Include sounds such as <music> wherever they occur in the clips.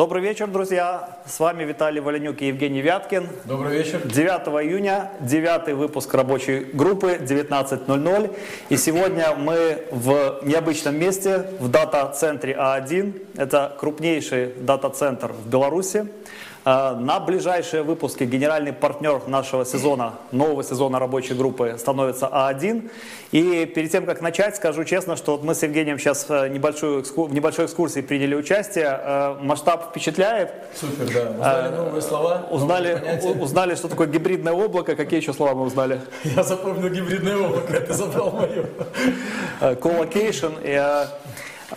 Добрый вечер, друзья. С вами Виталий Валенюк и Евгений Вяткин. Добрый вечер. 9 июня, девятый выпуск рабочей группы 19.00. И сегодня мы в необычном месте, в дата-центре А1. Это крупнейший дата-центр в Беларуси. А, на ближайшие выпуски генеральный партнер нашего сезона, нового сезона рабочей группы становится А1. И перед тем, как начать, скажу честно, что вот мы с Евгением сейчас в небольшой, в небольшой экскурсии приняли участие. А, масштаб впечатляет. Супер, да. Узнали новые слова. Узнали, узнали, что такое гибридное облако. Какие еще слова мы узнали? Я запомнил гибридное облако, это забрал мое. Co-location.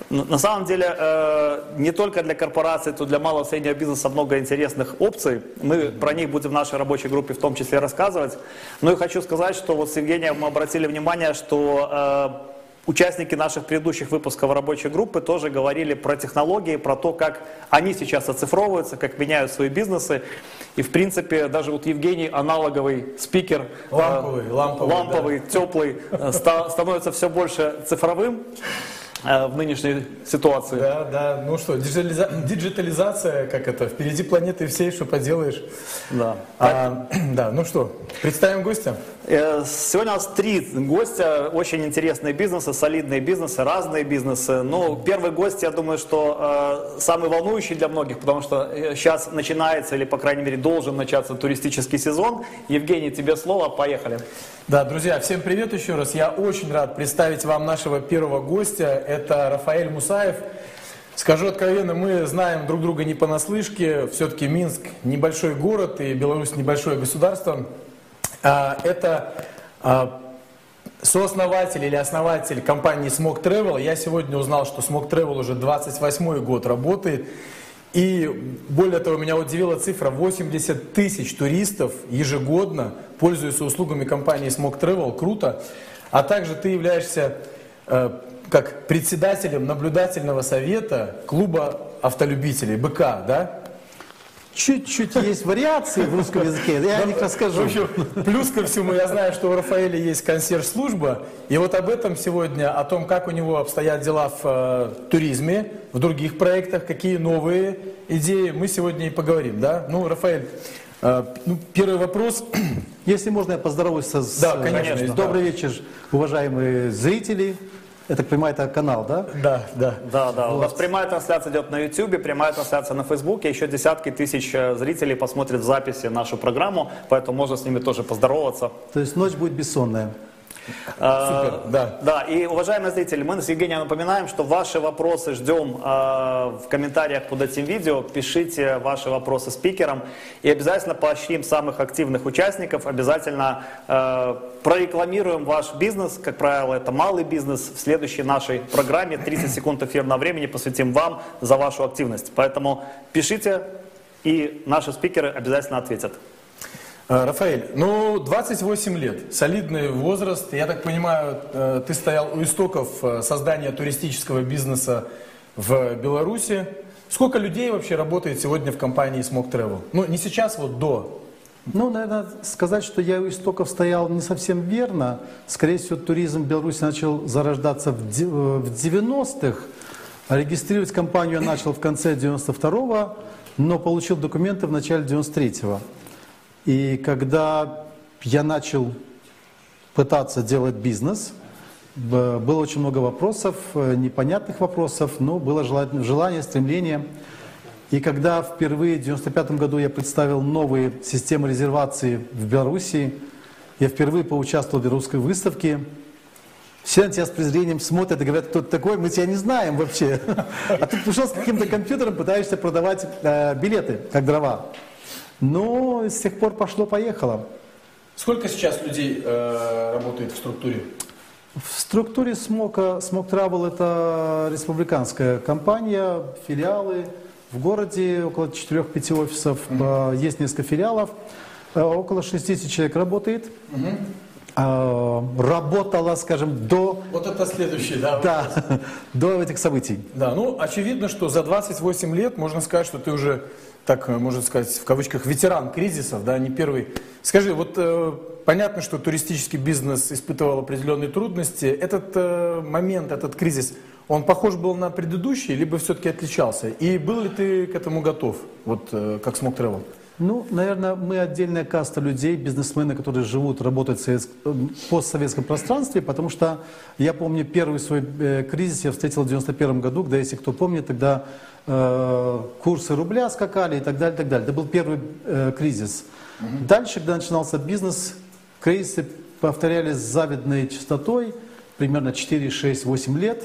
На самом деле, э, не только для корпораций, то для малого и среднего бизнеса много интересных опций. Мы про них будем в нашей рабочей группе в том числе рассказывать. Но и хочу сказать, что вот с Евгением мы обратили внимание, что э, Участники наших предыдущих выпусков рабочей группы тоже говорили про технологии, про то, как они сейчас оцифровываются, как меняют свои бизнесы. И, в принципе, даже вот Евгений, аналоговый спикер, ламповый, ламповый, ламповый да. теплый, становится все больше цифровым. Э, в нынешней ситуации. Да, да. Ну что, диджитализа... диджитализация, как это, впереди планеты всей, что поделаешь. Да. А, <clears throat> да, ну что, представим гостя. Э, сегодня у нас три гостя, очень интересные бизнесы, солидные бизнесы, разные бизнесы. Ну, первый гость, я думаю, что э, самый волнующий для многих, потому что сейчас начинается, или, по крайней мере, должен начаться туристический сезон. Евгений, тебе слово, поехали. Да, друзья, всем привет еще раз. Я очень рад представить вам нашего первого гостя. Это Рафаэль Мусаев. Скажу откровенно, мы знаем друг друга не понаслышке. Все-таки Минск небольшой город и Беларусь небольшое государство. А, это а, сооснователь или основатель компании Smog Travel. Я сегодня узнал, что Smog Travel уже 28 год работает. И более того, меня удивила цифра 80 тысяч туристов ежегодно пользуются услугами компании Smog Travel. Круто. А также ты являешься э, как председателем наблюдательного совета клуба автолюбителей БК, да? Чуть-чуть есть вариации в русском языке, я о них расскажу. Плюс ко всему, я знаю, что у Рафаэля есть консьерж-служба, и вот об этом сегодня, о том, как у него обстоят дела в э, туризме, в других проектах, какие новые идеи, мы сегодня и поговорим, да? Ну, Рафаэль, э, ну, первый вопрос. <clears throat> Если можно, я поздороваюсь с... Да, конечно. Добрый вечер, уважаемые зрители. Я так понимаю, это канал, да? Да, да. Да, да. Вот. У нас прямая трансляция идет на YouTube, прямая трансляция на Facebook. Еще десятки тысяч э, зрителей посмотрят в записи нашу программу, поэтому можно с ними тоже поздороваться. То есть ночь будет бессонная. А, Супер, да. Да, и, уважаемые зрители, мы с Евгением напоминаем, что ваши вопросы ждем э, в комментариях под этим видео. Пишите ваши вопросы спикерам. И обязательно поощрим самых активных участников. Обязательно э, прорекламируем ваш бизнес. Как правило, это малый бизнес. В следующей нашей программе 30 секунд эфирного времени посвятим вам за вашу активность. Поэтому пишите, и наши спикеры обязательно ответят. Э, Рафаэль, ну 28 лет, солидный возраст. Я так понимаю, э, ты стоял у истоков э, создания туристического бизнеса в Беларуси. Сколько людей вообще работает сегодня в компании Smog Travel? Ну, не сейчас, вот до. Ну, наверное, сказать, что я у истоков стоял не совсем верно. Скорее всего, туризм в Беларуси начал зарождаться в 90-х. Регистрировать компанию я начал в конце 92-го, но получил документы в начале 93-го. И когда я начал пытаться делать бизнес, было очень много вопросов, э, непонятных вопросов, но было желание, стремление. И когда впервые в 1995 году я представил новые системы резервации в Беларуси, я впервые поучаствовал в белорусской выставке, все на тебя с презрением смотрят и говорят, кто ты такой, мы тебя не знаем вообще. <laughs> А ты пришел с каким-то компьютером, пытаешься продавать э, билеты, как дрова. Но с тех пор пошло-поехало. Сколько сейчас людей э, работает в структуре? В структуре Смока, Смок Travel это республиканская компания, филиалы. В городе около 4-5 офисов, mm-hmm. есть несколько филиалов. Э, около 60 человек работает. Mm-hmm. Работала, скажем, до... Вот это следующий, да? Да, <laughs> до этих событий. Да, ну, очевидно, что за 28 лет можно сказать, что ты уже так э, можно сказать, в кавычках, ветеран кризисов, да, не первый. Скажи, вот э, понятно, что туристический бизнес испытывал определенные трудности. Этот э, момент, этот кризис, он похож был на предыдущий, либо все-таки отличался? И был ли ты к этому готов, вот э, как смог Travel? Ну, наверное, мы отдельная каста людей, бизнесмены, которые живут, работают в совет... в постсоветском пространстве, потому что я помню первый свой э, кризис я встретил в 91 году, когда, если кто помнит, тогда э, курсы рубля скакали и так далее, и так далее. Это был первый э, кризис. Угу. Дальше, когда начинался бизнес, кризисы повторялись с завидной частотой, примерно 4, 6, 8 лет.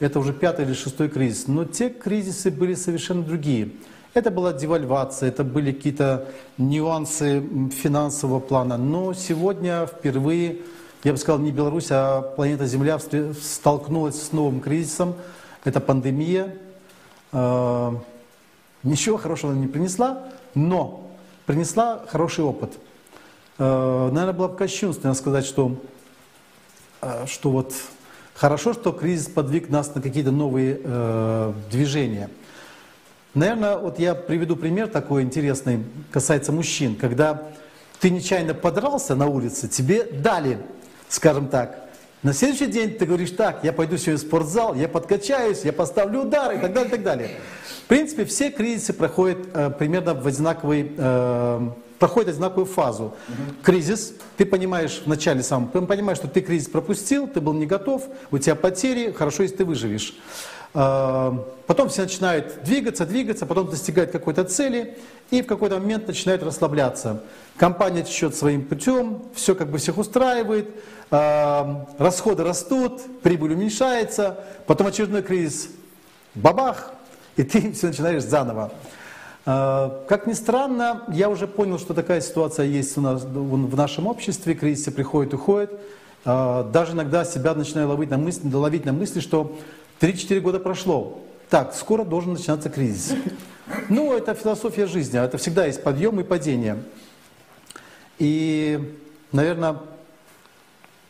Это уже пятый или шестой кризис. Но те кризисы были совершенно другие. Это была девальвация, это были какие-то нюансы финансового плана. Но сегодня впервые, я бы сказал, не Беларусь, а планета Земля столкнулась с новым кризисом. Это пандемия. А, ничего хорошего не принесла, но принесла хороший опыт. А, наверное, было бы кощунственно сказать, что, а, что вот хорошо, что кризис подвиг нас на какие-то новые э, движения – Наверное, вот я приведу пример такой интересный, касается мужчин. Когда ты нечаянно подрался на улице, тебе дали, скажем так, на следующий день ты говоришь, так, я пойду сегодня в спортзал, я подкачаюсь, я поставлю удары и так далее, и так далее. В принципе, все кризисы проходят э, примерно в одинаковый, э, проходят одинаковую фазу. Угу. Кризис, ты понимаешь вначале сам, понимаешь, что ты кризис пропустил, ты был не готов, у тебя потери, хорошо, если ты выживешь. А, потом все начинают двигаться, двигаться, потом достигают какой-то цели и в какой-то момент начинают расслабляться. Компания течет своим путем, все как бы всех устраивает, а, расходы растут, прибыль уменьшается, потом очередной кризис, бабах, и ты <laughs> все начинаешь заново. А, как ни странно, я уже понял, что такая ситуация есть у нас в нашем обществе, кризисы приходят, уходят. Даже иногда себя начинаю ловить на мысли, ловить на мысли, что 3-4 года прошло. Так, скоро должен начинаться кризис. Ну, это философия жизни, это всегда есть подъем и падение. И, наверное,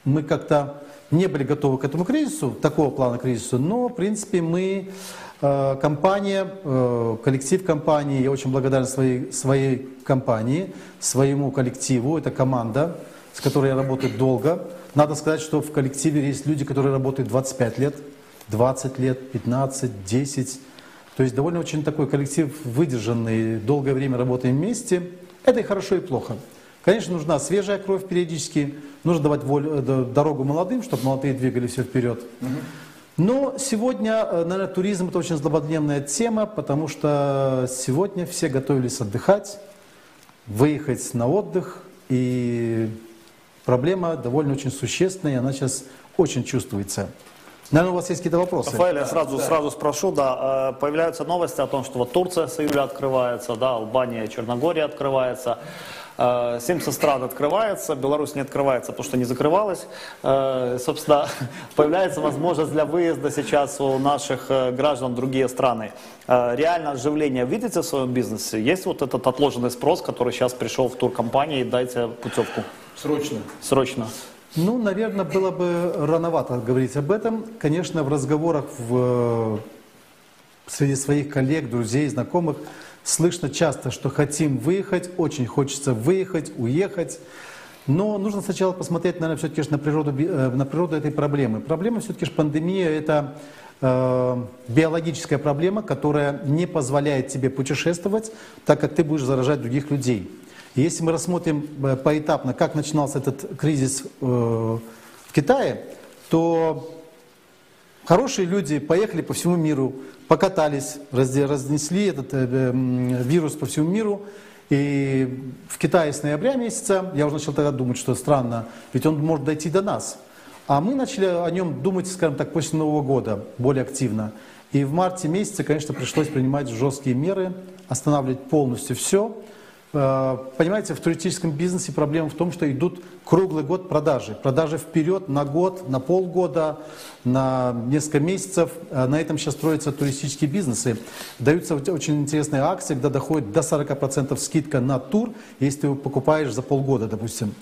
мы как-то не были готовы к этому кризису, такого плана кризису, но, в принципе, мы, э, компания, э, коллектив компании, я очень благодарен своей, своей компании, своему коллективу, это команда, с которой я работаю долго. Надо сказать, что в коллективе есть люди, которые работают 25 лет, 20 лет, 15, 10. То есть довольно очень такой коллектив выдержанный, долгое время работаем вместе. Это и хорошо, и плохо. Конечно, нужна свежая кровь периодически, нужно давать волю, э, дорогу молодым, чтобы молодые двигали все вперед. Но сегодня, э, наверное, туризм это очень злободневная тема, потому что сегодня все готовились отдыхать, выехать на отдых, и проблема довольно очень существенная, и она сейчас очень чувствуется. Наверное, у вас есть какие-то вопросы? Рафаэль, я сразу, сразу спрошу, да, э, появляются новости о том, что вот Турция с июля открывается, да, Албания, Черногория открывается. 70 э, стран открывается, Беларусь не открывается, потому что не закрывалась. Э, собственно, <laughs> появляется возможность для выезда сейчас у наших граждан в другие страны. Реально оживление видите в своем бизнесе? Есть вот этот отложенный спрос, который сейчас пришел в туркомпании, дайте путевку. Срочно. Срочно. Ну, наверное, было бы рановато говорить об этом. Конечно, в разговорах в, среди своих коллег, друзей, знакомых слышно часто, что хотим выехать, очень хочется выехать, уехать. Но нужно сначала посмотреть, наверное, все-таки на природу, э, на природу этой проблемы. Проблема все-таки пандемия – это э, биологическая проблема, которая не позволяет тебе путешествовать, так как ты будешь заражать других людей. Если мы рассмотрим э, поэтапно, как начинался этот кризис э, в Китае, то хорошие люди поехали по всему миру, покатались, разнесли этот э, вирус по всему миру. И в Китае с ноября месяца я уже начал тогда думать, что странно, ведь он может дойти до нас. А мы начали о нем думать, скажем так, после Нового года более активно. И в марте месяце, конечно, пришлось принимать жесткие меры, останавливать полностью все. Э, понимаете, в туристическом бизнесе проблема в том, что идут круглый год продажи. Продажи вперед на год, на полгода, на несколько месяцев. Э, на этом сейчас строятся туристические бизнесы. Даются очень интересные акции, когда доходит до 40% скидка на тур, если ты покупаешь за полгода, допустим.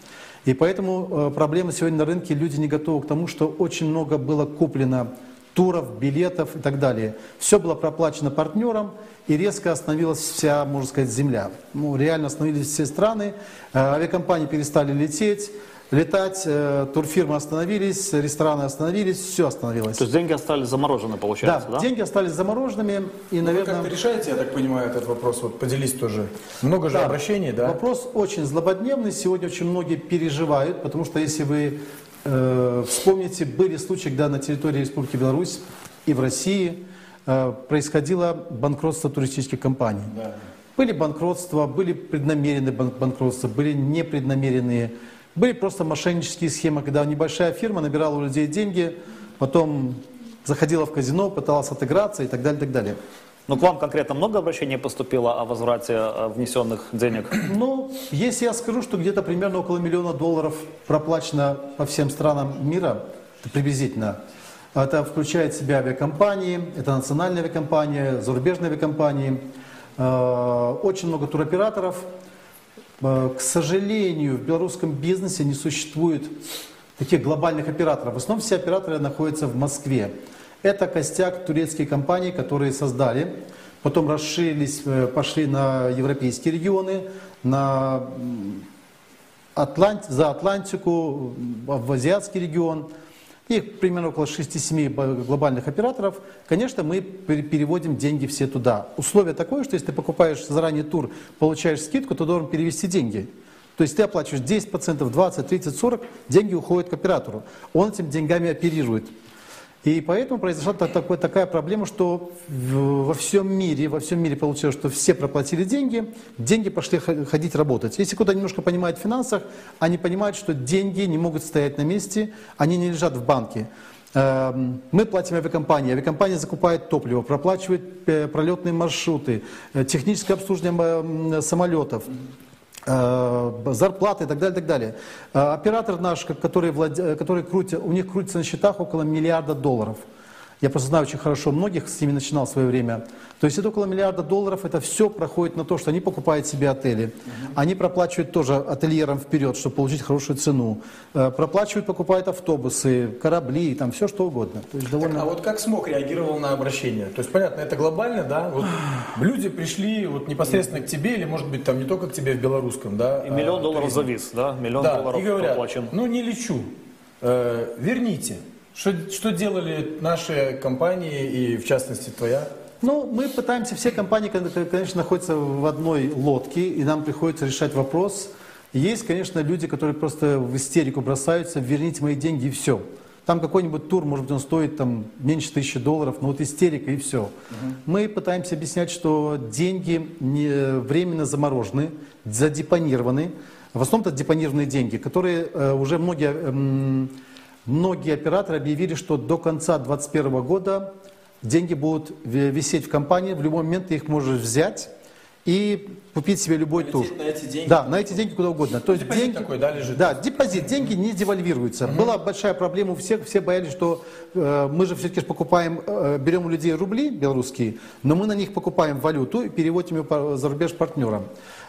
И поэтому э, проблема сегодня на рынке, люди не готовы к тому, что очень много было куплено туров, билетов и так далее. Все было проплачено партнером, и резко остановилась вся, можно сказать, земля. Ну, реально остановились все страны, э, авиакомпании перестали лететь, летать, э, турфирмы остановились, рестораны остановились, все остановилось. То есть деньги остались заморожены, получается, да? деньги остались замороженными, и, Вы наверное... как-то решаете, я так понимаю, этот вопрос? Вот поделись тоже. Много же Да. обращений, да? Вопрос очень злободневный. Сегодня очень многие переживают, потому что если вы э, вспомните, были случаи, когда на территории Республики Беларусь и в России э, происходило банкротство туристических компаний. Да. Были банкротства, были преднамеренные бан- банкротства, были непреднамеренные. Были просто мошеннические схемы, когда небольшая фирма набирала у людей деньги, потом заходила в казино, пыталась отыграться и так далее, так далее. Ну, к вам конкретно много обращений поступило о возврате э, внесенных денег? <clears throat> Ну, если я скажу, что где-то примерно около миллиона долларов проплачено по всем странам мира, приблизительно, это включает в себя авиакомпании, это национальные авиакомпании, зарубежные авиакомпании, э, очень много туроператоров. Э, К сожалению, в белорусском бизнесе не существует таких глобальных операторов. В основном все операторы находятся в Москве. Это костяк турецкие компании, которые создали, потом расширились, э, пошли на европейские регионы, на Атлант, за Атлантику, в азиатский регион. Их примерно около 6-7 б- глобальных операторов. Конечно, мы пере- переводим деньги все туда. Условие такое, что если ты покупаешь заранее тур, получаешь скидку, то должен перевести деньги. То есть ты оплачиваешь 10%, 20, 30, 40, деньги уходят к оператору. Он этими деньгами оперирует. И поэтому произошла та- такой- такая проблема, что во всем мире, во всем мире получилось, что все проплатили деньги, деньги пошли ходить работать. Если кто-то немножко понимает в финансах, они понимают, что деньги не могут стоять на месте, они не лежат в банке. Эм, Мы платим авиакомпании, авиакомпания закупает топливо, проплачивает э, пролетные маршруты, э, техническое обслуживание самолетов, зарплаты и так далее, так далее. Э, Оператор наш, ко- который, владе- который крутит, у них крутится на счетах около миллиарда долларов. Я просто знаю очень хорошо многих, с ними начинал в свое время. То есть это около миллиарда долларов, это все проходит на то, что они покупают себе отели. Они проплачивают тоже ательерам вперед, чтобы получить хорошую цену. Э, Проплачивают, покупают автобусы, корабли, там все что угодно. То есть довольно... А вот как СМОК реагировал на обращение? То есть, понятно, это глобально, да? Вот люди пришли вот непосредственно к тебе, или, может быть, там не только к тебе в белорусском, да? И миллион а, долларов завис, да? Миллион Да, долларов и говорят, проплачен. ну не лечу, Э, верните. Что, что делали наши компании и, в частности, твоя? Ну, мы пытаемся, все компании, кон- конечно, находятся в одной лодке, и нам приходится решать вопрос. Есть, конечно, люди, которые просто в истерику бросаются, верните мои деньги и все. Там какой-нибудь тур, может быть, он стоит там меньше тысячи долларов, но вот истерика и все. Мы пытаемся объяснять, что деньги не, временно заморожены, задепонированы. В основном это депонированные деньги, которые э, уже многие, эм, многие операторы объявили, что до конца 2021 года деньги будут ви- висеть в компании, в любой момент ты их можешь взять и купить себе любой тур. На эти деньги? Да, на эти деньги куда угодно. То есть Депозит деньги, такой, да, лежит? Да, депозит, деньги не девальвируются. Была большая проблема у всех, все боялись, что э, мы же все-таки покупаем, э, берем у людей рубли белорусские, но мы на них покупаем валюту и переводим ее по- за рубеж партнерам.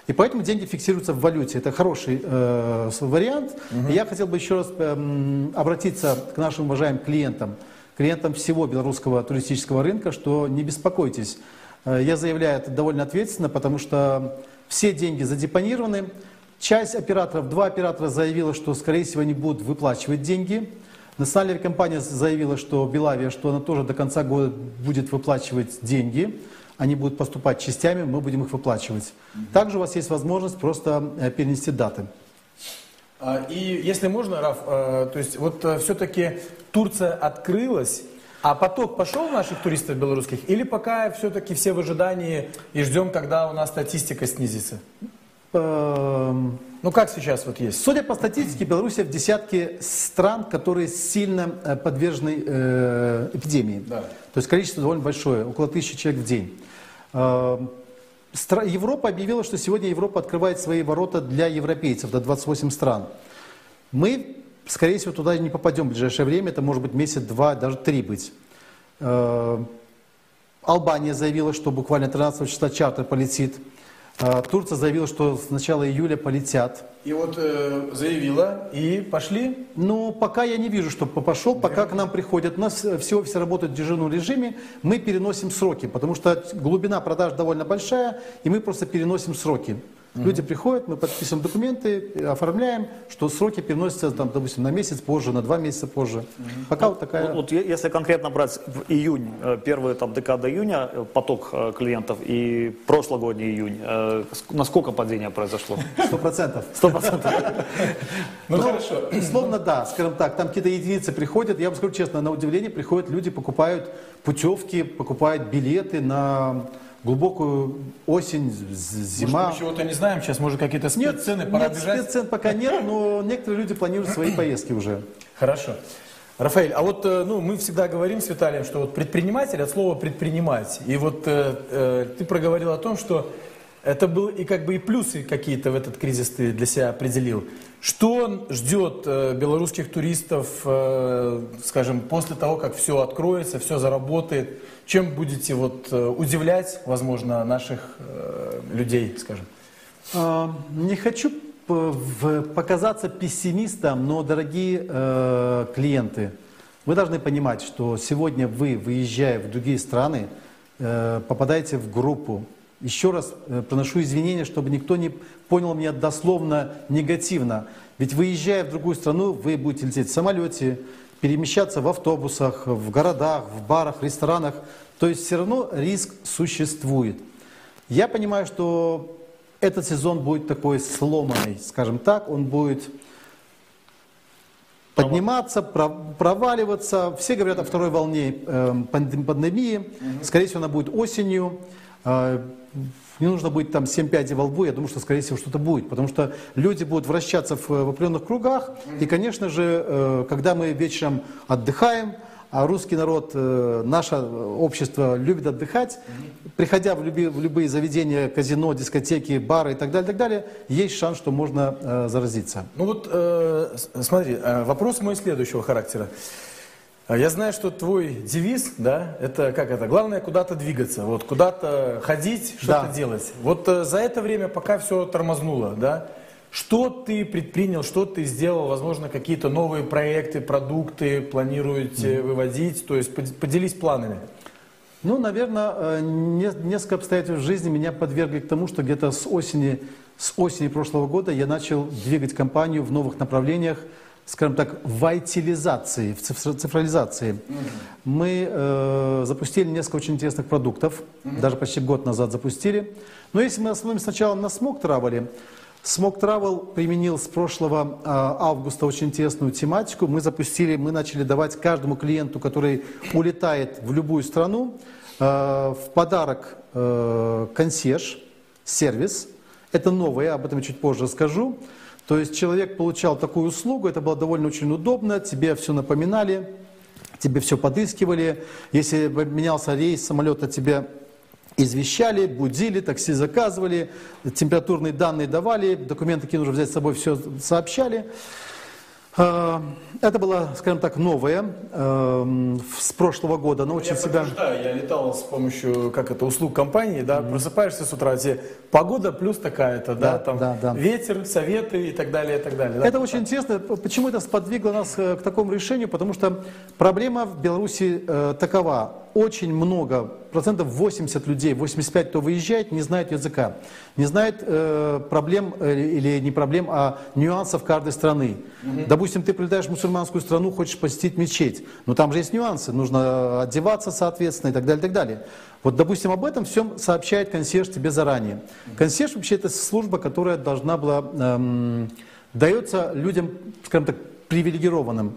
И поэтому деньги фиксируются в валюте. Это хороший э, вариант. И я хотел бы еще раз эм, обратиться к нашим уважаемым клиентам, клиентам всего белорусского туристического рынка, что не беспокойтесь. Э, Я заявляю это довольно ответственно, потому что все деньги задепонированы. Часть операторов, два оператора заявила, что, скорее всего, они будут выплачивать деньги. Национальная компания заявила, что Белавия, что она тоже до конца года будет выплачивать деньги. Они будут поступать частями, мы будем их выплачивать. Также у вас есть возможность просто э, перенести даты. А, И если можно, Раф, э, то есть вот все-таки Турция открылась, а поток пошел наших туристов белорусских, или пока все-таки все в ожидании и ждем, когда у нас статистика снизится? Эм, Ну как сейчас вот есть? Судя по статистике, Беларусь в десятке стран, которые сильно э, подвержены э, эпидемии. Да. То есть количество довольно большое, около тысячи человек в день. Э, стра- Европа объявила, что сегодня Европа открывает свои ворота для европейцев, до 28 стран. Мы, скорее всего, туда не попадем в ближайшее время, это может быть месяц, два, даже три быть. Э, Албания заявила, что буквально 13 числа чартер полетит. Э, Турция заявила, что с начала июля полетят. И вот э, заявила, и пошли. Ну, пока я не вижу, чтобы пошел, пока к нам приходят. У нас э, все офисы работают в дежурном режиме, мы переносим сроки, потому что глубина продаж довольно большая, и мы просто переносим сроки. Люди приходят, мы подписываем документы, оформляем, что сроки переносятся, там, допустим, на месяц позже, на два месяца позже. Пока вот такая... Вот, вот если конкретно брать в июнь, э, первую там декада июня, э, поток э, клиентов и прошлогодний июнь, ск- насколько падение произошло? Сто процентов. Сто процентов. <laughs> Ну, хорошо. Условно, да, скажем так, там какие-то единицы приходят, я вам скажу честно, на удивление приходят люди, покупают путевки, покупают билеты на глубокую осень, зима. Может, мы чего-то не знаем, сейчас, может, какие-то Нет, спеццены, пора нет бежать? спеццен пока нет, но некоторые люди планируют свои <clears throat> поездки уже. Хорошо. Рафаэль, а вот э, ну, мы всегда говорим с Виталием, что вот предприниматель от слова предпринимать. И вот э, э, ты проговорил о том, что это был и как бы и плюсы какие-то в этот кризис ты для себя определил. Что ждет э, белорусских туристов, э, скажем, после того, как все откроется, все заработает? Чем будете вот э, удивлять, возможно, наших э, людей, скажем? А, Не хочу показаться пессимистом, но, дорогие э, клиенты, вы должны понимать, что сегодня вы, выезжая в другие страны, попадаете в группу. Еще раз э, приношу извинения, чтобы никто не понял меня дословно негативно. Ведь выезжая в другую страну, вы будете лететь в самолете, перемещаться в автобусах, в городах, в барах, ресторанах. То есть все равно риск существует. Я понимаю, что этот сезон будет такой сломанный, скажем так, он будет подниматься, про- проваливаться. Все говорят о второй волне э, пандем- пандемии. Скорее всего, она будет осенью. Э, не нужно быть там 7 пядей во лбу, я думаю, что, скорее всего, что-то будет. Потому что люди будут вращаться в, в определенных кругах. И, конечно же, э, когда мы вечером отдыхаем, а русский народ, э, наше общество любит отдыхать, приходя в, люби- в любые заведения, казино, дискотеки, бары и так далее, так далее, есть шанс, что можно э, заразиться. Ну вот, э, смотри, э, вопрос мой следующего характера. Э, Я знаю, что твой девиз, да, это как это, главное куда-то двигаться, вот куда-то ходить, что-то Да. делать. Вот э, за это время, пока все тормознуло, да, что ты предпринял, что ты сделал, возможно, какие-то новые проекты, продукты планируете выводить, то есть под- поделись планами. Ну, наверное, э, не- несколько обстоятельств жизни меня подвергли к тому, что где-то с осени, с осени прошлого года я начал двигать компанию в новых направлениях, скажем так, вайтилизации, в цифр- цифрализации. Мы э, запустили несколько очень интересных продуктов, даже почти год назад запустили. Но если мы остановимся сначала на Смог Travel, Смог Travel применил с прошлого э, августа очень интересную тематику. Мы запустили, мы начали давать каждому клиенту, который улетает в любую страну, э, в подарок э, консьерж, сервис. Это новое, об этом я чуть позже скажу. То есть человек получал такую услугу, это было довольно очень удобно, тебе все напоминали, тебе все подыскивали. Если менялся рейс самолета, тебе извещали, будили, такси заказывали, температурные данные давали, документы, какие нужно взять с собой, все сообщали. Э, Это было, скажем так, новое э, с прошлого года, но очень я себя... я летал с помощью, как это, услуг компании, да, просыпаешься с утра, тебе погода плюс такая-то, да, Да, там да, да. ветер, советы и так далее, и так далее. да. Это очень интересно. Почему это сподвигло нас э, к такому решению? Потому что проблема в Беларуси э, такова. Очень много, процентов 80 людей, 85, кто выезжает, не знают языка. Не знает э, проблем, э, или не проблем, а нюансов каждой страны. Допустим, ты прилетаешь в мусульманскую страну, хочешь посетить мечеть. Но там же есть нюансы. Нужно одеваться, соответственно, и так далее, и так далее. Вот, допустим, об этом всем сообщает консьерж тебе заранее. Консьерж вообще это служба, которая должна была, эм, дается людям, скажем так, привилегированным,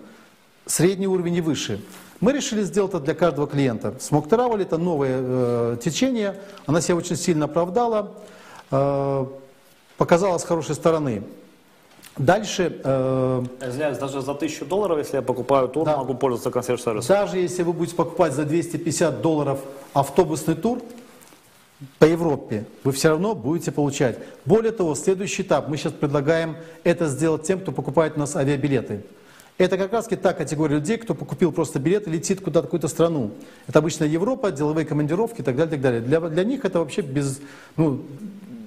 средний уровень и выше. Мы решили сделать это для каждого клиента. Смог Travel это новое э, течение, она себя очень сильно оправдала, э, показала с хорошей стороны. Дальше, э, Извиняюсь, даже за тысячу долларов, если я покупаю тур, Да. могу пользоваться консьерж-сервисом. даже если вы будете покупать за 250 долларов автобусный тур по Европе, вы все равно будете получать. Более того, следующий этап, мы сейчас предлагаем это сделать тем, кто покупает у нас авиабилеты. Это как раз та категория людей, кто покупил просто билет и летит куда-то в какую-то страну. Это обычно Европа, деловые командировки и так далее, и так далее. Для, для них это вообще без, ну,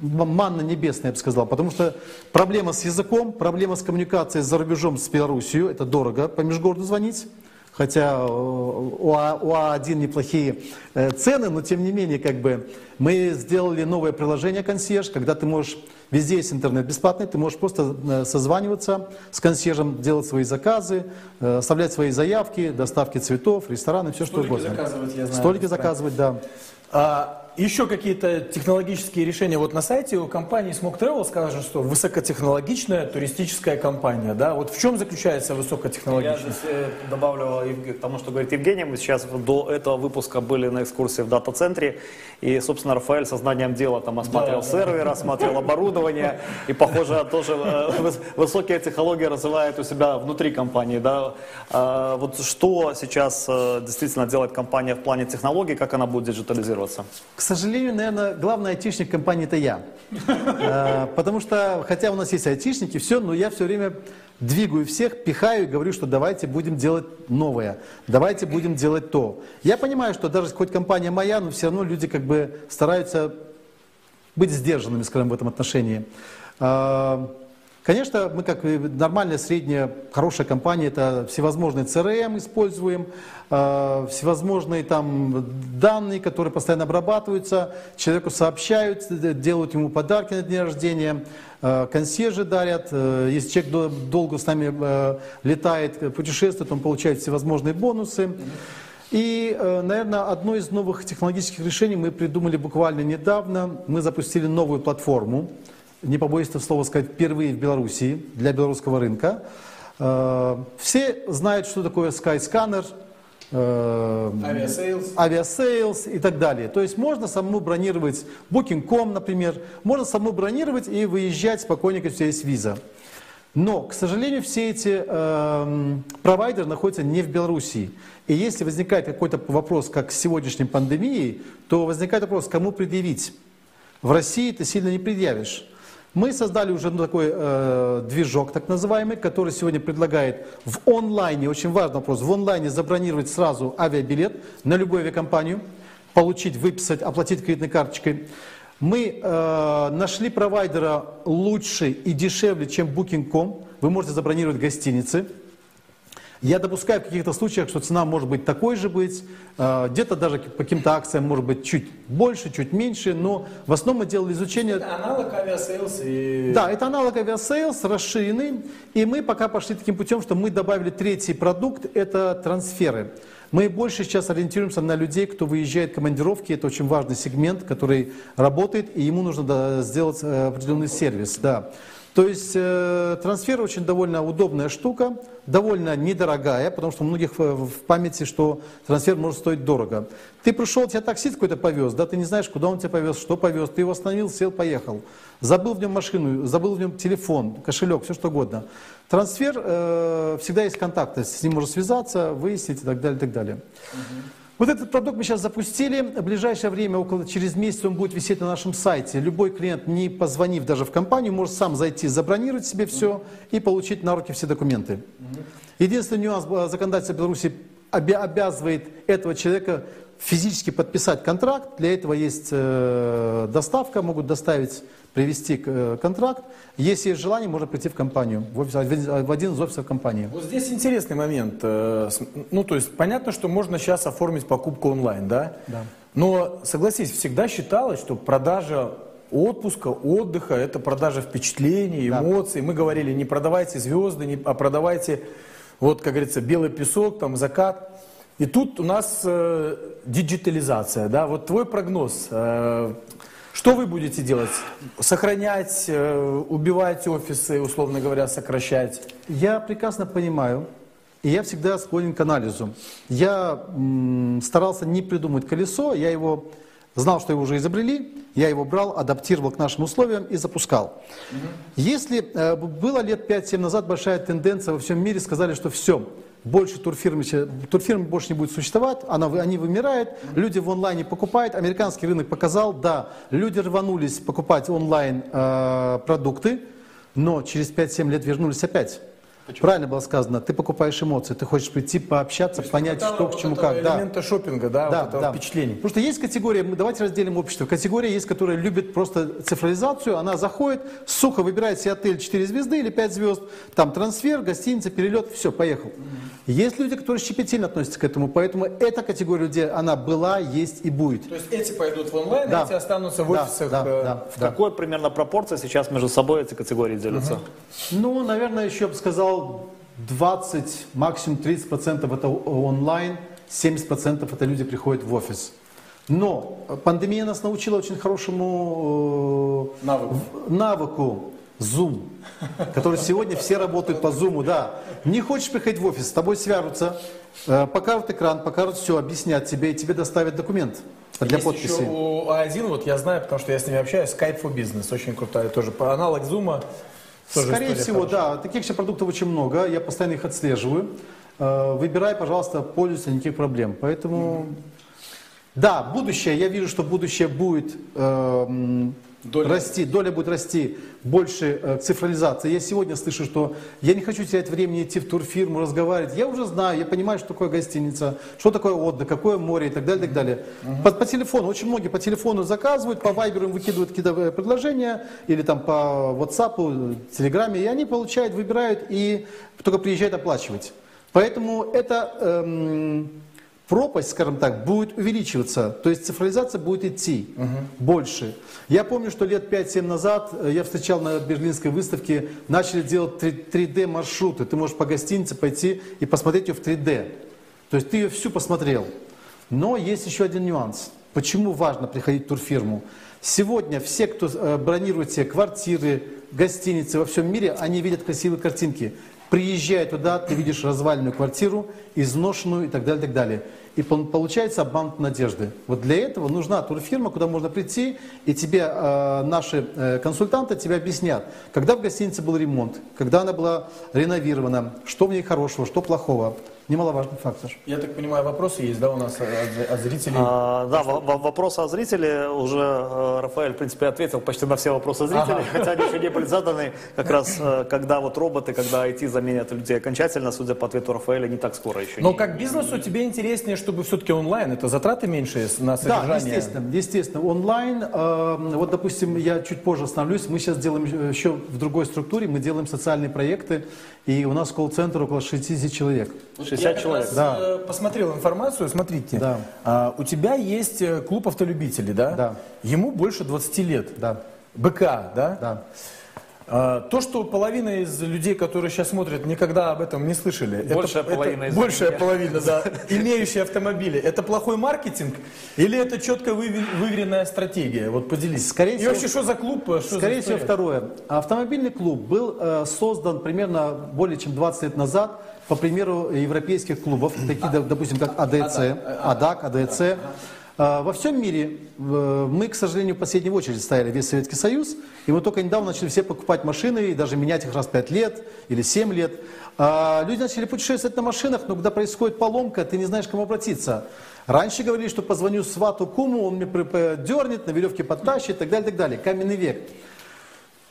манна небесная, я бы сказал. Потому что проблема с языком, проблема с коммуникацией за рубежом с Белоруссией, это дорого по межгороду звонить. Хотя э, у, А- у А1 неплохие э, цены, но тем не менее, как бы, мы сделали новое приложение «Консьерж», когда ты можешь, везде есть интернет бесплатный, ты можешь просто э, созваниваться с консьержем, делать свои заказы, оставлять свои заявки, доставки цветов, рестораны, все что Столики угодно. заказывать, я знаю, Столики заказывать, да. А, еще какие-то технологические решения. Вот на сайте у компании Smoke Travel сказано, что высокотехнологичная туристическая компания. Да? Вот в чем заключается Я высокотехнологичность? здесь э, добавлю к тому, что говорит Евгений. Мы сейчас до этого выпуска были на экскурсии в дата-центре. И, собственно, Рафаэль со знанием дела там осмотрел Да, да. сервер, осмотрел оборудование. И, похоже, тоже э, выс- высокие технологии развивает у себя внутри компании. Да? А, Вот что сейчас э, действительно делает компания в плане технологий, как она будет диджитализироваться? К сожалению, наверное, главный айтишник компании это я. Э, Потому что, хотя у нас есть айтишники, все, но я все время двигаю всех, пихаю и говорю, что давайте будем делать новое, давайте будем делать то. Я понимаю, что даже хоть компания моя, но все равно люди как бы стараются быть сдержанными, скажем, в этом отношении. Конечно, мы как нормальная, средняя, хорошая компания, это всевозможные CRM используем, а, всевозможные там данные, которые постоянно обрабатываются, человеку сообщают, д- делают ему подарки на день рождения, а, консьержи дарят, э, если человек до- долго с нами э, летает, э, путешествует, он получает всевозможные бонусы. И, э, наверное, одно из новых технологических решений мы придумали буквально недавно. Мы запустили новую платформу, не побоюсь этого слова сказать, впервые в Беларуси для белорусского рынка. Э, Все знают, что такое Skyscanner, э, Авиасейлс. авиасейлс и так далее. То есть можно самому бронировать Booking.com, например, можно самому бронировать и выезжать спокойненько, тебя есть виза. Но, к сожалению, все эти эм, провайдеры находятся не в Белоруссии. И если возникает какой-то вопрос, как с сегодняшней пандемией, то возникает вопрос, кому предъявить. В России ты сильно не предъявишь. Мы создали уже ну, такой э, движок, так называемый, который сегодня предлагает в онлайне, очень важный вопрос, в онлайне забронировать сразу авиабилет на любую авиакомпанию, получить, выписать, оплатить кредитной карточкой. Мы э, нашли провайдера лучше и дешевле, чем Booking.com. Вы можете забронировать гостиницы. Я допускаю в каких-то случаях, что цена может быть такой же быть, э, где-то даже по каким-то акциям может быть чуть больше, чуть меньше, но в основном мы делали изучение... Аналог авиасейлс и... Да, это аналог авиасейлс, расширенный, и мы пока пошли таким путем, что мы добавили третий продукт, это трансферы. Мы больше сейчас ориентируемся на людей, кто выезжает в командировки, это очень важный сегмент, который работает, и ему нужно сделать э, определенный сервис. Да. То есть э, трансфер очень довольно удобная штука, довольно недорогая, потому что у многих в, в памяти, что трансфер может стоить дорого. Ты пришел, тебя таксист какой-то повез, да, ты не знаешь, куда он тебя повез, что повез, ты его остановил, сел, поехал. Забыл в нем машину, забыл в нем телефон, кошелек, все что угодно. Трансфер, э, всегда есть контакты, с ним можно связаться, выяснить и так далее, и так далее. Вот этот продукт мы сейчас запустили. В ближайшее время, около, через месяц он будет висеть на нашем сайте. Любой клиент, не позвонив даже в компанию, может сам зайти, забронировать себе все и получить на руки все документы. Единственный нюанс э, законодательства Беларуси обя- обязывает этого человека физически подписать контракт. Для этого есть э, доставка, могут доставить, привести э, контракт. Если есть желание, можно прийти в компанию, в, офис- в один- из офисов компании. Вот здесь интересный момент. Э, Ну, то есть, понятно, что можно сейчас оформить покупку онлайн, да? Да. Но, согласись, всегда считалось, что продажа отпуска, отдыха – это продажа впечатлений, Да. эмоций. Мы говорили, не продавайте звезды, не, а продавайте, вот, как говорится, белый песок, там, закат. И тут у нас э, диджитализация, да? Вот твой прогноз. э, что вы будете делать? Сохранять, э, убивать офисы, условно говоря, сокращать? Я прекрасно понимаю, и я всегда склонен к анализу. Я старался не придумать колесо, я его знал, что его уже изобрели, я его брал, адаптировал к нашим условиям и запускал. Если э, было лет 5-7 назад большая тенденция во всем мире, сказали, что все, больше турфирм, турфирм больше не будет существовать, она, они вымирают, люди в онлайне покупают, американский рынок показал, да, люди рванулись покупать онлайн э, продукты, но через 5-7 лет вернулись опять. Правильно было сказано, ты покупаешь эмоции, ты хочешь прийти, пообщаться, понять, что к чему, как. Да. элемента шопинга, да, Да, вот этого да. впечатлений. Потому что есть категория, мы давайте разделим общество. Категория есть, которая любит просто цифровизацию, она заходит, сухо выбирает себе отель 4 звезды или 5 звезд, там трансфер, гостиница, перелет, все, поехал. Есть люди, которые щепетильно относятся к этому, поэтому эта категория людей, она была, есть и будет. То есть эти пойдут в онлайн, Да. эти останутся в Да, офисах. да, э, да, В да. какой примерно пропорции сейчас между собой эти категории делятся? Ну, наверное, еще бы сказал 20, максимум 30 процентов это о- онлайн, 70 процентов это люди приходят в офис. Но пандемия нас научила очень хорошему э, Навыку. навыку Zoom, который сегодня все работают по Zoom, да. Не хочешь приходить в офис, с тобой свяжутся, э, покажут экран, покажут все, объяснят тебе, и тебе доставят документ для Есть подписи. еще у А1, вот я знаю, потому что я с ними общаюсь, Skype for Business, очень крутая тоже, по- аналог Zoom. Тоже Скорее всего, хорошая. да. Таких же продуктов очень много. Я постоянно их отслеживаю. Э, Выбирай, пожалуйста, пользуйся, никаких проблем. Поэтому, да, будущее. Я вижу, что будущее будет э, м, Доля. расти, доля будет расти больше э, цифровизации. Я сегодня слышу, что я не хочу терять времени идти в турфирму, разговаривать. Я уже знаю, я понимаю, что такое гостиница, что такое отдых, какое море и так далее, так далее. По, по телефону, очень многие по телефону заказывают, по вайберу им выкидывают какие-то э, предложения или там по WhatsApp, Телеграме, и они получают, выбирают и только приезжают оплачивать. Поэтому это эм, пропасть, скажем так, будет увеличиваться, то есть цифровизация будет идти больше. Я помню, что лет 5-7 назад э, я встречал на Берлинской выставке, начали делать 3D маршруты. Ты можешь по гостинице пойти и посмотреть ее в 3D. То есть ты ее всю посмотрел. Но есть еще один нюанс. Почему важно приходить в турфирму? Сегодня все, кто э, бронирует себе квартиры, гостиницы во всем мире, они видят красивые картинки. Приезжая туда, ты видишь разваленную квартиру, изношенную и так далее, так далее. И пол- получается обман надежды. Вот для этого нужна турфирма, куда можно прийти, и тебе э, наши э, консультанты тебе объяснят, когда в гостинице был ремонт, когда она была реновирована, что в ней хорошего, что плохого. Немаловажный фактор. Я так понимаю, вопросы есть, да, у нас от, от зрителей? А, да, во- вопросы о зрителе уже э, Рафаэль, в принципе, ответил почти на все вопросы зрителей, хотя они еще не были заданы. Как раз, э, когда вот роботы, когда IT заменят людей окончательно, судя по ответу Рафаэля, не так скоро еще. Но не- как бизнесу тебе интереснее, чтобы все-таки онлайн, это затраты меньше на Да, содержание? естественно, естественно. Онлайн, э, вот, допустим, я чуть позже остановлюсь, мы сейчас делаем э, еще в другой структуре, мы делаем социальные проекты, и у нас колл-центр около 60 человек. 60 Я человек. раз, Да. э, посмотрел информацию, смотрите. Да. А, у тебя есть э, клуб автолюбителей, да? Да. Ему больше 20 лет. Да, БК, да? да. А, То, что половина из людей, которые сейчас смотрят, никогда об этом не слышали. Большая это, половина это из Большая них. половина, да. <laughs> Имеющие автомобили. Это плохой маркетинг или это четко выве- выверенная стратегия? Вот поделись. Скорее И всего- вообще, что за клуб? э, Что за Скорее всего, история? второе. Автомобильный клуб был э, создан примерно более чем 20 лет назад по примеру европейских клубов, такие, доп- допустим, как АДЦ, АДАК, АДЦ. Во всем мире э, мы, к сожалению, в последнюю очередь стояли весь Советский Союз, и мы только недавно начали все покупать машины и даже менять их раз в 5 лет или 7 лет. А Люди начали путешествовать на машинах, но когда происходит поломка, ты не знаешь, к кому обратиться. Раньше говорили, что позвоню свату куму, он мне дернет, на веревке подтащит и так далее, так далее. Каменный век.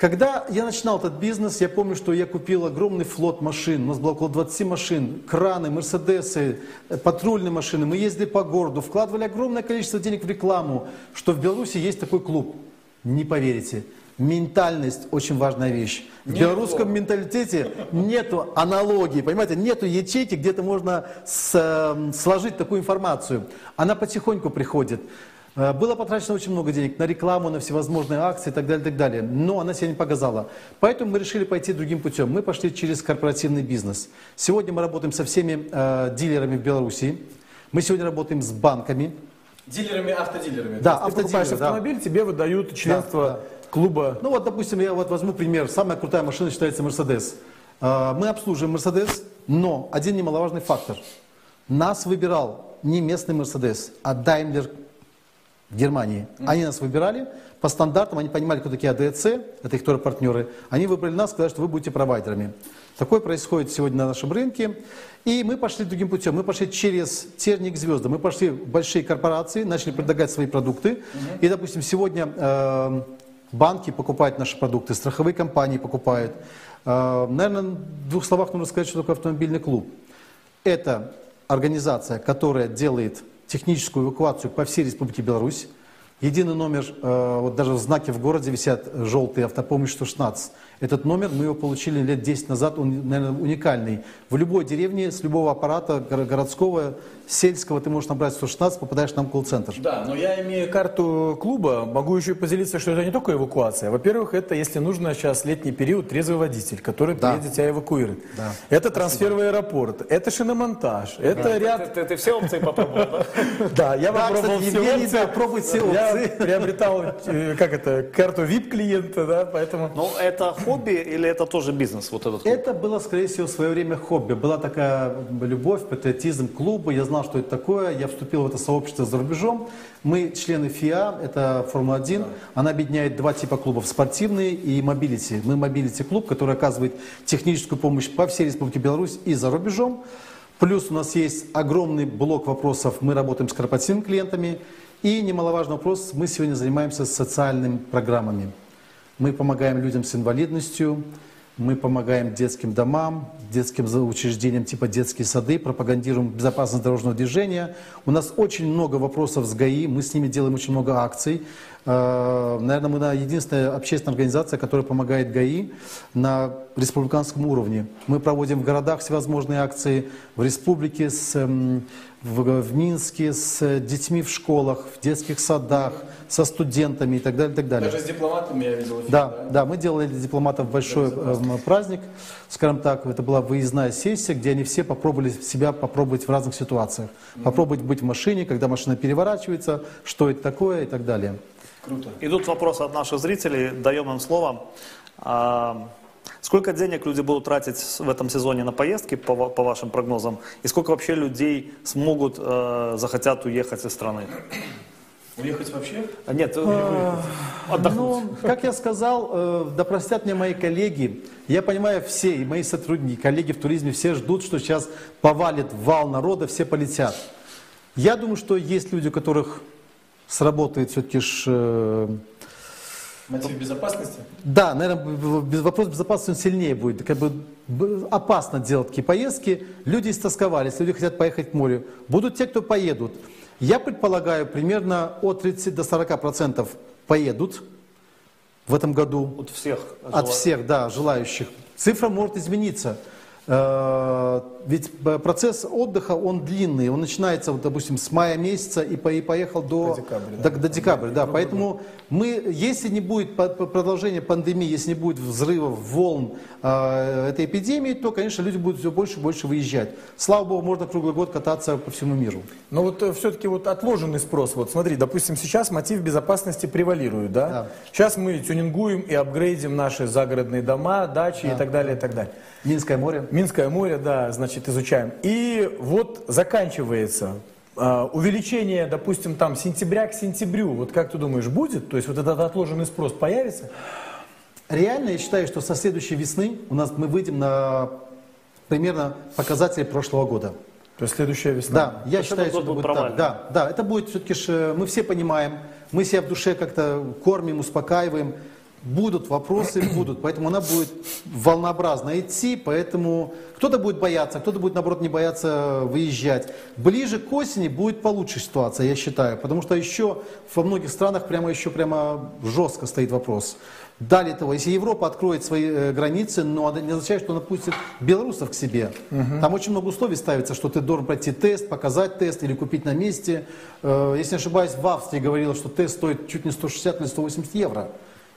Когда я начинал этот бизнес, я помню, что я купил огромный флот машин. У нас было около 20 машин, краны, мерседесы, э, патрульные машины. Мы ездили по городу, вкладывали огромное количество денег в рекламу, что в Беларуси есть такой клуб. Не поверите. Ментальность очень важная вещь. В белорусском менталитете нету аналогии, понимаете, нету ячейки, где-то можно с- эм, сложить такую информацию. Она потихоньку приходит. Э, Было потрачено очень много денег на рекламу, на всевозможные акции и так далее, так далее. Но она себя не показала. Поэтому мы решили пойти другим путем. Мы пошли через корпоративный бизнес. Сегодня мы работаем со всеми э, дилерами в Беларуси. Мы сегодня работаем с банками. Дилерами, автодилерами. Да, То есть ты покупаешь да. автомобиль, тебе выдают членство да. клуба. Ну вот, допустим, я вот возьму пример. Самая крутая машина считается Mercedes. Э, Мы обслуживаем Mercedes, но один немаловажный фактор. Нас выбирал не местный Mercedes, а Daimler в Германии. Они нас выбирали по стандартам, они понимали, кто такие АДЦ, это их тоже партнеры. Они выбрали нас, сказали, что вы будете провайдерами. Такое происходит сегодня на нашем рынке. И мы пошли другим путем. Мы пошли через терник звезды. Мы пошли в большие корпорации, начали предлагать свои продукты. И, допустим, сегодня э, банки покупают наши продукты, страховые компании покупают. Э, Наверное, в двух словах нужно сказать, что такое автомобильный клуб. Это организация, которая делает техническую эвакуацию по всей Республике Беларусь. Единый номер, э, вот даже в знаке в городе висят желтые автопомощь 116. Этот номер мы его получили лет 10 назад, он, наверное, уникальный. В любой деревне с любого аппарата горо- городского, сельского ты можешь набрать 116, попадаешь нам в колл-центр. Да, но я имею карту клуба, могу еще поделиться, что это не только эвакуация. Во-первых, это, если нужно, сейчас летний период, трезвый водитель, который Да. приедет тебя эвакуирует. Да. Это трансфер в аэропорт, это шиномонтаж, это ряд... Ты, ты все опции попробовал, да? <laughs> Да, я Да, попробовал все опции. да, пробуй все Я опции. приобретал, э, как это, карту VIP-клиента, да, поэтому... Ну, это хобби или это тоже бизнес, вот этот? Это было, скорее всего, в свое время хобби. Была такая любовь, патриотизм клуба. Я знал, что это такое. Я вступил в это сообщество за рубежом. Мы члены ФИА, это Формула-1. Она объединяет два типа клубов. Спортивный и mobility. Мы mobility клуб, который оказывает техническую помощь по всей Республике Беларусь и за рубежом. Плюс у нас есть огромный блок вопросов. Мы работаем с корпоративными клиентами. И немаловажный вопрос, мы сегодня занимаемся социальными программами. Мы помогаем людям с инвалидностью, мы помогаем детским домам, детским учреждениям типа детские сады, пропагандируем безопасность дорожного движения. У нас очень много вопросов с ГАИ, мы с ними делаем очень много акций. Э, Наверное, мы на- единственная общественная организация, которая помогает ГАИ на республиканском уровне. Мы проводим в городах всевозможные акции, в республике, с, эм, в, в Минске, с детьми в школах, в детских садах, со студентами и так далее, и так далее. Даже с дипломатами я видел эфир, Да, да, мы делали для дипломатов большой эм, праздник, скажем так, это была выездная сессия, где они все попробовали себя попробовать в разных ситуациях. Попробовать быть в машине, когда машина переворачивается, что это такое и так далее. Круто. Идут вопросы от наших зрителей, даем им слово. А, сколько денег люди будут тратить в этом сезоне на поездки, по, по вашим прогнозам? И сколько вообще людей смогут, э, захотят уехать из страны? Уехать вообще? А, Нет, э, отдохнуть. Ну, как я сказал, э, да простят мне мои коллеги, я понимаю, все, и мои сотрудники, коллеги в туризме, все ждут, что сейчас повалит вал народа, все полетят. Я думаю, что есть люди, у которых сработает все-таки Мотив безопасности? Да, наверное, без вопрос безопасности он сильнее будет. Как бы опасно делать такие поездки. Люди истосковались, люди хотят поехать к морю. Будут те, кто поедут. Я предполагаю, примерно от 30 до 40 процентов поедут в этом году. От всех. От всех, да, желающих. Цифра может измениться. Э, Ведь процесс отдыха, он длинный. Он начинается, вот, допустим, с мая месяца и, по- и поехал до, До декабря, да. до, до декабря. Да. Поэтому мы, если не будет продолжения пандемии, если не будет взрывов, волн э, этой эпидемии, то, конечно, люди будут все больше и больше выезжать. Слава богу, можно круглый год кататься по всему миру. Но вот все-таки вот отложенный спрос. Вот смотри, допустим, сейчас мотив безопасности превалирует, да? Да. Сейчас мы тюнингуем и апгрейдим наши загородные дома, дачи и так далее, и так далее. Минское море. Минское море, да, значит, изучаем. И вот заканчивается а, увеличение, допустим, там сентября к сентябрю. Вот как ты думаешь, будет? То есть вот этот отложенный спрос появится? Реально, я считаю, что со следующей весны у нас мы выйдем на примерно показатели прошлого года. То есть следующая весна? Да, я есть считаю, что это будет так. Да, да, это будет все-таки, ж, мы все понимаем, мы себя в душе как-то кормим, успокаиваем. Будут вопросы, <coughs> будут, поэтому она будет волнообразно идти, поэтому кто-то будет бояться, кто-то будет, наоборот, не бояться выезжать. Ближе к осени будет получше ситуация, я считаю, потому что еще во многих странах прямо еще прямо жестко стоит вопрос. Далее того, если Европа откроет свои э, границы, но это не означает, что она пустит белорусов к себе. Там очень много условий ставится, что ты должен пройти тест, показать тест или купить на месте. Э, если не ошибаюсь, в Австрии говорилось, что тест стоит чуть не 160 или 180 евро.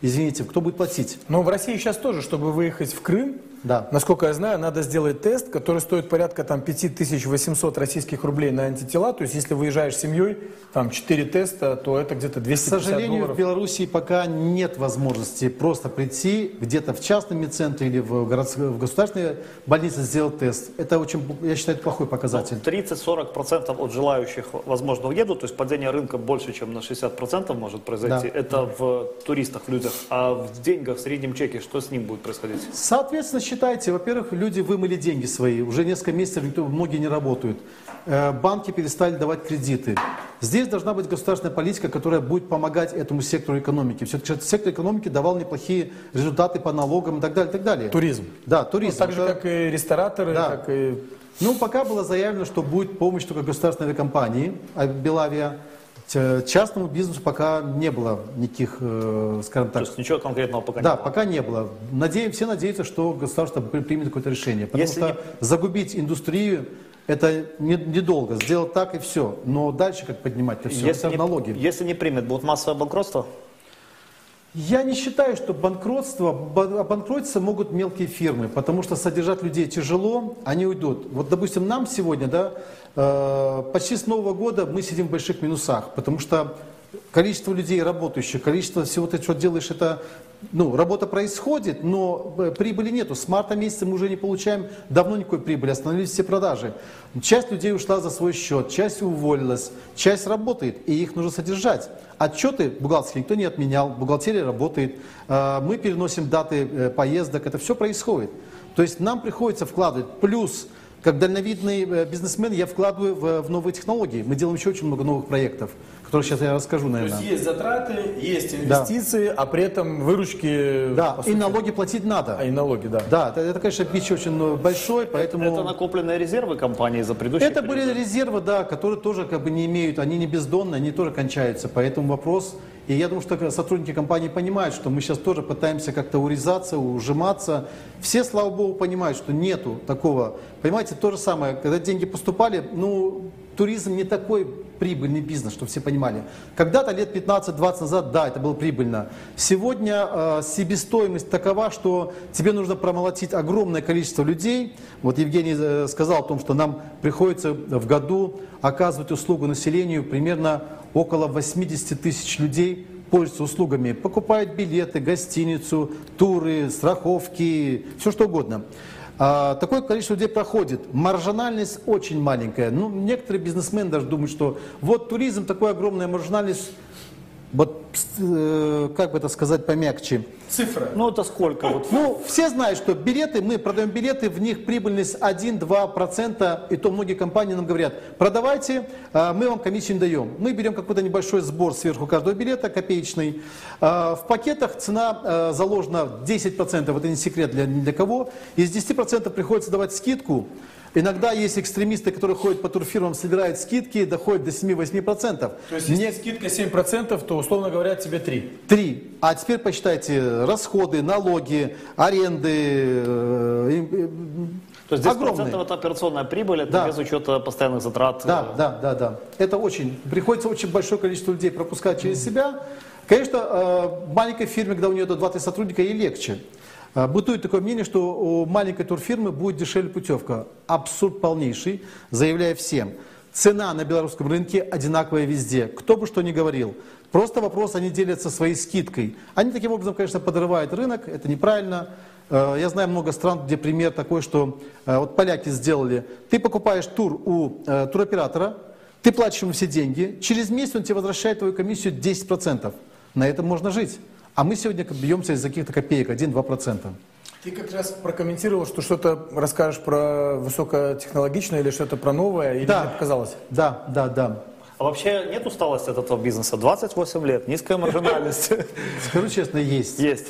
Извините, кто будет платить? Но в России сейчас тоже, чтобы выехать в Крым, Да. насколько я знаю, надо сделать тест, который стоит порядка там 5800 российских рублей на антитела. То есть если выезжаешь с семьей, там 4 теста, то это где-то К 250 сожалению, долларов. в Беларуси пока нет возможности просто прийти где-то в частном медцентре или в, городс- в государственной больнице сделать тест. Это очень, я считаю, это плохой показатель. 30-40% от желающих, возможно, уедут, то есть падение рынка больше, чем на 60% может произойти. Да. Это в туристах, в людях. А в деньгах, в среднем чеке, что с ним будет происходить? Соответственно, сейчас посчитайте, во-первых, люди вымыли деньги свои, уже несколько месяцев никто, многие не работают. Э, банки перестали давать кредиты. Здесь должна быть государственная политика, которая будет помогать этому сектору экономики. Все-таки сектор экономики давал неплохие результаты по налогам и так далее. И так далее. Туризм. Да, туризм. Ну, так же, Это- как и рестораторы, Да. как и... Ну, пока было заявлено, что будет помощь только государственной авиакомпании, а Белавия. Ч- Частному бизнесу пока не было никаких, э, скажем То так, есть ничего конкретного пока да, не было. пока не было. Надеем, все надеются, что государство при- примет какое-то решение. Потому Если что загубить индустрию это не- недолго. Сделать так и все. Но дальше как поднимать это все? Если это не, налоги. если не примет, будет массовое банкротство? Я не считаю, что банкротство, ба- обанкротиться могут мелкие фирмы, потому что содержать людей тяжело, они уйдут. Вот, допустим, нам сегодня, да, э, почти с Нового года мы сидим в больших минусах, потому что количество людей работающих, количество всего ты что делаешь, это, ну, работа происходит, но э, прибыли нету. С марта месяца мы уже не получаем давно никакой прибыли, остановились все продажи. Часть людей ушла за свой счет, часть уволилась, часть работает, и их нужно содержать. Отчеты бухгалтерские никто не отменял, бухгалтерия работает, э, мы переносим даты э, поездок, это все происходит. То есть нам приходится вкладывать. Плюс, как дальновидный бизнесмен, я вкладываю в, в новые технологии. Мы делаем еще очень много новых проектов, которые сейчас я расскажу, То наверное. есть есть затраты, есть инвестиции, а при этом выручки... Да, по и сути- налоги платить надо. А, и налоги, да. Да, это, это, конечно, бич очень э, большой, поэтому... Это накопленные резервы компании за предыдущие Это были периоды? резервы, да, которые тоже как бы не имеют, они не бездонные, они тоже кончаются. Поэтому вопрос, и я думаю, что сотрудники компании понимают, что мы сейчас тоже пытаемся как-то урезаться, ужиматься. Все, слава богу, понимают, что нету такого. Понимаете, то же самое, когда деньги поступали, ну, туризм не такой прибыльный бизнес, чтобы все понимали. Когда-то лет 15-20 назад, да, это было прибыльно. Сегодня э, себестоимость такова, что тебе нужно промолотить огромное количество людей. Вот Евгений э, сказал о том, что нам приходится в году оказывать услугу населению примерно около 80 тысяч людей пользуются услугами, покупают билеты, гостиницу, туры, страховки, все что угодно. А, такое количество людей проходит. Маржинальность очень маленькая. Ну, некоторые бизнесмены даже думают, что вот туризм, такая огромная маржинальность, вот, э, как бы это сказать помягче, Цифра. Ну это сколько? Вот ну, все знают, что билеты, мы продаем билеты, в них прибыльность 1-2%, и то многие компании нам говорят, продавайте, а, мы вам комиссию не даем. Мы берем какой-то небольшой сбор сверху каждого билета, копеечный. А, В пакетах цена а, заложена 10%, это не секрет для, для кого. Из 10% приходится давать скидку. Иногда есть экстремисты, которые ходят по турфирмам, собирают скидки, доходят до 7-8%. То есть, если скидка 7%, то, условно говоря, тебе 3. Три. А теперь посчитайте расходы, налоги, аренды. э, и- и- То есть 10% огромные. это операционная прибыль, это Да. без учета постоянных затрат. Да, да, да, да. Это очень. Приходится очень большое количество людей пропускать через себя. Конечно, э, маленькой фирме, когда у нее до 2-3 сотрудника, ей легче. Э, Бытует такое мнение, что у маленькой турфирмы будет дешевле путевка. Абсурд полнейший, заявляя всем. Цена на белорусском рынке одинаковая везде. Кто бы что ни говорил. Просто вопрос, они делятся своей скидкой. Они таким образом, конечно, подрывают рынок, это неправильно. Э, Я знаю много стран, где пример такой, что э, вот поляки сделали. Ты покупаешь тур у э, туроператора, ты платишь ему все деньги, через месяц он тебе возвращает твою комиссию 10%. На этом можно жить. А мы сегодня бьемся из-за каких-то копеек, 1-2%. Ты как раз прокомментировал, что что-то расскажешь про высокотехнологичное или что-то про новое, или Да. тебе показалось? Да, да, да. А вообще нет усталости от этого бизнеса? 28 лет, низкая маржинальность. Скажу честно, есть. Есть.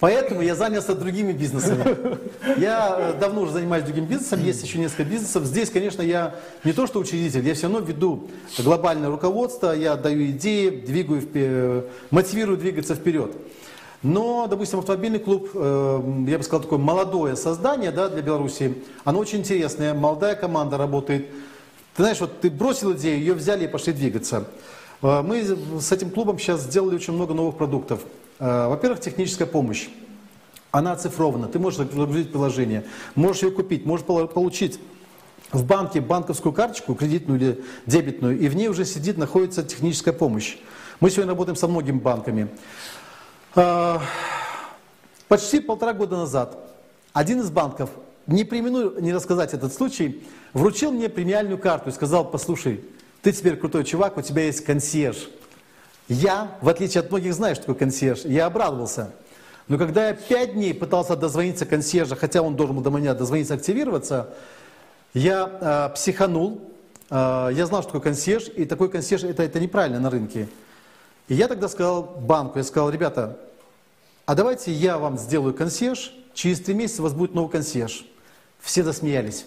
Поэтому я занялся другими бизнесами. Я э, давно уже занимаюсь другим бизнесом, есть еще несколько бизнесов. Здесь, конечно, я не то что учредитель, я все равно веду глобальное руководство, я даю идеи, двигаю, впе- мотивирую двигаться вперед. Но, допустим, автомобильный клуб, э, я бы сказал, такое молодое создание да, для Беларуси, оно очень интересное, молодая команда работает. Ты знаешь, вот ты бросил идею, ее взяли и пошли двигаться. Э, Мы с этим клубом сейчас сделали очень много новых продуктов. Э, Во-первых, техническая помощь. Она оцифрована. Ты можешь загрузить приложение, можешь ее купить, можешь получить в банке банковскую карточку, кредитную или дебетную, и в ней уже сидит, находится техническая помощь. Мы сегодня работаем со многими банками. А, Почти полтора года назад один из банков, не примену не рассказать этот случай, вручил мне премиальную карту и сказал, послушай, ты теперь крутой чувак, у тебя есть консьерж. Я, в отличие от многих, знаю, что такое консьерж. Я обрадовался. Но когда я пять дней пытался дозвониться консьержа, хотя он должен был до меня дозвониться, активироваться, я э, психанул, э, я знал, что такое консьерж, и такой консьерж, это, это неправильно на рынке. И я тогда сказал банку, я сказал, ребята, а давайте я вам сделаю консьерж, через три месяца у вас будет новый консьерж. Все засмеялись.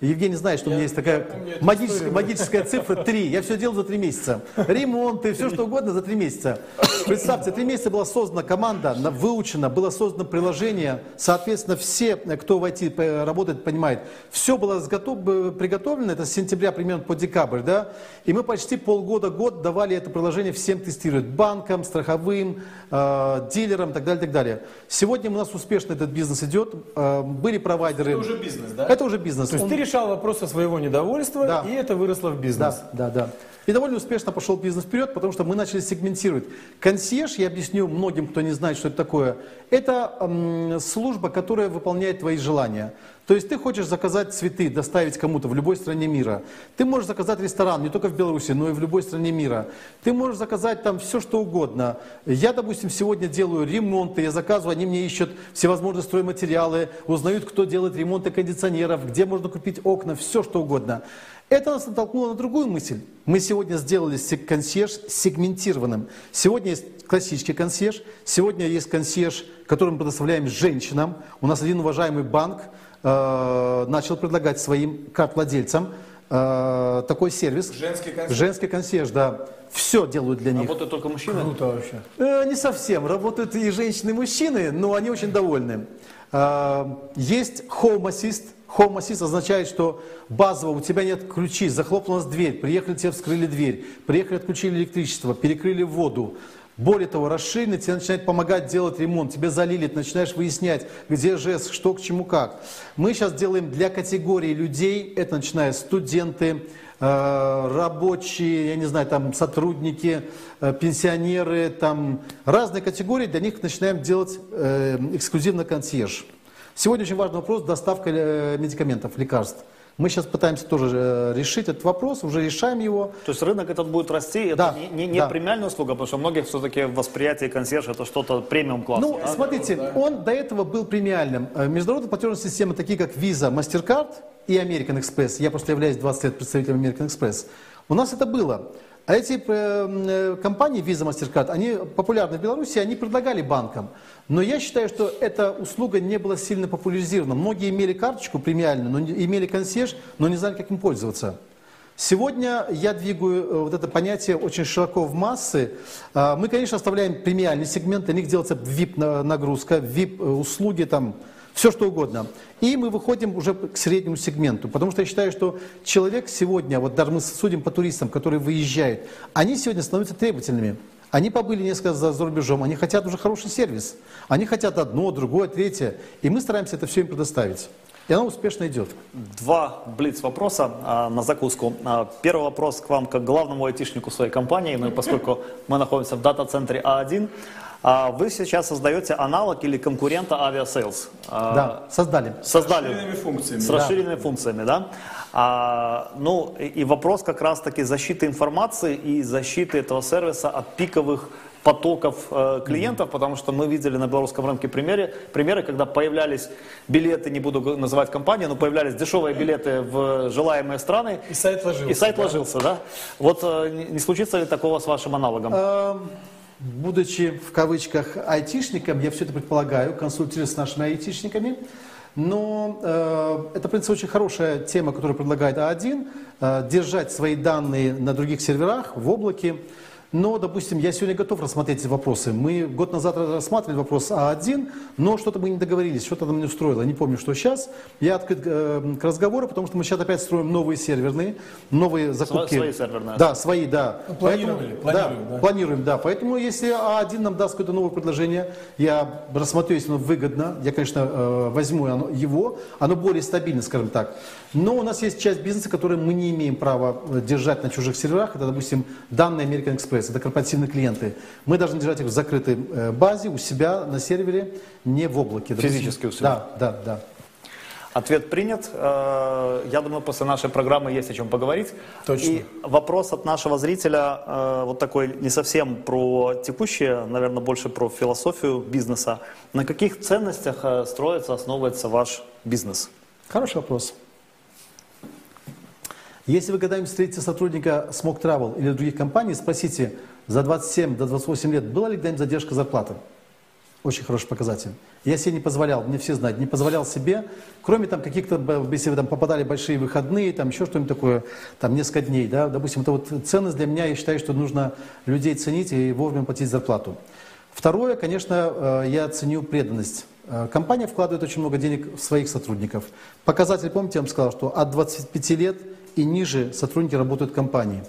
Евгений знает, что у меня есть такая магическая, магическая цифра 3. Я все делал за 3 месяца. Ремонты, все что угодно за 3 месяца. Представьте, 3 месяца была создана команда, выучена, было создано приложение. Соответственно, все, кто в IT работает, понимает. Все было приготовлено, это с сентября примерно по декабрь. Да? И мы почти полгода, год давали это приложение всем тестировать. Банкам, страховым, э, дилерам и так далее, так далее. Сегодня у нас успешно этот бизнес идет. Э, были провайдеры. Это уже бизнес, да? Это уже бизнес. То есть ты решал вопросы своего недовольства, да. и это выросло в бизнес. Да, да, да. И довольно успешно пошел бизнес вперед, потому что мы начали сегментировать. Консьерж, я объясню многим, кто не знает, что это такое, это служба, которая выполняет твои желания. То есть ты хочешь заказать цветы, доставить кому-то в любой стране мира. Ты можешь заказать ресторан не только в Беларуси, но и в любой стране мира. Ты можешь заказать там все, что угодно. Я, допустим, сегодня делаю ремонты, я заказываю, они мне ищут всевозможные стройматериалы, узнают, кто делает ремонты кондиционеров, где можно купить окна, все, что угодно. Это нас натолкнуло на другую мысль. Мы сегодня сделали консьерж сегментированным. Сегодня есть классический консьерж, сегодня есть консьерж, который мы предоставляем женщинам. У нас один уважаемый банк э, начал предлагать своим карт-владельцам э, такой сервис. Женский консьерж? Женский консьерж, да. Все делают для них. Работают только мужчины? Круто вообще. Э, не совсем. Работают и женщины, и мужчины, но они очень довольны. Э, есть Home Assist, Home Assist означает, что базово у тебя нет ключей, захлопнулась дверь, приехали тебе вскрыли дверь, приехали отключили электричество, перекрыли воду. Более того, расширенный тебе начинает помогать делать ремонт, тебе залили, ты начинаешь выяснять, где жест, что к чему как. Мы сейчас делаем для категории людей, это начиная студенты, э, рабочие, я не знаю, там сотрудники, э, пенсионеры, там разные категории, для них начинаем делать э, эксклюзивно консьерж. Сегодня очень важный вопрос доставка медикаментов, лекарств. Мы сейчас пытаемся тоже э, решить этот вопрос, уже решаем его. То есть рынок этот будет расти, это да, не, не, не да. премиальная услуга, потому что у многих все-таки восприятие консьержа это что-то премиум класса. Ну, да? смотрите, да. он до этого был премиальным. Э, международные платежные системы, такие как Visa, MasterCard и American Express, я просто являюсь 20 лет представителем American Express, у нас это было. А эти э, э, компании Visa, MasterCard, они популярны в Беларуси, они предлагали банкам. Но я считаю, что эта услуга не была сильно популяризирована. Многие имели карточку премиальную, но имели консьерж, но не знали, как им пользоваться. Сегодня я двигаю э, вот это понятие очень широко в массы. А, мы, конечно, оставляем премиальный сегмент, для них делается VIP-нагрузка, VIP-услуги, там, все что угодно. И мы выходим уже к среднему сегменту, потому что я считаю, что человек сегодня, вот даже мы судим по туристам, которые выезжают, они сегодня становятся требовательными. Они побыли несколько за, за рубежом, они хотят уже хороший сервис. Они хотят одно, другое, третье. И мы стараемся это все им предоставить. И оно успешно идет. Два блиц вопроса а, на закуску. А, первый вопрос к вам как главному айтишнику своей компании, ну и поскольку мы находимся в дата-центре А1, а вы сейчас создаете аналог или конкурента Aviasales. А, да, создали. Создали. С расширенными функциями. С расширенными да. функциями, да. А, ну и, и вопрос как раз-таки защиты информации и защиты этого сервиса от пиковых потоков э, клиентов, потому что мы видели на белорусском рынке примеры, примеры, когда появлялись билеты, не буду называть компанию, но появлялись дешевые билеты в желаемые страны. И сайт ложился. И сайт да? ложился, да. Вот э, не случится ли такого с вашим аналогом? Будучи в кавычках айтишником, я все это предполагаю, консультируюсь с нашими айтишниками, но э, это, в принципе, очень хорошая тема, которую предлагает А1, э, держать свои данные на других серверах, в облаке, но, допустим, я сегодня готов рассмотреть эти вопросы. Мы год назад рассматривали вопрос А1, но что-то мы не договорились, что-то нам не устроило. Не помню, что сейчас. Я открыт э, к разговору, потому что мы сейчас опять строим новые серверные, новые закупки. Свои серверные. Да, свои, да. Ну, планировали, Поэтому, планируем, да, да. Планируем, да. Поэтому, если А1 нам даст какое-то новое предложение, я рассмотрю, если оно выгодно. Я, конечно, э, возьму его. Оно более стабильно, скажем так. Но у нас есть часть бизнеса, который мы не имеем права э, держать на чужих серверах. Это, допустим, данные American Express это корпоративные клиенты. Мы должны держать их в закрытой э, базе у себя на сервере, не в облаке. Допустим. Физически у себя. Да, да, да. Ответ принят. Э, я думаю, после нашей программы есть о чем поговорить. Точно. И вопрос от нашего зрителя вот такой не совсем про текущее, наверное, больше про философию бизнеса. На каких ценностях строится, основывается ваш бизнес? Хороший вопрос. Если вы когда-нибудь встретите сотрудника Smoke Travel или других компаний, спросите, за 27 до 28 лет была ли когда-нибудь задержка зарплаты? Очень хороший показатель. Я себе не позволял, мне все знают, не позволял себе, кроме там каких-то, если вы там попадали большие выходные, там еще что-нибудь такое, там несколько дней, да, допустим, это вот ценность для меня, я считаю, что нужно людей ценить и вовремя платить зарплату. Второе, конечно, э, я ценю преданность. Э, компания вкладывает очень много денег в своих сотрудников. Показатель, помните, я вам сказал, что от 25 лет и ниже сотрудники работают компании.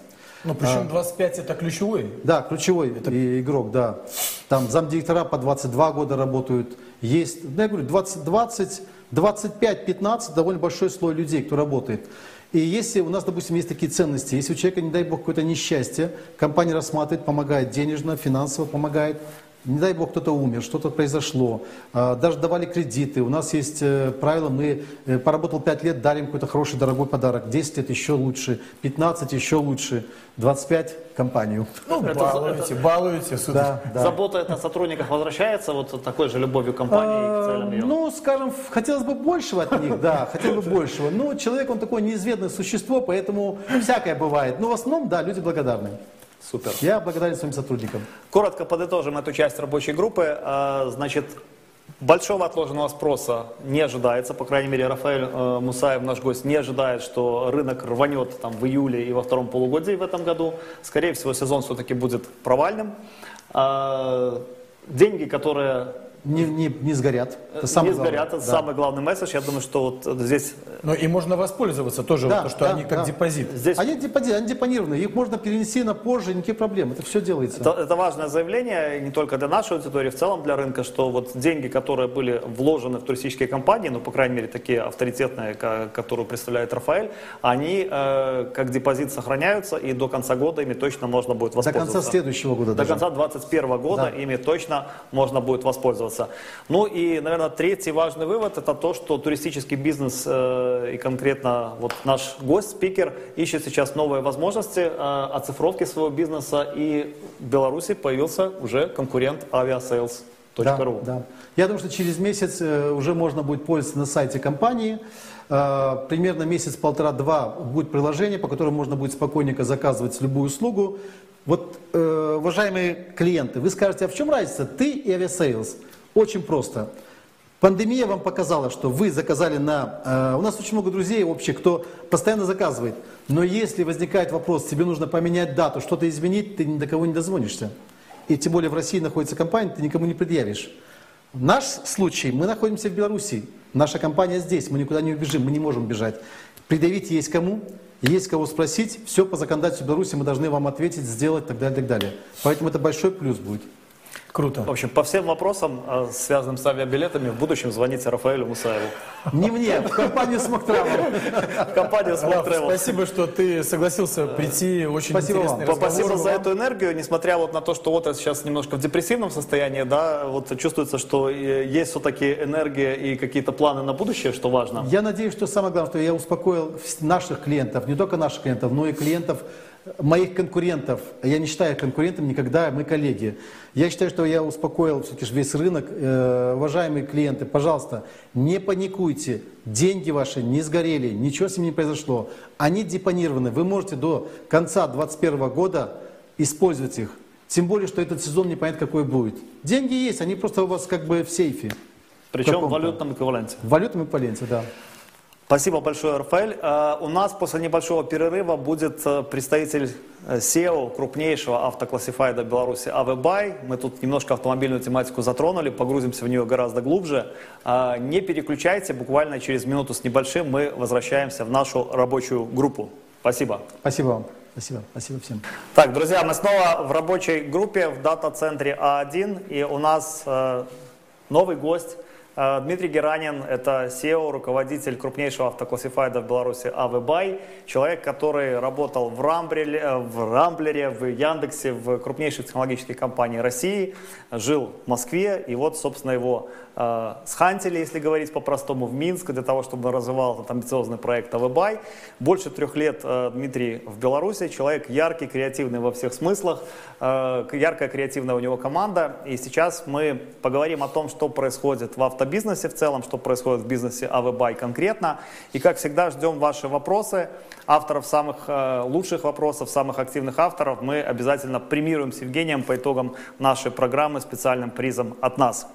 Ну, причем 25 это ключевой. Да, ключевой это... игрок, да. Там замдиректора по 22 года работают. Есть, ну, я говорю, 20, 20 25-15 довольно большой слой людей, кто работает. И если у нас, допустим, есть такие ценности, если у человека, не дай бог, какое-то несчастье, компания рассматривает, помогает денежно, финансово помогает, не дай бог кто-то умер, что-то произошло, а, даже давали кредиты. У нас есть э, правило, мы э, поработал 5 лет, дарим какой-то хороший, дорогой подарок. 10 лет еще лучше, 15 еще лучше, 25 компанию. Ну, это, балуете, это, балуете. Да, да. Забота о сотрудниках возвращается вот такой же любовью компании а, к целям ее? Ну, скажем, хотелось бы большего от них, да, хотелось бы большего. Но человек, он такое неизведанное существо, поэтому всякое бывает. Но в основном, да, люди благодарны. Супер. Я благодарен своим сотрудникам. Коротко подытожим эту часть рабочей группы. А, значит, Большого отложенного спроса не ожидается, по крайней мере, Рафаэль э, Мусаев, наш гость, не ожидает, что рынок рванет там, в июле и во втором полугодии в этом году. Скорее всего, сезон все-таки будет провальным. Э, деньги, которые не, не, не сгорят. Это самое не сгорят, это да. самый главный месседж. Я думаю, что вот здесь... Но и можно воспользоваться тоже, да, вот, то, что да, они как да. депозит. Здесь... Они, депозит, они депонированы, их можно перенести на позже, никаких проблем, это все делается. Это, это важное заявление, не только для нашей аудитории, в целом для рынка, что вот деньги, которые были вложены в туристические компании, ну, по крайней мере, такие авторитетные, которые представляет Рафаэль, они э, как депозит сохраняются, и до конца года ими точно можно будет воспользоваться. До конца следующего года До даже. конца 2021 года да. ими точно можно будет воспользоваться воспользоваться. Ну и, наверное, третий важный вывод – это то, что туристический бизнес э, и конкретно вот наш гость, спикер, ищет сейчас новые возможности э, оцифровки своего бизнеса, и в Беларуси появился уже конкурент Aviasales. Да, да. Я думаю, что через месяц э, уже можно будет пользоваться на сайте компании. Э, примерно месяц-полтора-два будет приложение, по которому можно будет спокойненько заказывать любую услугу. Вот, уважаемые клиенты, вы скажете, а в чем разница ты и Aviasales? Очень просто. Пандемия вам показала, что вы заказали на... Э, у нас очень много друзей общих, кто постоянно заказывает. Но если возникает вопрос, тебе нужно поменять дату, что-то изменить, ты ни до кого не дозвонишься. И тем более в России находится компания, ты никому не предъявишь. Наш случай, мы находимся в Беларуси. Наша компания здесь, мы никуда не убежим, мы не можем бежать. Предъявить есть кому, есть кого спросить, все по законодательству Беларуси мы должны вам ответить, сделать, так далее, так далее. Поэтому это большой плюс будет. Круто. В общем, по всем вопросам, э, связанным с авиабилетами, в будущем звоните Рафаэлю Мусаеву. Не мне, в компанию Travel. В компанию Travel. Спасибо, что ты согласился прийти. Очень Спасибо интересный вам. Спасибо за эту энергию. Несмотря вот на то, что вот сейчас немножко в депрессивном состоянии, да, вот чувствуется, что есть все-таки энергия и какие-то планы на будущее, что важно. Я надеюсь, что самое главное, что я успокоил наших клиентов, не только наших клиентов, но и клиентов моих конкурентов, я не считаю их конкурентами никогда, мы коллеги. Я считаю, что я успокоил все-таки весь рынок. Э, уважаемые клиенты, пожалуйста, не паникуйте, деньги ваши не сгорели, ничего с ними не произошло. Они депонированы, вы можете до конца 2021 года использовать их. Тем более, что этот сезон непонятно какой будет. Деньги есть, они просто у вас как бы в сейфе. Причем в валютном эквиваленте. В валютном эквиваленте, да. Спасибо большое, Рафаэль. А, у нас после небольшого перерыва будет э, представитель SEO э, крупнейшего автоклассифайда Беларуси АВБай. Мы тут немножко автомобильную тематику затронули, погрузимся в нее гораздо глубже. Не переключайте, буквально через минуту с небольшим мы возвращаемся в нашу рабочую группу. Спасибо. Спасибо вам. Спасибо. Спасибо всем. Так, друзья, мы снова в рабочей группе в дата-центре А1, и у нас э, новый гость Э, Дмитрий Геранин – это SEO, руководитель крупнейшего автоклассифайда в Беларуси АВБай, человек, который работал в Рамблере, э, в, Рамблере, в Яндексе, в крупнейших технологических компаниях России, жил в Москве, и вот, собственно, его э, схантили, если говорить по-простому, в Минск для того, чтобы развивал этот амбициозный проект АВБай. Больше трех лет э, Дмитрий в Беларуси, человек яркий, креативный во всех смыслах, э, яркая креативная у него команда, и сейчас мы поговорим о том, что происходит в авто автобизнесе в целом, что происходит в бизнесе АВБай конкретно. И, как всегда, ждем ваши вопросы. Авторов самых э, лучших вопросов, самых активных авторов мы обязательно премируем с Евгением по итогам нашей программы специальным призом от нас.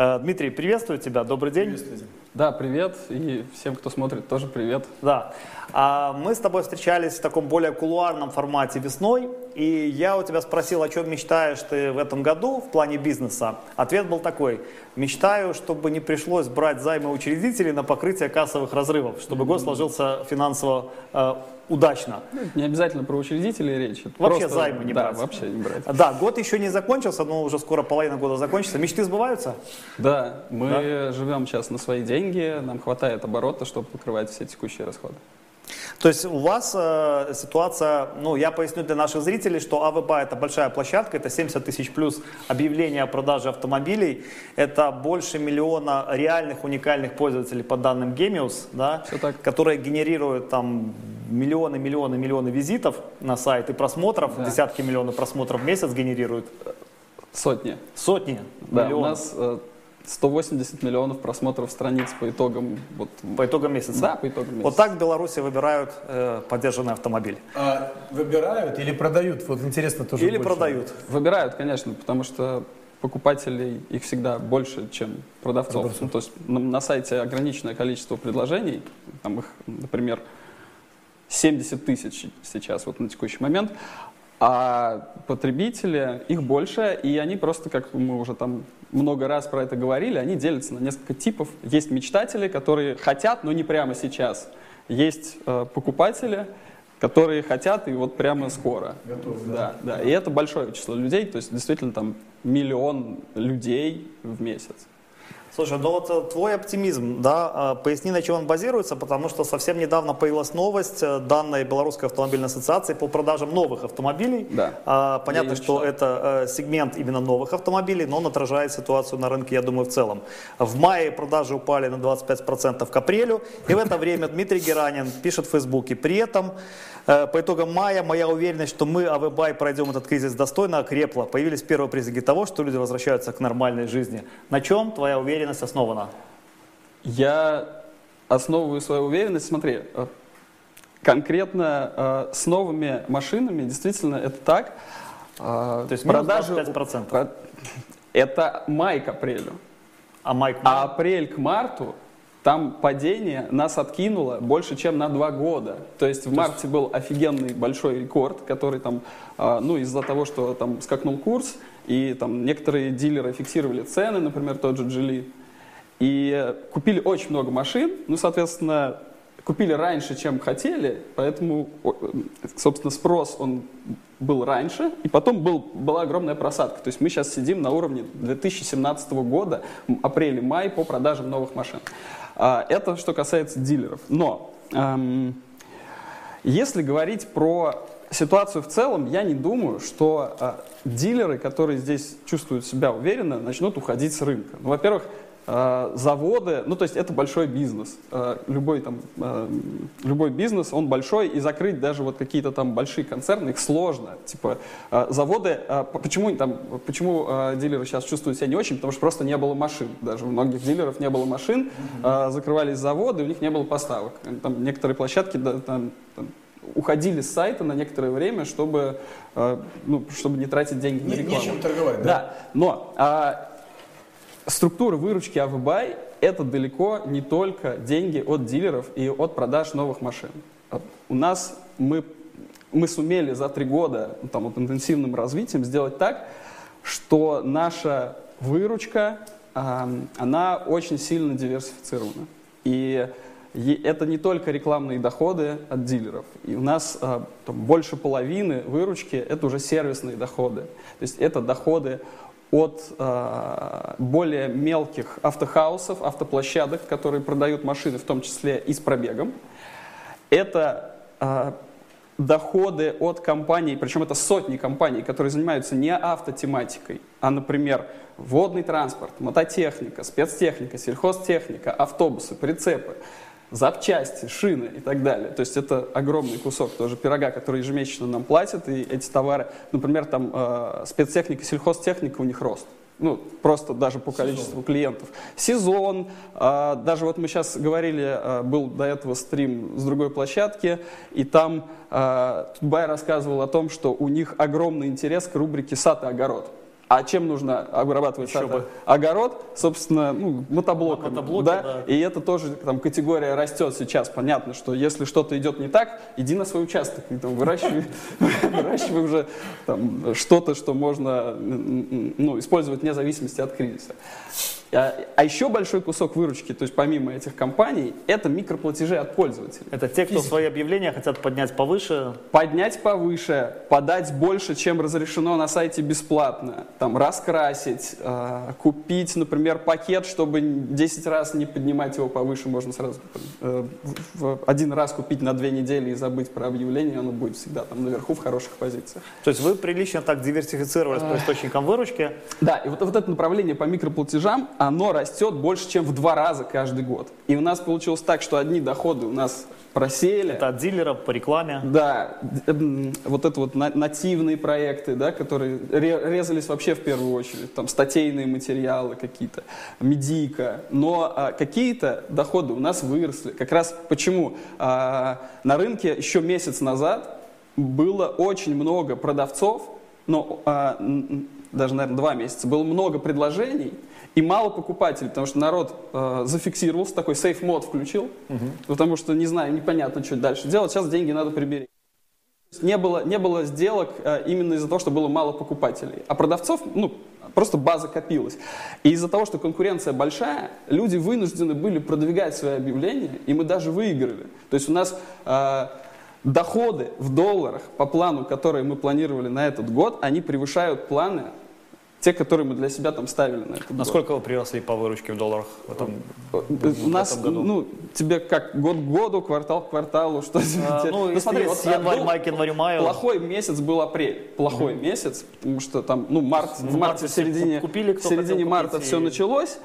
Э, Дмитрий, приветствую тебя, добрый день. Приветствую. Да, привет, и всем, кто смотрит, тоже привет. Да. А мы с тобой встречались в таком более кулуарном формате весной, и я у тебя спросил, о чем мечтаешь ты в этом году в плане бизнеса. Ответ был такой, мечтаю, чтобы не пришлось брать займы учредителей на покрытие кассовых разрывов, чтобы год сложился финансово э, удачно. Не обязательно про учредителей речь. Вообще просто, займы не да, брать. вообще не брать. Да, год еще не закончился, но уже скоро половина года закончится. Мечты сбываются? Да, мы да? живем сейчас на свои деньги, нам хватает оборота, чтобы покрывать все текущие расходы. То есть у вас э, ситуация, ну я поясню для наших зрителей, что АВБ это большая площадка, это 70 тысяч плюс объявления о продаже автомобилей, это больше миллиона реальных уникальных пользователей по данным Gemius, да, которые генерируют там миллионы, миллионы, миллионы визитов на сайт и просмотров, да. десятки миллионов просмотров в месяц генерируют. Сотни. Сотни. Да, миллионов. у нас э, 180 миллионов просмотров страниц по итогам... Вот, по итогам месяца? Да, по итогам месяца. Вот так в Беларуси выбирают э, поддержанный автомобиль. А, выбирают или продают? Вот интересно тоже Или больше. продают. Выбирают, конечно, потому что покупателей их всегда больше, чем продавцов. продавцов. Ну, то есть на, на сайте ограниченное количество предложений, там их, например, 70 тысяч сейчас вот на текущий момент, а потребители, их больше, и они просто, как мы уже там много раз про это говорили, они делятся на несколько типов. Есть мечтатели, которые хотят, но не прямо сейчас. Есть э, покупатели, которые хотят и вот прямо скоро. Готовы, да. Да, да. И это большое число людей, то есть действительно там миллион людей в месяц. Слушай, ну вот э, твой оптимизм, да, а, поясни, на чем он базируется, потому что совсем недавно появилась новость э, данной Белорусской автомобильной ассоциации по продажам новых автомобилей. Да. А, понятно, что это э, сегмент именно новых автомобилей, но он отражает ситуацию на рынке, я думаю, в целом. В мае продажи упали на 25% к апрелю, и в это время Дмитрий Геранин пишет в Фейсбуке, при этом по итогам мая моя уверенность, что мы, АВБай, пройдем этот кризис достойно, окрепла. Появились первые признаки того, что люди возвращаются к нормальной жизни. На чем твоя уверенность основана? Я основываю свою уверенность, смотри, э, конкретно э, с новыми машинами действительно это так. То есть продажи 25%? <laughs> Это май к апрелю. А май к? А апрель к марту там падение нас откинуло больше, чем на два года. То есть в марте был офигенный большой рекорд, который там, а, ну, из-за того, что там скакнул курс, и там некоторые дилеры фиксировали цены, например, тот же Geely, и купили очень много машин, ну, соответственно, купили раньше, чем хотели, поэтому, собственно, спрос, он был раньше, и потом был, была огромная просадка. То есть мы сейчас сидим на уровне 2017 года, апрель-май по продажам новых машин. А, это что касается дилеров. Но эм, если говорить про ситуацию в целом, я не думаю, что э, дилеры, которые здесь чувствуют себя уверенно, начнут уходить с рынка. Ну, во-первых, заводы, ну то есть это большой бизнес. Э, любой, там, э, любой бизнес, он большой, и закрыть даже вот какие-то там большие концерны, их сложно. Типа заводы, почему, там, почему дилеры сейчас чувствуют себя не очень? Потому что просто не было машин. Даже у многих дилеров не было машин, закрывались заводы, у них не было поставок. Там некоторые площадки там, там, уходили с сайта на некоторое время, чтобы, ну, чтобы не тратить деньги не, на рекламу. Нечем торговать, да? Да, но а, структура выручки АВБай – это далеко не только деньги от дилеров и от продаж новых машин. У нас мы, мы сумели за три года там, вот, интенсивным развитием сделать так, что наша выручка, она очень сильно диверсифицирована. И это не только рекламные доходы от дилеров. И у нас там, больше половины выручки – это уже сервисные доходы. То есть это доходы от э, более мелких автохаусов, автоплощадок, которые продают машины, в том числе и с пробегом. Это э, доходы от компаний, причем это сотни компаний, которые занимаются не автотематикой, а, например, водный транспорт, мототехника, спецтехника, сельхозтехника, автобусы, прицепы, запчасти, шины и так далее. То есть это огромный кусок тоже пирога, который ежемесячно нам платят, и эти товары, например, там э, спецтехника, сельхозтехника, у них рост. Ну, просто даже по количеству Сезон. клиентов. Сезон, э, даже вот мы сейчас говорили, э, был до этого стрим с другой площадки, и там э, Тутбай рассказывал о том, что у них огромный интерес к рубрике «Сад и огород». А чем нужно обрабатывать сад? Огород, собственно, ну, мотоблоками. Мотоблоки, да? да. И это тоже там категория растет сейчас. Понятно, что если что-то идет не так, иди на свой участок и там выращивай, <laughs> выращивай уже там, что-то, что можно ну, использовать вне зависимости от кризиса. А, а еще большой кусок выручки, то есть помимо этих компаний, это микроплатежи от пользователей. Это те, кто Физики. свои объявления хотят поднять повыше? Поднять повыше, подать больше, чем разрешено на сайте бесплатно, там, раскрасить, э, купить, например, пакет, чтобы 10 раз не поднимать его повыше, можно сразу э, один раз купить на две недели и забыть про объявление, оно будет всегда там наверху в хороших позициях. То есть вы прилично так диверсифицировались по источникам выручки? Да, и вот, вот это направление по микроплатежам, оно растет больше, чем в два раза каждый год. И у нас получилось так, что одни доходы у нас просели. Это от дилеров по рекламе. Да, вот это вот нативные проекты, да, которые резались вообще в первую очередь, там статейные материалы какие-то, медийка. Но а, какие-то доходы у нас выросли. Как раз почему а, на рынке еще месяц назад было очень много продавцов, но а, даже, наверное, два месяца, было много предложений, и мало покупателей, потому что народ э, зафиксировался, такой сейф мод включил, угу. потому что не знаю, непонятно, что дальше делать, сейчас деньги надо приберечь. Не было, не было сделок э, именно из-за того, что было мало покупателей. А продавцов, ну, просто база копилась. И из-за того, что конкуренция большая, люди вынуждены были продвигать свои объявления, и мы даже выиграли. То есть у нас э, доходы в долларах по плану, который мы планировали на этот год, они превышают планы те, которые мы для себя там ставили на этот Насколько год. вы приросли по выручке в долларах в этом, У нас, в этом году? ну, тебе как год к году, квартал к кварталу, что а, Ну, ну смотри, вот январь, май, январь, май. Плохой месяц был апрель, плохой mm-hmm. месяц, потому что там, ну, март, в, в марте, в середине, купили, в середине марта все началось,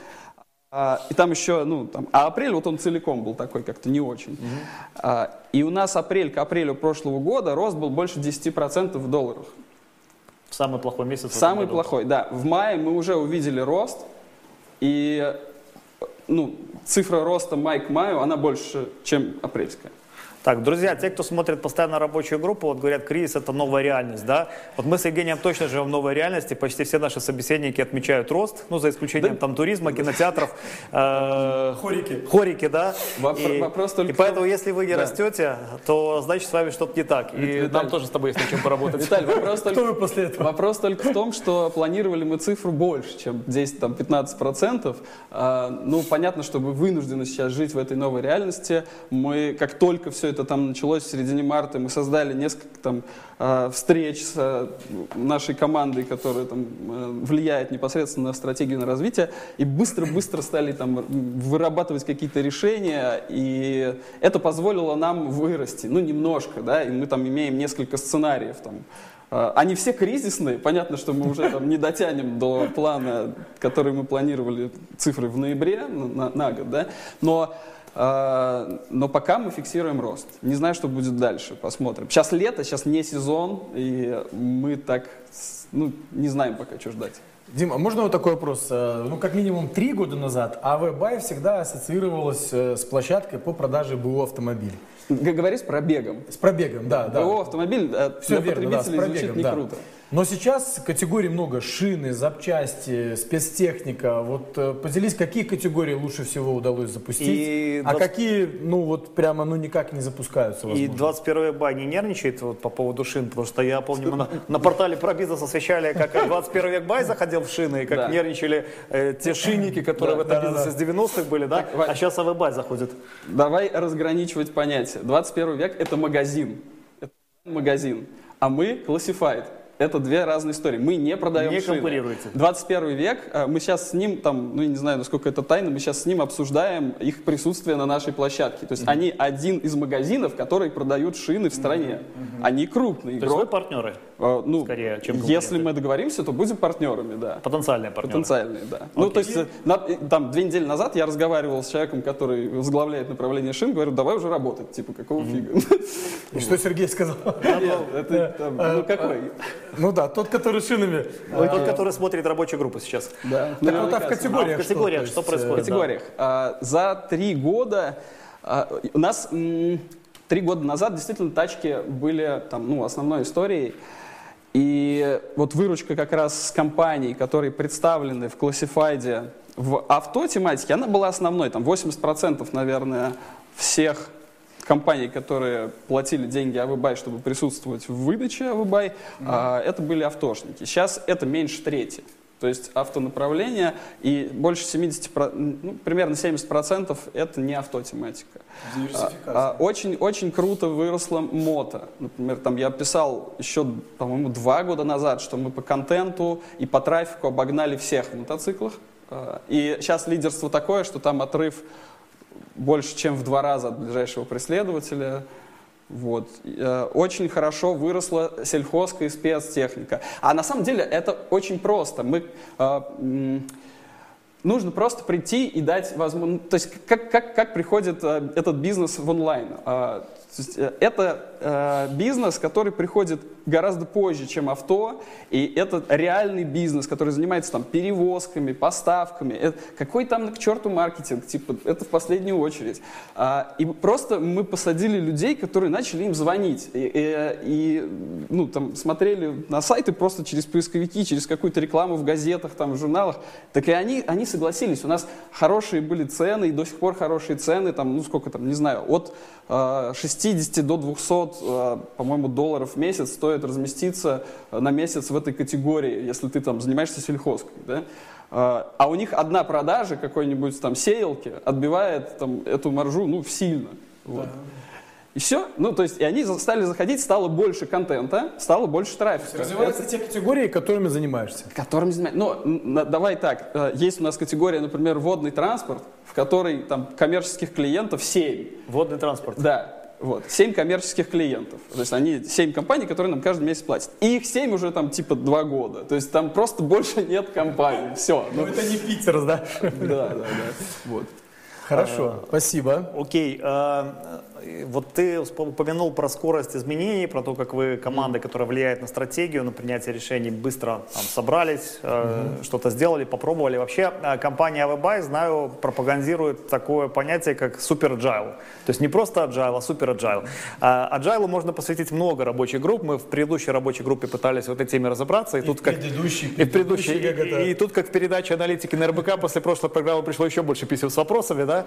а, и там еще, ну, там, а апрель вот он целиком был такой как-то не очень. Mm-hmm. А, и у нас апрель к апрелю прошлого года рост был больше 10% в долларах. Самый плохой месяц? Самый плохой, да. В мае мы уже увидели рост, и ну, цифра роста май к маю, она больше, чем апрельская. Так, друзья, те, кто смотрит постоянно рабочую группу, вот говорят, кризис это новая реальность, да? Вот мы с Евгением точно живем в новой реальности, почти все наши собеседники отмечают рост, ну, за исключением да? там туризма, кинотеатров. Э, хорики. Хорики, да? Вопро- и, вопрос только и поэтому, если вы не да. растете, то значит с вами что-то не так. И Виталь, нам тоже с тобой есть над чем поработать. Виталь, вопрос только, Кто вы после этого? вопрос только в том, что планировали мы цифру больше, чем 10-15%. А, ну, понятно, что мы вынуждены сейчас жить в этой новой реальности. Мы, как только все это там началось в середине марта. Мы создали несколько там а, встреч с э, нашей командой, которая там э, влияет непосредственно на стратегию на развитие, и быстро-быстро стали там вырабатывать какие-то решения, и это позволило нам вырасти, ну, немножко, да, и мы там имеем несколько сценариев там, а, они все кризисные. Понятно, что мы уже там не дотянем до плана, который мы планировали цифры в ноябре на, на год, да. Но а, но пока мы фиксируем рост. Не знаю, что будет дальше, посмотрим. Сейчас лето, сейчас не сезон, и мы так ну, не знаем пока, что ждать. Дима, можно вот такой вопрос? Э, ну, как минимум три года назад АВБай всегда ассоциировалась э, с площадкой по продаже БУ автомобилей. Говори с пробегом. С пробегом, да. да. БУ автомобиль э, Все для верно, да, пробегом, звучит не да. круто. Но сейчас категорий много. Шины, запчасти, спецтехника. Вот э, поделись, какие категории лучше всего удалось запустить, и а 20... какие, ну вот прямо, ну никак не запускаются, возможно. И 21 бай не нервничает вот, по поводу шин, потому что я помню, мы на, на портале про бизнес освещали, как 21 век бай заходил в шины, и как да. нервничали э, те шинники, которые да, в этом да, бизнесе да, да. с 90-х были, да? Так, а сейчас АВБай заходит. Давай разграничивать понятия. 21 век это магазин. Это магазин. А мы classified это две разные истории. Мы не продаем Не шины. конкурируете. 21 век, э, мы сейчас с ним, там, ну, я не знаю, насколько это тайна, мы сейчас с ним обсуждаем их присутствие на нашей площадке. То есть они один из магазинов, которые продают шины в стране. Они крупный То есть вы игрок. партнеры, Э, Ну, скорее, чем если мы договоримся, то будем партнерами, да. потенциальные партнеры. Потенциальные, да. Ну, то есть, э, на- э, там, две недели назад я разговаривал с человеком, который возглавляет направление шин, говорю, давай уже работать, типа, какого фига? И что Сергей сказал? Это, ну, какой? Ну да, тот, который шинами. Вы тот, который смотрит рабочую группу сейчас. Да, Так вот, а в А категориях в категориях То что есть, происходит? э, В категориях. А, За три года а, у нас м, три года назад действительно тачки были там, ну, основной историей. И вот выручка как раз с компаний, которые представлены в классифайде в авто-тематике, она была основной. Там 80% наверное, всех компаний, которые платили деньги Авыбай, чтобы присутствовать в выдаче Авыбай, а, это были автошники. Сейчас это меньше трети. То есть автонаправление и больше 70, про- ну, примерно 70% это не автотематика. А, а, очень, очень круто выросла мото. Например, там я писал еще, по-моему, два года назад, что мы по контенту и по трафику обогнали всех в мотоциклах. А, И сейчас лидерство такое, что там отрыв больше, чем в два раза от ближайшего преследователя. Вот. Э, Очень хорошо выросла сельхозка и спецтехника. А на самом деле это очень просто. Мы, э, нужно просто прийти и дать возможность... То есть как, как, как приходит э, этот бизнес в онлайн? То есть, э, это э, бизнес, который приходит гораздо позже, чем авто, и это реальный бизнес, который занимается там перевозками, поставками. Это- какой там к черту маркетинг? Типа, это в последнюю очередь. А, и просто мы посадили людей, которые начали им звонить. И, и- и, ну, там, смотрели на сайты просто через поисковики, через какую-то рекламу в газетах, там, в журналах. Так и они, они согласились. У нас хорошие были цены, и до сих пор хорошие цены, там, ну сколько там, не знаю, от э, 60 до 200, э, по-моему, долларов в месяц стоит разместиться э, на месяц в этой категории, если ты там занимаешься сельхозкой, да? Э, А у них одна продажа какой-нибудь там сеялки отбивает там эту маржу, ну, сильно. Вот. И все. Ну, то есть, и они стали заходить, стало больше контента, стало больше трафика. Развиваются те категории, которыми занимаешься. Которым занимается. Ну, давай так. Есть у нас категория, например, водный транспорт, в которой там коммерческих клиентов 7. Водный транспорт. Да. Вот, 7 коммерческих клиентов. То есть они 7 компаний, которые нам каждый месяц платят. И их 7 уже там типа 2 года. То есть там просто <laughs> больше нет компаний. Все. Ну это не Питер, да? <laughs> да, да, да. Вот. Хорошо, спасибо. Окей, э, вот ты упомянул про скорость изменений, про то, как вы команда, которая влияет на стратегию, на принятие решений, быстро там, собрались, э, что-то сделали, попробовали. Вообще э, компания Awebuy, знаю, пропагандирует такое понятие, как супер agile. То есть не просто agile, а супер agile. А Agile можно посвятить много рабочих групп. Мы в предыдущей рабочей группе пытались в этой теме разобраться. И, тут как... предыдущий, И предыдущий, это- и, и тут, как в передаче аналитики на РБК, после прошлой программы пришло еще больше писем с вопросами, да?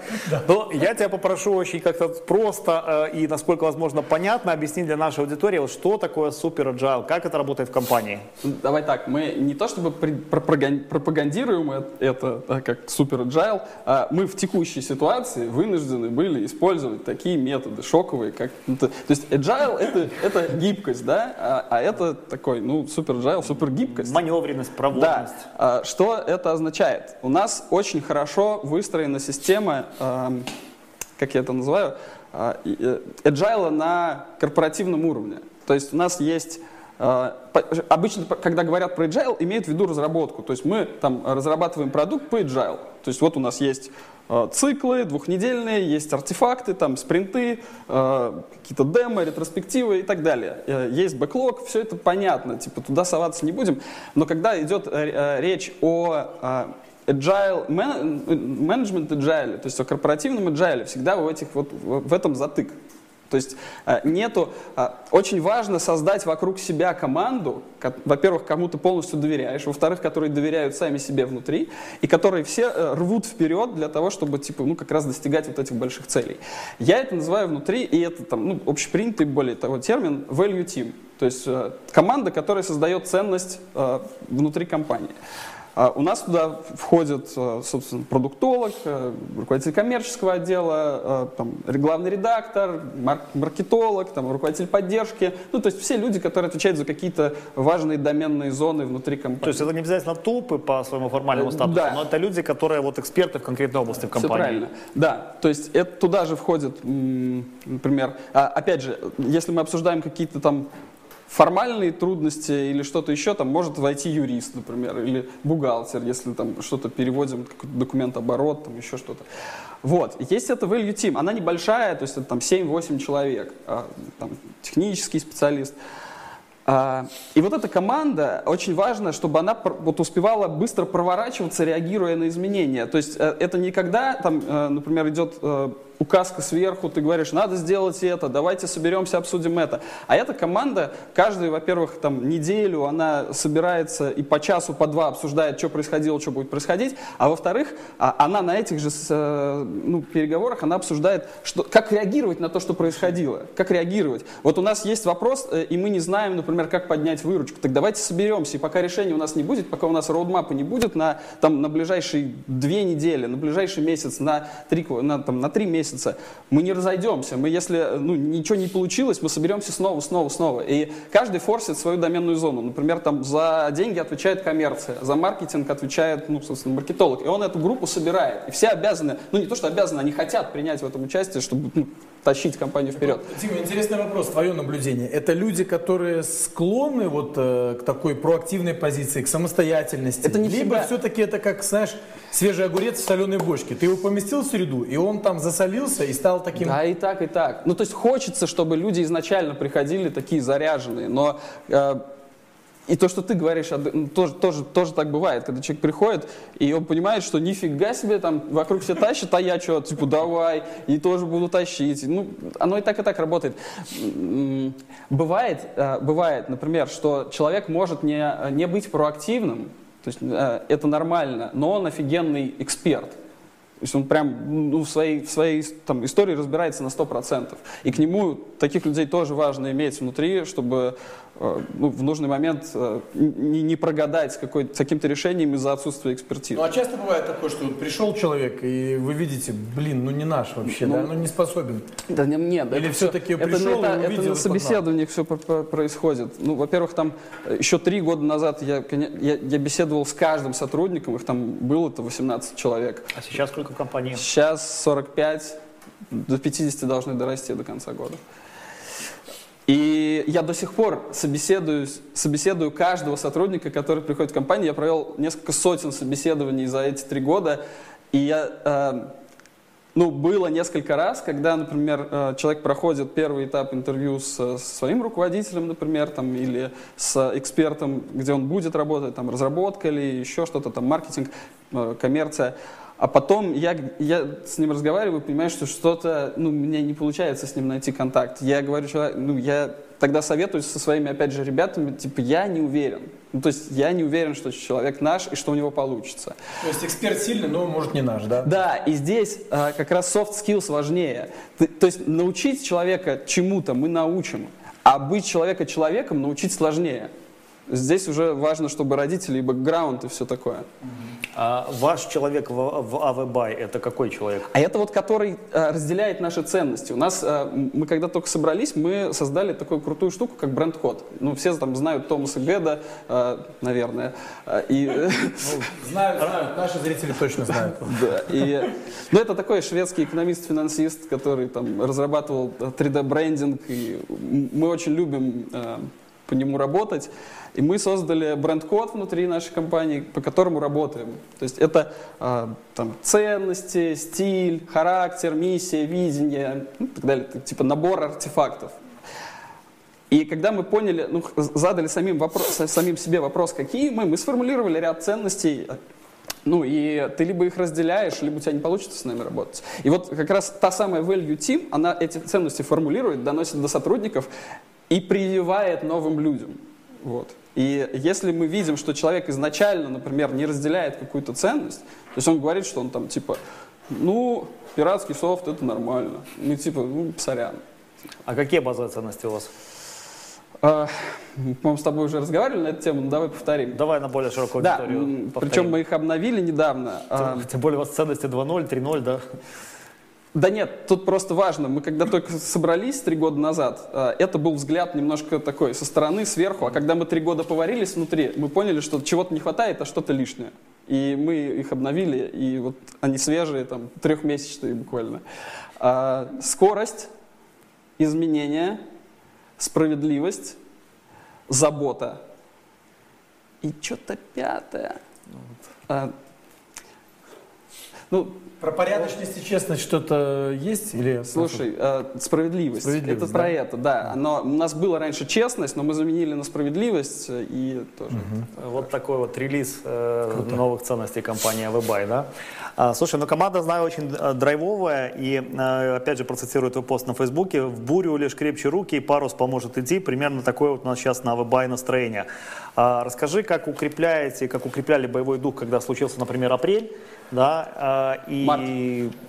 Но я тебя попрошу очень как-то просто э, и, насколько возможно, понятно объяснить для нашей аудитории, вот что такое супер agile, как это работает в компании. Давай так, мы не то чтобы пропагандируем это да, как супер agile, а мы в текущей ситуации вынуждены были использовать такие методы шоковые, как... ну, то, то есть agile это, это гибкость, да, а, а это такой, ну, супер agile, супер гибкость. Маневренность, Да. проводность. А, Что это означает? У нас очень хорошо выстроена система, как я это называю, agile на корпоративном уровне. То есть у нас есть э, по- Обычно, когда говорят про agile, имеют в виду разработку. То есть мы там разрабатываем продукт по agile. То есть вот у нас есть э, циклы двухнедельные, есть артефакты, там спринты, э, какие-то демо, ретроспективы и так далее. Э, Есть бэклог, все это понятно, типа туда соваться не будем. Но когда идет э, э, речь о э, agile, мен- менеджмент agile, то есть о корпоративном agile, всегда в, этих, вот, в этом затык. То есть э, нету... э, Очень важно создать вокруг себя команду, ко- во-первых, кому ты полностью доверяешь, во-вторых, которые доверяют сами себе внутри, и которые все э, рвут вперед для того, чтобы, типа, ну, как раз достигать вот этих больших целей. Я это называю внутри, и это там, ну, общепринятый, более того, термин value team. То есть команда, которая создает ценность внутри компании. А у нас туда входит, э, собственно, продуктолог, э, руководитель коммерческого отдела, э, там, главный редактор, марк маркетолог, там, руководитель поддержки. Ну, то есть все люди, которые отвечают за какие-то важные доменные зоны внутри компании. То есть это не обязательно тулпы по своему формальному статусу, Да. но это люди, которые вот эксперты в конкретной области в Все компании. правильно. Да, то есть это туда же входит, например, а, опять же, если мы обсуждаем какие-то там формальные трудности или что-то еще, там может войти юрист, например, или бухгалтер, если там что-то переводим, документ оборот, там еще что-то. Вот, есть это value team, она небольшая, то есть это там 7-8 человек, а, там, технический специалист. А, И вот эта команда, очень важно, чтобы она вот успевала быстро проворачиваться, реагируя на изменения. То есть э, это не когда, там, э, например, идет э, указка сверху, ты говоришь, надо сделать это, давайте соберемся, обсудим это. А эта команда каждую, во-первых, там, неделю она собирается и по часу, по два обсуждает, что происходило, что будет происходить. А во-вторых, а, она на этих же э, ну, переговорах, она обсуждает, что, как реагировать на то, что происходило. Как реагировать. Вот у нас есть вопрос, э, и мы не знаем, например, как поднять выручку. Так давайте соберемся, и пока решения у нас не будет, пока у нас роудмапа не будет на, там, на ближайшие две недели, на ближайший месяц, на три, на, там, на три месяца, мы не разойдемся. Мы, если ну, ничего не получилось, мы соберемся снова, снова, снова. И каждый форсит свою доменную зону. Например, там за деньги отвечает коммерция, за маркетинг отвечает, ну, собственно, маркетолог. И он эту группу собирает. И все обязаны, ну не то, что обязаны, они хотят принять в этом участие, чтобы ну, тащить компанию вперед. Дима, интересный вопрос, твое наблюдение. Это люди, которые склонны вот э, к такой проактивной позиции, к самостоятельности? Это не Либо всегда. все-таки это как, знаешь, свежий огурец в соленой бочке. Ты его поместил в среду, и он там засолился и стал таким... Да, и так, и так. Ну, то есть хочется, чтобы люди изначально приходили такие заряженные, но э, и то, что ты говоришь, ну, тоже, тоже, тоже так бывает, когда человек приходит, и он понимает, что нифига себе, там вокруг все тащат, а я что, типа, давай, и тоже буду тащить. Ну, оно и так, и так работает. Бывает, э, бывает, например, что человек может не, не быть проактивным, то есть э, это нормально, но он офигенный эксперт. То есть он прям ну, в своей, в своей там, истории разбирается на 100%. И к нему таких людей тоже важно иметь внутри, чтобы ну, в нужный момент э, не, не прогадать с, какой, с каким-то решением из-за отсутствия экспертизы. Ну а часто бывает такое, что вот пришел человек, и вы видите, блин, ну не наш вообще, Ну, да, ну не способен. Да не- нет, Или это всё-таки всё- это, пришел на, и это увидел на и собеседованиях все происходит. Ну, во-первых, там э, еще три года назад я, я, я беседовал с каждым сотрудником, их там было это 18 человек. А сейчас сколько в компании? Сейчас 45, до 50 должны дорасти до конца года. И я до сих пор собеседую, собеседую каждого сотрудника, который приходит в компанию. Я провел несколько сотен собеседований за эти три года. И я, э, ну, было несколько раз, когда, например, э, человек проходит первый этап интервью с, со своим руководителем, например, там, или с экспертом, где он будет работать, там, разработка или еще что-то, там, маркетинг, э, коммерция. А потом я, я с ним разговариваю, понимаю, что что-то, ну, мне не получается с ним найти контакт. Я говорю, человек, ну, я тогда советуюсь со своими, опять же, ребятами, типа, я не уверен. Ну, то есть я не уверен, что человек наш и что у него получится. То есть эксперт сильный, но может не наш, да? Да, и здесь а, как раз soft skills важнее. Ты- то есть научить человека чему-то мы научим, а быть человека человеком научить сложнее. Здесь уже важно, чтобы родители и бэкграунд и все такое. А ваш человек в, в АВБай это какой человек? А это вот который э, разделяет наши ценности. У нас, м- мы когда только собрались, мы создали такую крутую штуку, как бренд-код. Ну, все там знают Томаса Геда, э, наверное. Э, И, Знают, знают, наши зрители точно знают. <laughs> да, и, ну, это такой шведский экономист-финансист, который там разрабатывал э, 3D-брендинг, и мы очень любим по нему работать. И мы создали бренд-код внутри нашей компании, по которому работаем. То есть это э, там, ценности, стиль, характер, миссия, видение, ну, так далее, типа набор артефактов. И когда мы поняли, ну, задали самим, вопрос, самим себе вопрос, какие мы, мы сформулировали ряд ценностей, ну и ты либо их разделяешь, либо у тебя не получится с нами работать. И вот как раз та самая value team, она эти ценности формулирует, доносит до сотрудников и прививает новым людям. Вот. И если мы видим, что человек изначально, например, не разделяет какую-то ценность, то есть он говорит, что он там типа, ну, пиратский софт это нормально, ну типа, ну, сорян. А какие базовые ценности у вас? А, мы, по-моему, с тобой уже разговаривали на эту тему, но давай повторим. Давай на более широкую Да, аудиторию повторим. причем мы их обновили недавно. А, Тем, тем более у вас ценности 2.0, 3.0, да? Да нет, тут просто важно. Мы когда только собрались три года назад, э, это был взгляд немножко такой со стороны, сверху. А когда мы три года поварились внутри, мы поняли, что чего-то не хватает, а что-то лишнее. И мы их обновили, и вот они свежие, там, трехмесячные буквально. А, скорость, изменения, справедливость, забота. И что-то пятое. А, ну, Про порядочность и честность что-то есть? Или Слушай, э, справедливость. Справедливость, это да? про это, да. Но у нас было раньше честность, но мы заменили на справедливость э, и тоже. Вот такой вот релиз э, новых ценностей компании Webbuy, да? А, слушай, ну команда, знаю, очень э, драйвовая, и, э, опять же, процитирую твой пост на Фейсбуке, в бурю лишь крепче руки, и парус поможет идти, примерно такое вот у нас сейчас на Webbuy настроение. А, расскажи, как укрепляете, как укрепляли боевой дух, когда случился, например, апрель, да, э, и Март.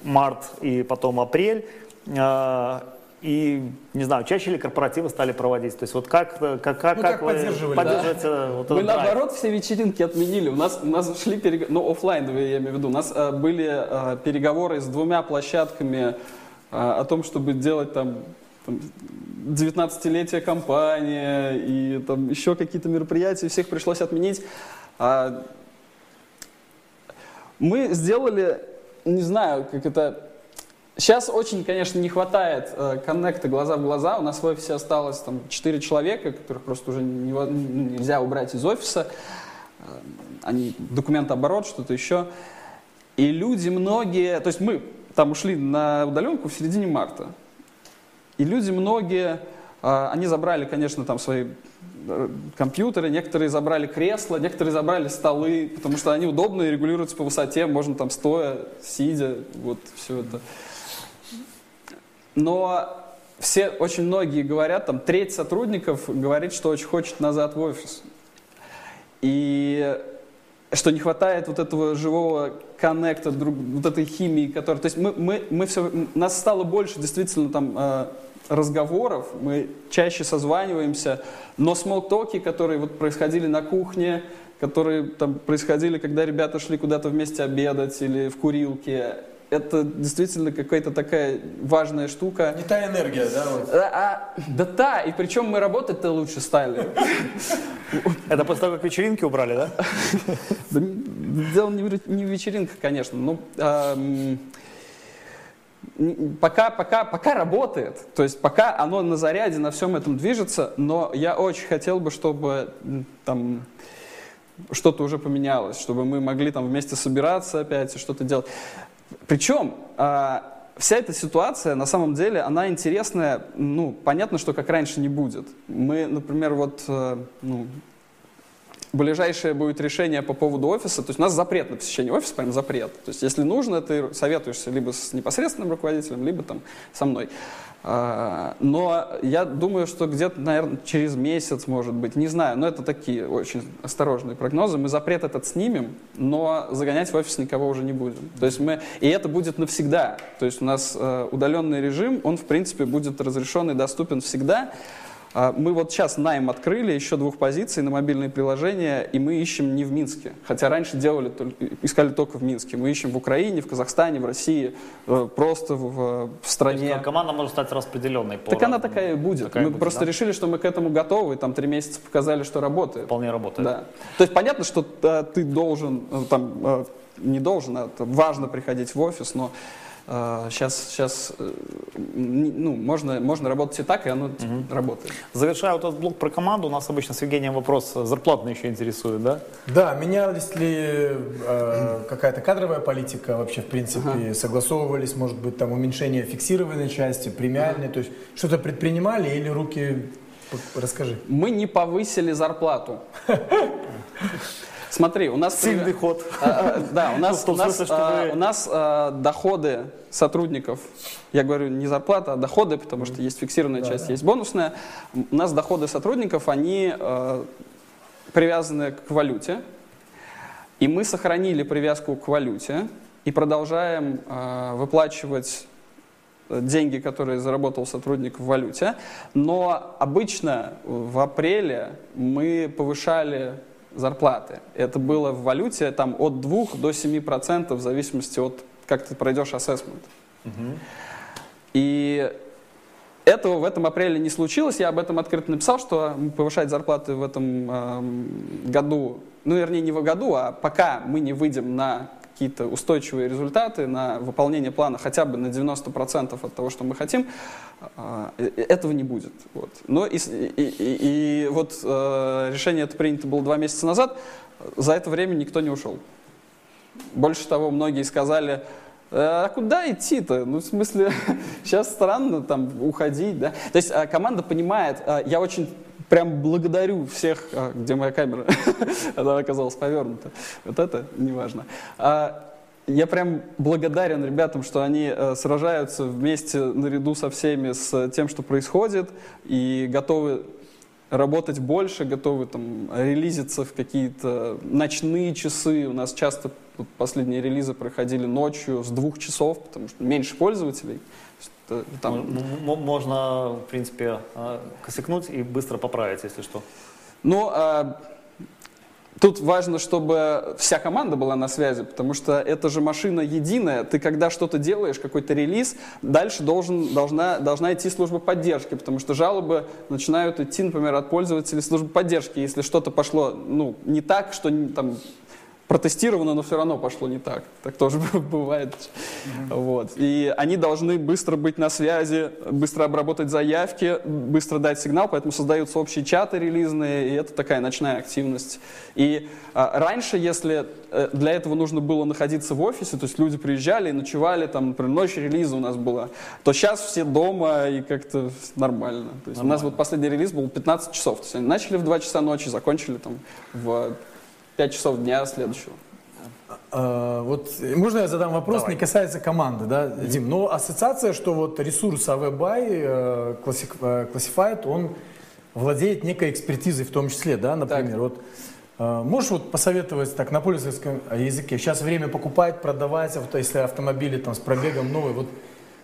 март, и потом апрель, э, и, не знаю, чаще ли корпоративы стали проводить? То есть вот как, э, как, как, Ну, как как вы поддерживали, да. поддерживаете вот Мы драйв? наоборот все вечеринки отменили. У нас, у нас шли переговоры, ну офлайновые я имею в виду. У нас э, были э, переговоры с двумя площадками э, о том, чтобы делать там 19-летие компании и там еще какие-то мероприятия. Всех пришлось отменить. А, мы сделали, не знаю, как это... Сейчас очень, конечно, не хватает э, коннекта глаза в глаза. У нас в офисе осталось там 4 человека, которых просто уже нево- ну, нельзя убрать из офиса. Э, Они документооборот, что-то еще. И люди многие... То есть мы там ушли на удаленку в середине марта. И люди многие, а, они забрали, конечно, там свои э, компьютеры, некоторые забрали кресла, некоторые забрали столы, потому что они удобные, регулируются по высоте, можно там стоя, сидя, вот все это. Но все, очень многие говорят, там треть сотрудников говорит, что очень хочет назад в офис. И что не хватает вот этого живого коннекта, друг, вот этой химии, которая... То есть мы, мы, мы все... Нас стало больше действительно там э, разговоров, мы чаще созваниваемся, но смолтоки, которые вот происходили на кухне, которые там происходили, когда ребята шли куда-то вместе обедать или в курилке, это действительно какая-то такая важная штука. Не та энергия, да? вот? А, а, да та, и причем мы работать-то лучше стали. Это после того, как вечеринки убрали, да? Дело не в, ре- не в вечеринках, конечно. Ну, ам, н- пока, пока, пока работает. То есть пока оно на заряде, на всем этом движется, но я очень хотел бы, чтобы там что-то уже поменялось, чтобы мы могли там вместе собираться опять и что-то делать. Причем а, вся эта ситуация, на самом деле, она интересная, ну, понятно, что как раньше не будет. Мы, например, вот, э, ну, ближайшее будет решение по поводу офиса, то есть у нас запрет на посещение офиса, прям запрет. То есть если нужно, ты советуешься либо с непосредственным руководителем, либо там со мной. А, Но я думаю, что где-то, наверное, через месяц, может быть, не знаю, но это такие очень осторожные прогнозы. Мы запрет этот снимем, но загонять в офис никого уже не будем. То есть мы, и это будет навсегда. То есть у нас э, удаленный режим, он, в принципе, будет разрешен и доступен всегда. А, Мы вот сейчас найм открыли, еще двух позиций на мобильные приложения, и мы ищем не в Минске. Хотя раньше делали, только- искали только в Минске. Мы ищем в Украине, в Казахстане, в России, э, просто в, в То стране. есть команда может стать распределенной. по Так она такая и будет. Такая мы будет, просто да? решили, что мы к этому готовы, и там три месяца показали, что работает. Вполне работает. Да. То есть понятно, что э, ты должен, э, там, не должен, а важно приходить в офис, но сейчас, сейчас ну, можно, можно работать и так, и оно работает. Завершая вот этот блок про команду, у нас обычно с Евгением вопрос зарплатный еще интересует, да? Да, менялась ли э, какая-то кадровая политика вообще, в принципе, согласовывались, может быть, там уменьшение фиксированной части, премиальной, то есть что-то предпринимали или руки... Расскажи. Мы не повысили зарплату. <laughs> Смотри, у нас... Сильный ход. А, а, Да, у <laughs> нас, В том у нас, а, у нас доходы сотрудников, я говорю не зарплата, а доходы, потому что есть фиксированная часть, есть бонусная. У нас доходы сотрудников, они привязаны к валюте, и мы сохранили привязку к валюте и продолжаем выплачивать деньги, которые заработал сотрудник в валюте. Но обычно в апреле мы повышали зарплаты. Это было в валюте там, от 2 до 7 процентов в зависимости от как ты пройдешь ассессмент. Угу. И этого в этом апреле не случилось. Я об этом открыто написал, что повышать зарплаты в этом э, году, ну, вернее, не в году, а пока мы не выйдем на какие-то устойчивые результаты, на выполнение плана хотя бы на 90% от того, что мы хотим, э, этого не будет. Вот. Но и, и, и, вот э, решение это принято было два месяца назад, за это время никто не ушел. Больше того, многие сказали, «Э, а куда идти-то? Ну, в смысле, <laughs> сейчас странно там уходить, да? То есть э, команда понимает, э, я очень прям благодарю всех, где моя камера, <laughs> она оказалась повернута, вот это неважно. А, я прям благодарен ребятам, что они сражаются вместе наряду со всеми с тем, что происходит, и готовы работать больше, готовы там релизиться в какие-то ночные часы. У нас часто последние релизы проходили ночью с двух часов, потому что меньше пользователей. Там... Можно, в принципе, а, косякнуть и быстро поправить, если что. Ну, а Тут важно, чтобы вся команда была на связи, потому что это же машина единая. Ты когда что-то делаешь, какой-то релиз, дальше должен, должна, должна идти служба поддержки, потому что жалобы начинают идти, например, от пользователей службы поддержки. Если что-то пошло ну, не так, что там, протестировано, но все равно пошло не так. Так тоже <laughs> бывает. Mm-hmm. Вот. И они должны быстро быть на связи, быстро обработать заявки, быстро дать сигнал, поэтому создаются общие чаты релизные, и это такая ночная активность. И а, раньше, если э, для этого нужно было находиться в офисе, то есть люди приезжали и ночевали, там, например, ночь релиза у нас была, то сейчас все дома и как-то нормально. То есть нормально. у нас вот последний релиз был 15 часов. То есть они начали в 2 часа ночи, закончили там в 5 часов дня следующего. А, вот можно я задам вопрос, Давай. не касается команды, да, Дим, но ассоциация, что вот ресурс AVBuy э, э, Classified, он владеет некой экспертизой в том числе, да, например, так. вот э, Можешь вот посоветовать так на пользовательском языке? Сейчас время покупать, продавать, вот, если автомобили там с пробегом новый. Вот,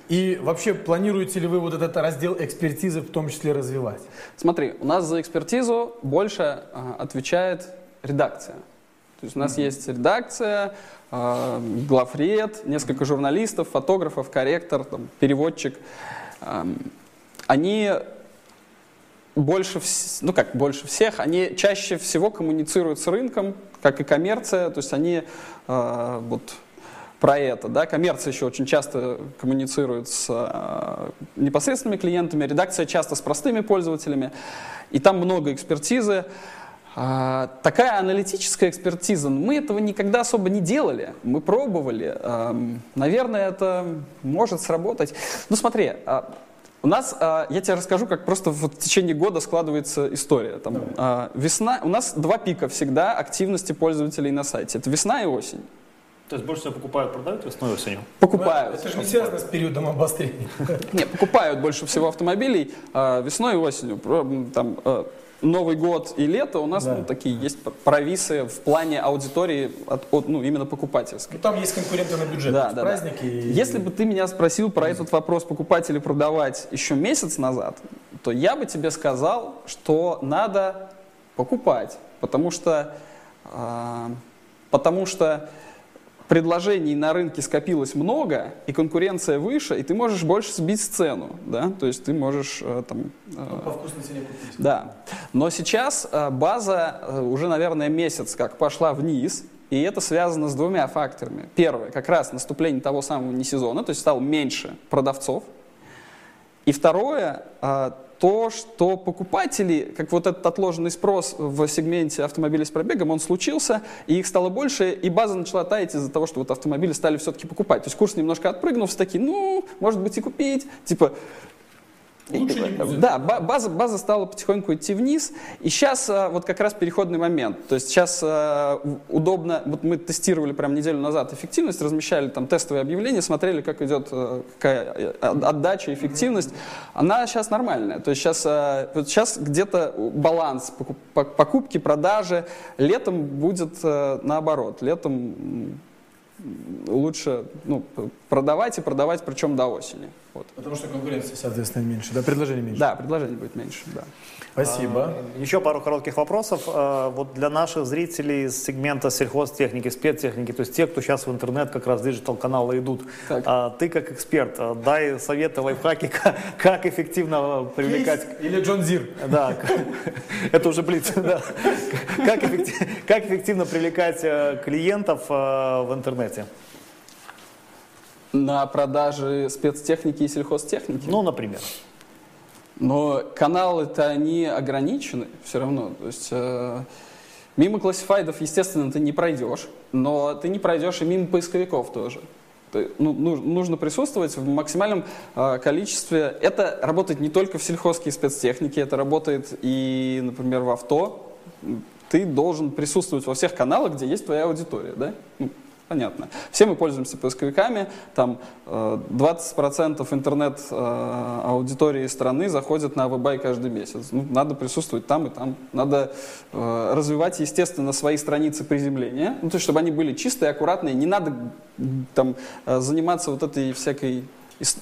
и вообще планируете ли вы вот этот раздел экспертизы в том числе развивать? Смотри, у нас за экспертизу больше а, отвечает редакция. То есть у нас есть редакция, э, главред, несколько журналистов, фотографов, корректор, там, переводчик. Э, они больше, ну как больше всех, они чаще всего коммуницируют с рынком, как и коммерция, то есть они э, вот про это, да, коммерция еще очень часто коммуницирует с э, непосредственными клиентами, редакция часто с простыми пользователями, и там много экспертизы. А, такая аналитическая экспертиза, мы этого никогда особо не делали, мы пробовали. А, наверное, это может сработать. Ну смотри, а, у нас, а, я тебе расскажу, как просто в течение года складывается история. Там, а, весна, у нас два пика всегда активности пользователей на сайте. Это весна и осень. То есть больше всего покупают, продают весной и осенью? Покупают. Это же не связано с периодом обострения. <laughs> Нет, покупают больше всего автомобилей весной и осенью. Там, Новый год и лето у нас да. ну, такие есть провисы в плане аудитории от, от ну, именно покупательской. Ну, там есть конкуренты на бюджет, да, да, праздники. Да. И... Если бы ты меня спросил про этот вопрос покупать или продавать еще месяц назад, то я бы тебе сказал, что надо покупать, потому что, э, потому что предложений на рынке скопилось много, и конкуренция выше, и ты можешь больше сбить цену, да, то есть ты можешь э, там... Э, По вкусной цене купить. Да. Но сейчас э, база э, уже, наверное, месяц как пошла вниз, и это связано с двумя факторами. Первое, как раз наступление того самого несезона, то есть стало меньше продавцов. И второе, э, то, что покупатели, как вот этот отложенный спрос в сегменте автомобилей с пробегом, он случился, и их стало больше, и база начала таять из-за того, что вот автомобили стали все-таки покупать. То есть курс немножко отпрыгнул, все такие, ну, может быть и купить, типа, Лучше не будет. Да, база, база стала потихоньку идти вниз, и сейчас а, вот как раз переходный момент. То есть сейчас а, удобно, вот мы тестировали прям неделю назад эффективность, размещали там тестовые объявления, смотрели, как идет а, какая отдача, эффективность. Она сейчас нормальная. То есть сейчас, вот сейчас где-то баланс покупки, продажи. Летом будет наоборот. Летом лучше ну, продавать и продавать, причем до осени. Вот. Потому что конкуренция, соответственно, меньше, да, предложение меньше. Да, предложение будет меньше, да. Спасибо. Еще пару коротких вопросов. Э, Вот для наших зрителей из сегмента сельхозтехники, спецтехники, то есть те, кто сейчас в интернет как раз digital -каналы идут. Так. А Ты как эксперт, дай советы, лайфхаки, <laughs> как- как эффективно привлекать... Или John Deere. Да, это уже блиц. Как эффективно, привлекать клиентов э, в интернете? На продаже спецтехники и сельхозтехники. Ну, например. Но каналы-то они ограничены все равно. То есть э, мимо классифайдов, естественно, ты не пройдешь, но ты не пройдешь и мимо поисковиков тоже. То есть, ну, ну, нужно присутствовать в максимальном э, количестве. Это работает не только в сельхозке и это работает и, например, в авто. Ты должен присутствовать во всех каналах, где есть твоя аудитория, да? Понятно. Все мы пользуемся поисковиками, там э, 20% интернет-аудитории страны заходят на вебай каждый месяц. Ну, надо присутствовать там и там. Надо э, развивать, естественно, свои страницы приземления, ну, то есть, чтобы они были чистые, аккуратные. Не надо там э, заниматься вот этой всякой...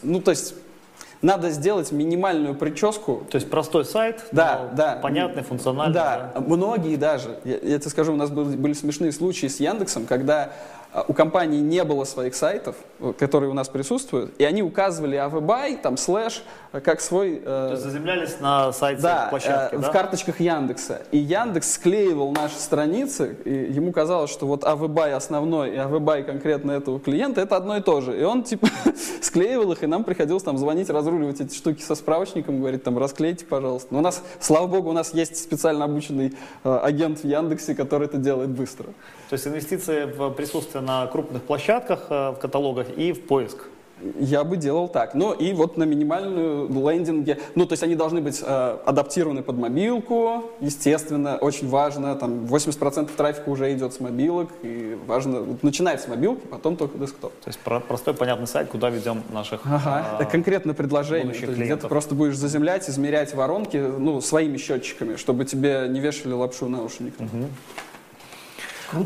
Ну, то есть, надо сделать минимальную прическу, То есть простой сайт, Да, да. понятный, функциональный. да, многие даже. Я, я тебе скажу, у нас были, были смешные случаи с Яндексом, когда у компании не было своих сайтов, э, которые у нас присутствуют, и они указывали AVBuy, там, слэш, э, как свой... э, То есть заземлялись на сайте да, площадки, э, да? в карточках Яндекса. И Яндекс склеивал наши страницы, и ему казалось, что вот AVBuy основной и AVBuy конкретно этого клиента это одно и то же. И он типа <laughs> склеивал их, и нам приходилось там звонить, разруливать эти штуки со справочником, говорить там расклейте, пожалуйста. Но у нас, слава богу, у нас есть специально обученный э, агент в Яндексе, который это делает быстро. То есть инвестиции в присутствие на крупных площадках, э, в каталогах и в поиск. Я бы делал так. Ну и вот на минимальную лендинге, ну то есть они должны быть э, адаптированы под мобилку, естественно, очень важно, там 80% трафика уже идет с мобилок, и важно вот, начинать с мобилки, потом только десктоп. То есть про- простой понятный сайт, куда ведем наших Ага, а, это конкретно предложение. То есть, где ты просто будешь заземлять, измерять воронки ну, своими счетчиками, чтобы тебе не вешали лапшу на уши никто.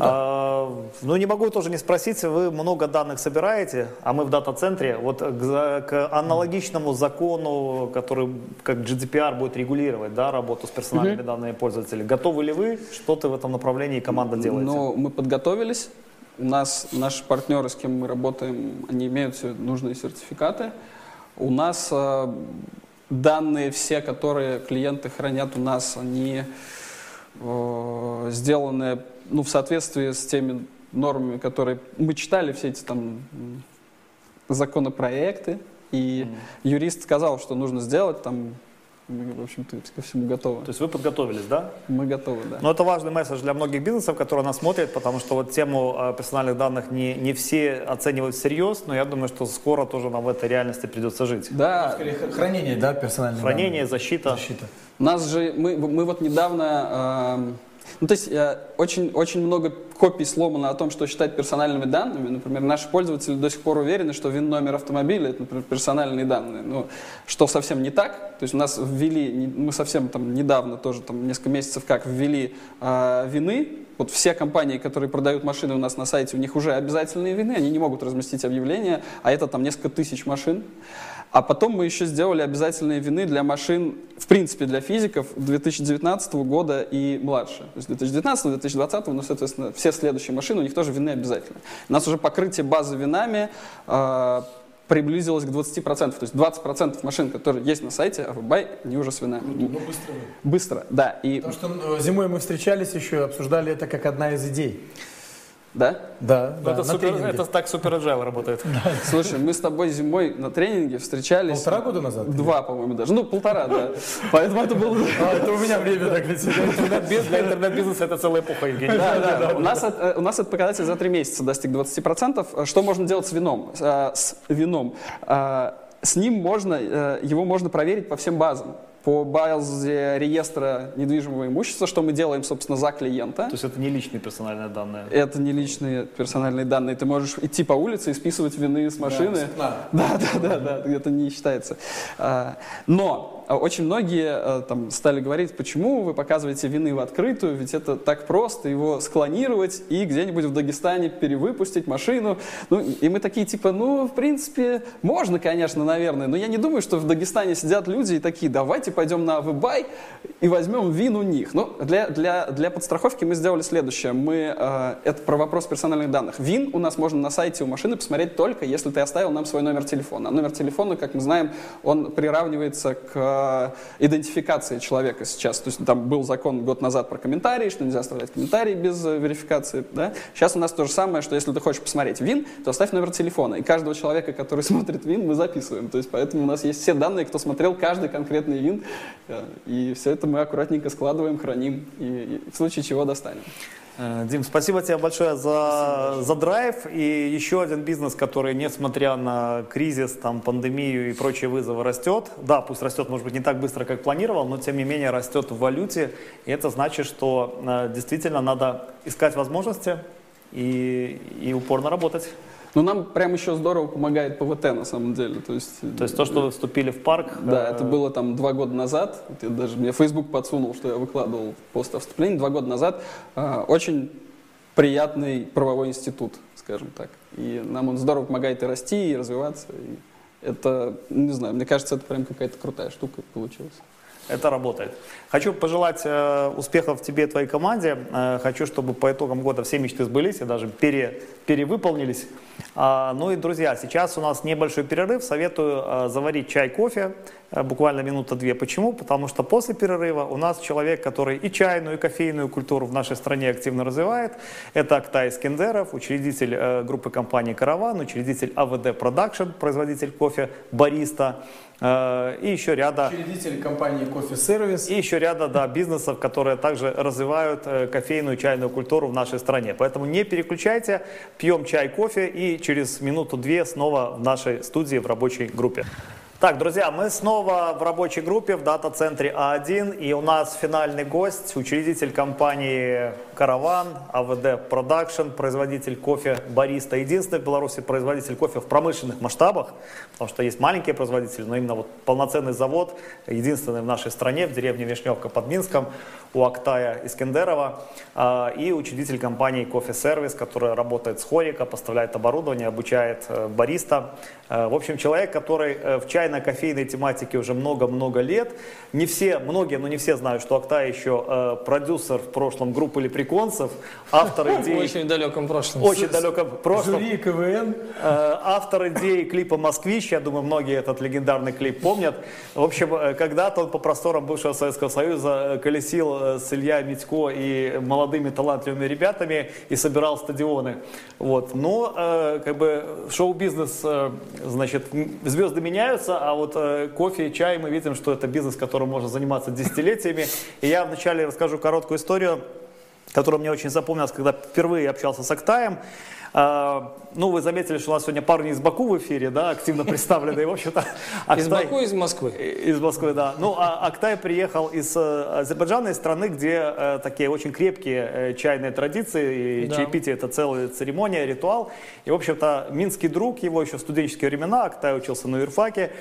А, ну, не могу тоже не спросить, вы много данных собираете, а мы в дата-центре, вот к, к аналогичному закону, который как GDPR будет регулировать да, работу с персональными данными пользователей, готовы ли вы, что-то в этом направлении команда делает? Но мы подготовились. У нас наши партнеры, с кем мы работаем, они имеют все нужные сертификаты. У нас э, данные все, которые клиенты хранят у нас, они э, сделаны ну, в соответствии с теми нормами, которые мы читали, все эти там законопроекты. И юрист сказал, что нужно сделать, там, мы, в общем-то, ко всему готовы. То есть вы подготовились, да? Мы готовы, да. Но это важный месседж для многих бизнесов, которые нас смотрят, потому что вот тему э, персональных данных не, не все оценивают всерьез, но я думаю, что скоро тоже нам в этой реальности придется жить. Да, Скорее, х- хранение, да, персональных Хранение, данных. защита. Защита. Нас же, мы, мы вот недавно, эм, ну то есть э, очень, очень много копий сломано о том, что считать персональными данными. Например, наши пользователи до сих пор уверены, что ВИН-номер автомобиля это, например, персональные данные. Ну, что совсем не так. То есть у нас ввели, мы совсем там недавно, тоже там несколько месяцев как ввели э, вины. Вот все компании, которые продают машины у нас на сайте, у них уже обязательные вины, они не могут разместить объявление, а это там несколько тысяч машин. А потом мы еще сделали обязательные вины для машин, в принципе, для физиков 2019 года и младше. То есть 2019, 2020, ну, соответственно, все следующие машины, у них тоже вины обязательно. У нас уже покрытие базы винами э, приблизилось к 20%. То есть 20% машин, которые есть на сайте, а вебай, они уже с винами. Ну, быстро вы. Быстро, да. И, Потому что э, зимой мы встречались еще, обсуждали это как одна из идей. Да? Да, да, это, на супер, тренинге. это так супер agile работает. <laughs> Слушай, мы с тобой зимой на тренинге встречались... Полтора года назад? Два, по-моему, даже. Ну, полтора, да. <laughs> Поэтому это было... А, это у меня время так летит. Для интернет-бизнеса это целая эпоха, Евгений. Да, да, У нас, это- у нас этот показатель за три месяца достиг 20%. Что можно делать с вином? Э, С вином. Э, С ним можно, э, его можно проверить по всем базам. По базе реестра недвижимого имущества, что мы делаем, собственно, за клиента. То есть это не личные персональные данные. Это не личные персональные данные. Ты можешь идти по улице и списывать вины с машины. окна. Да, да, да, да, это не считается. А, Но очень многие там стали говорить, почему вы показываете вины в открытую, ведь это так просто его склонировать и где-нибудь в Дагестане перевыпустить машину. Ну, и мы такие типа, ну, в принципе, можно, конечно, наверное, но я не думаю, что в Дагестане сидят люди и такие, давайте пойдем на выбай и возьмем вин у них. Ну, для, для, для подстраховки мы сделали следующее. Мы, э, это про вопрос персональных данных. Вин у нас можно на сайте у машины посмотреть только, если ты оставил нам свой номер телефона. А номер телефона, как мы знаем, он приравнивается к э, идентификации человека сейчас. То есть там был закон год назад про комментарии, что нельзя оставлять комментарии без э, верификации. Да? Сейчас у нас то же самое, что если ты хочешь посмотреть ВИН, то оставь номер телефона. И каждого человека, который <laughs> смотрит ВИН, мы записываем. То есть поэтому у нас есть все данные, кто смотрел каждый конкретный ВИН. Э, и все это мы аккуратненько складываем, храним и, и в случае чего достанем. Э, Дим, спасибо тебе большое за, за драйв. И еще один бизнес, который, несмотря на кризис, там, пандемию и прочие вызовы, растет. Да, пусть растет, может быть, не так быстро, как планировал, но тем не менее растет в валюте. И это значит, что э, действительно надо искать возможности и, и упорно работать. Ну, нам прям еще здорово помогает ПВТ, на самом деле. То есть, то, есть то что вы вступили в парк? Да, э... это было там два года назад. Я даже мне Facebook подсунул, что я выкладывал пост о вступлении два года назад. Э, очень приятный правовой институт, скажем так. И нам он здорово помогает и расти, и развиваться. И это, не знаю, мне кажется, это прям какая-то крутая штука получилась. Это работает. Хочу пожелать э, успехов тебе и твоей команде. Э, хочу, чтобы по итогам года все мечты сбылись и даже пере, перевыполнились. А, ну и, друзья, сейчас у нас небольшой перерыв. Советую э, заварить чай, кофе, э, буквально минута-две. Почему? Потому что после перерыва у нас человек, который и чайную, и кофейную культуру в нашей стране активно развивает. Это Актай Искендеров, учредитель э, группы компании «Караван», учредитель АВД Production, производитель кофе «Бариста». Э, и еще ряда... Учредитель компании «Кофе Сервис». И еще ряда да, бизнесов, которые также развивают э, кофейную чайную культуру в нашей стране. Поэтому не переключайте, пьем чай, кофе и через минуту-две снова в нашей студии в рабочей группе. Так, друзья, мы снова в рабочей группе в дата-центре А1, и у нас финальный гость, учредитель компании «Караван», АВД Production, производитель кофе «Бариста». Единственный в Беларуси производитель кофе в промышленных масштабах, потому что есть маленькие производители, но именно вот полноценный завод, единственный в нашей стране, в деревне Вишневка под Минском, у Актая Искендерова, а, и учредитель компании «Кофе Сервис», которая работает с HoReCa, поставляет оборудование, обучает э, бариста. Э, в общем, человек, который э, в чайно-кофейной тематике уже много-много лет. Не все, многие, но не все знают, что Актай еще продюсер в прошлом группы Леприконсов, автор <laughs> идеи... Очень далеком прошлом. Очень далеком прошлом. Жюри КВН. Автор идеи клипа «Москвич», я думаю, многие этот легендарный клип помнят. В общем, когда-то он по просторам бывшего Советского Союза колесил Э, с Илья Митько и молодыми талантливыми ребятами и собирал стадионы. Вот. Но э, как бы шоу-бизнес, э, значит, звезды меняются, а вот кофе и чай мы видим, что это бизнес, которым можно заниматься десятилетиями. <laughs> И я вначале расскажу короткую историю, которая мне очень запомнилась, когда впервые общался с Актаем. А, ну, вы заметили, что у нас сегодня парни из Баку в эфире, да, активно представлены. В общем-то, <laughs> Актай... Из Баку, из Москвы. Из Москвы, да. Ну, а Актай приехал из э, Азербайджана, из страны, где э, такие очень крепкие э, чайные традиции, и да. чаепитие это целая церемония, ритуал. И, в общем-то, минский друг его еще в студенческие времена, Актай учился на юрфаке,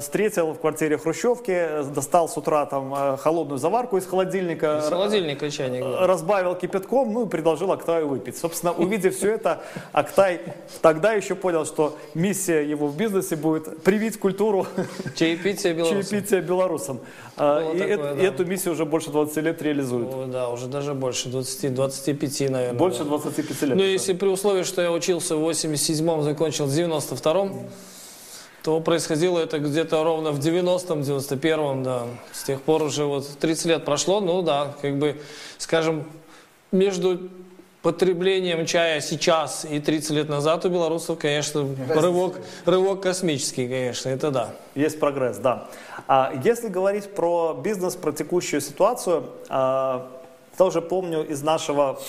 встретил в квартире Хрущевки, достал с утра там холодную заварку из холодильника. Из холодильника чайник. Да. Разбавил кипятком, ну и предложил Актаю выпить. Собственно, увидев все это, Актай тогда еще понял, что миссия его в бизнесе будет привить культуру чаепития <laughs> белорусам. Чаепития белорусам. А, и такое, это, да. эту миссию уже больше 20 лет реализует. О, да, уже даже больше, 20, 25, наверное. Больше да. 25 лет. Ну, если при условии, что я учился в 87-м, закончил в 92-м, то происходило это где-то ровно в 90-м, 91-м, да. С тех пор уже вот 30 лет прошло, ну да, как бы, скажем, между потреблением чая сейчас и 30 лет назад у белорусов, конечно, рывок, рывок космический, конечно, это да. Есть прогресс, да. А если говорить про бизнес, про текущую ситуацию, а, тоже помню из нашего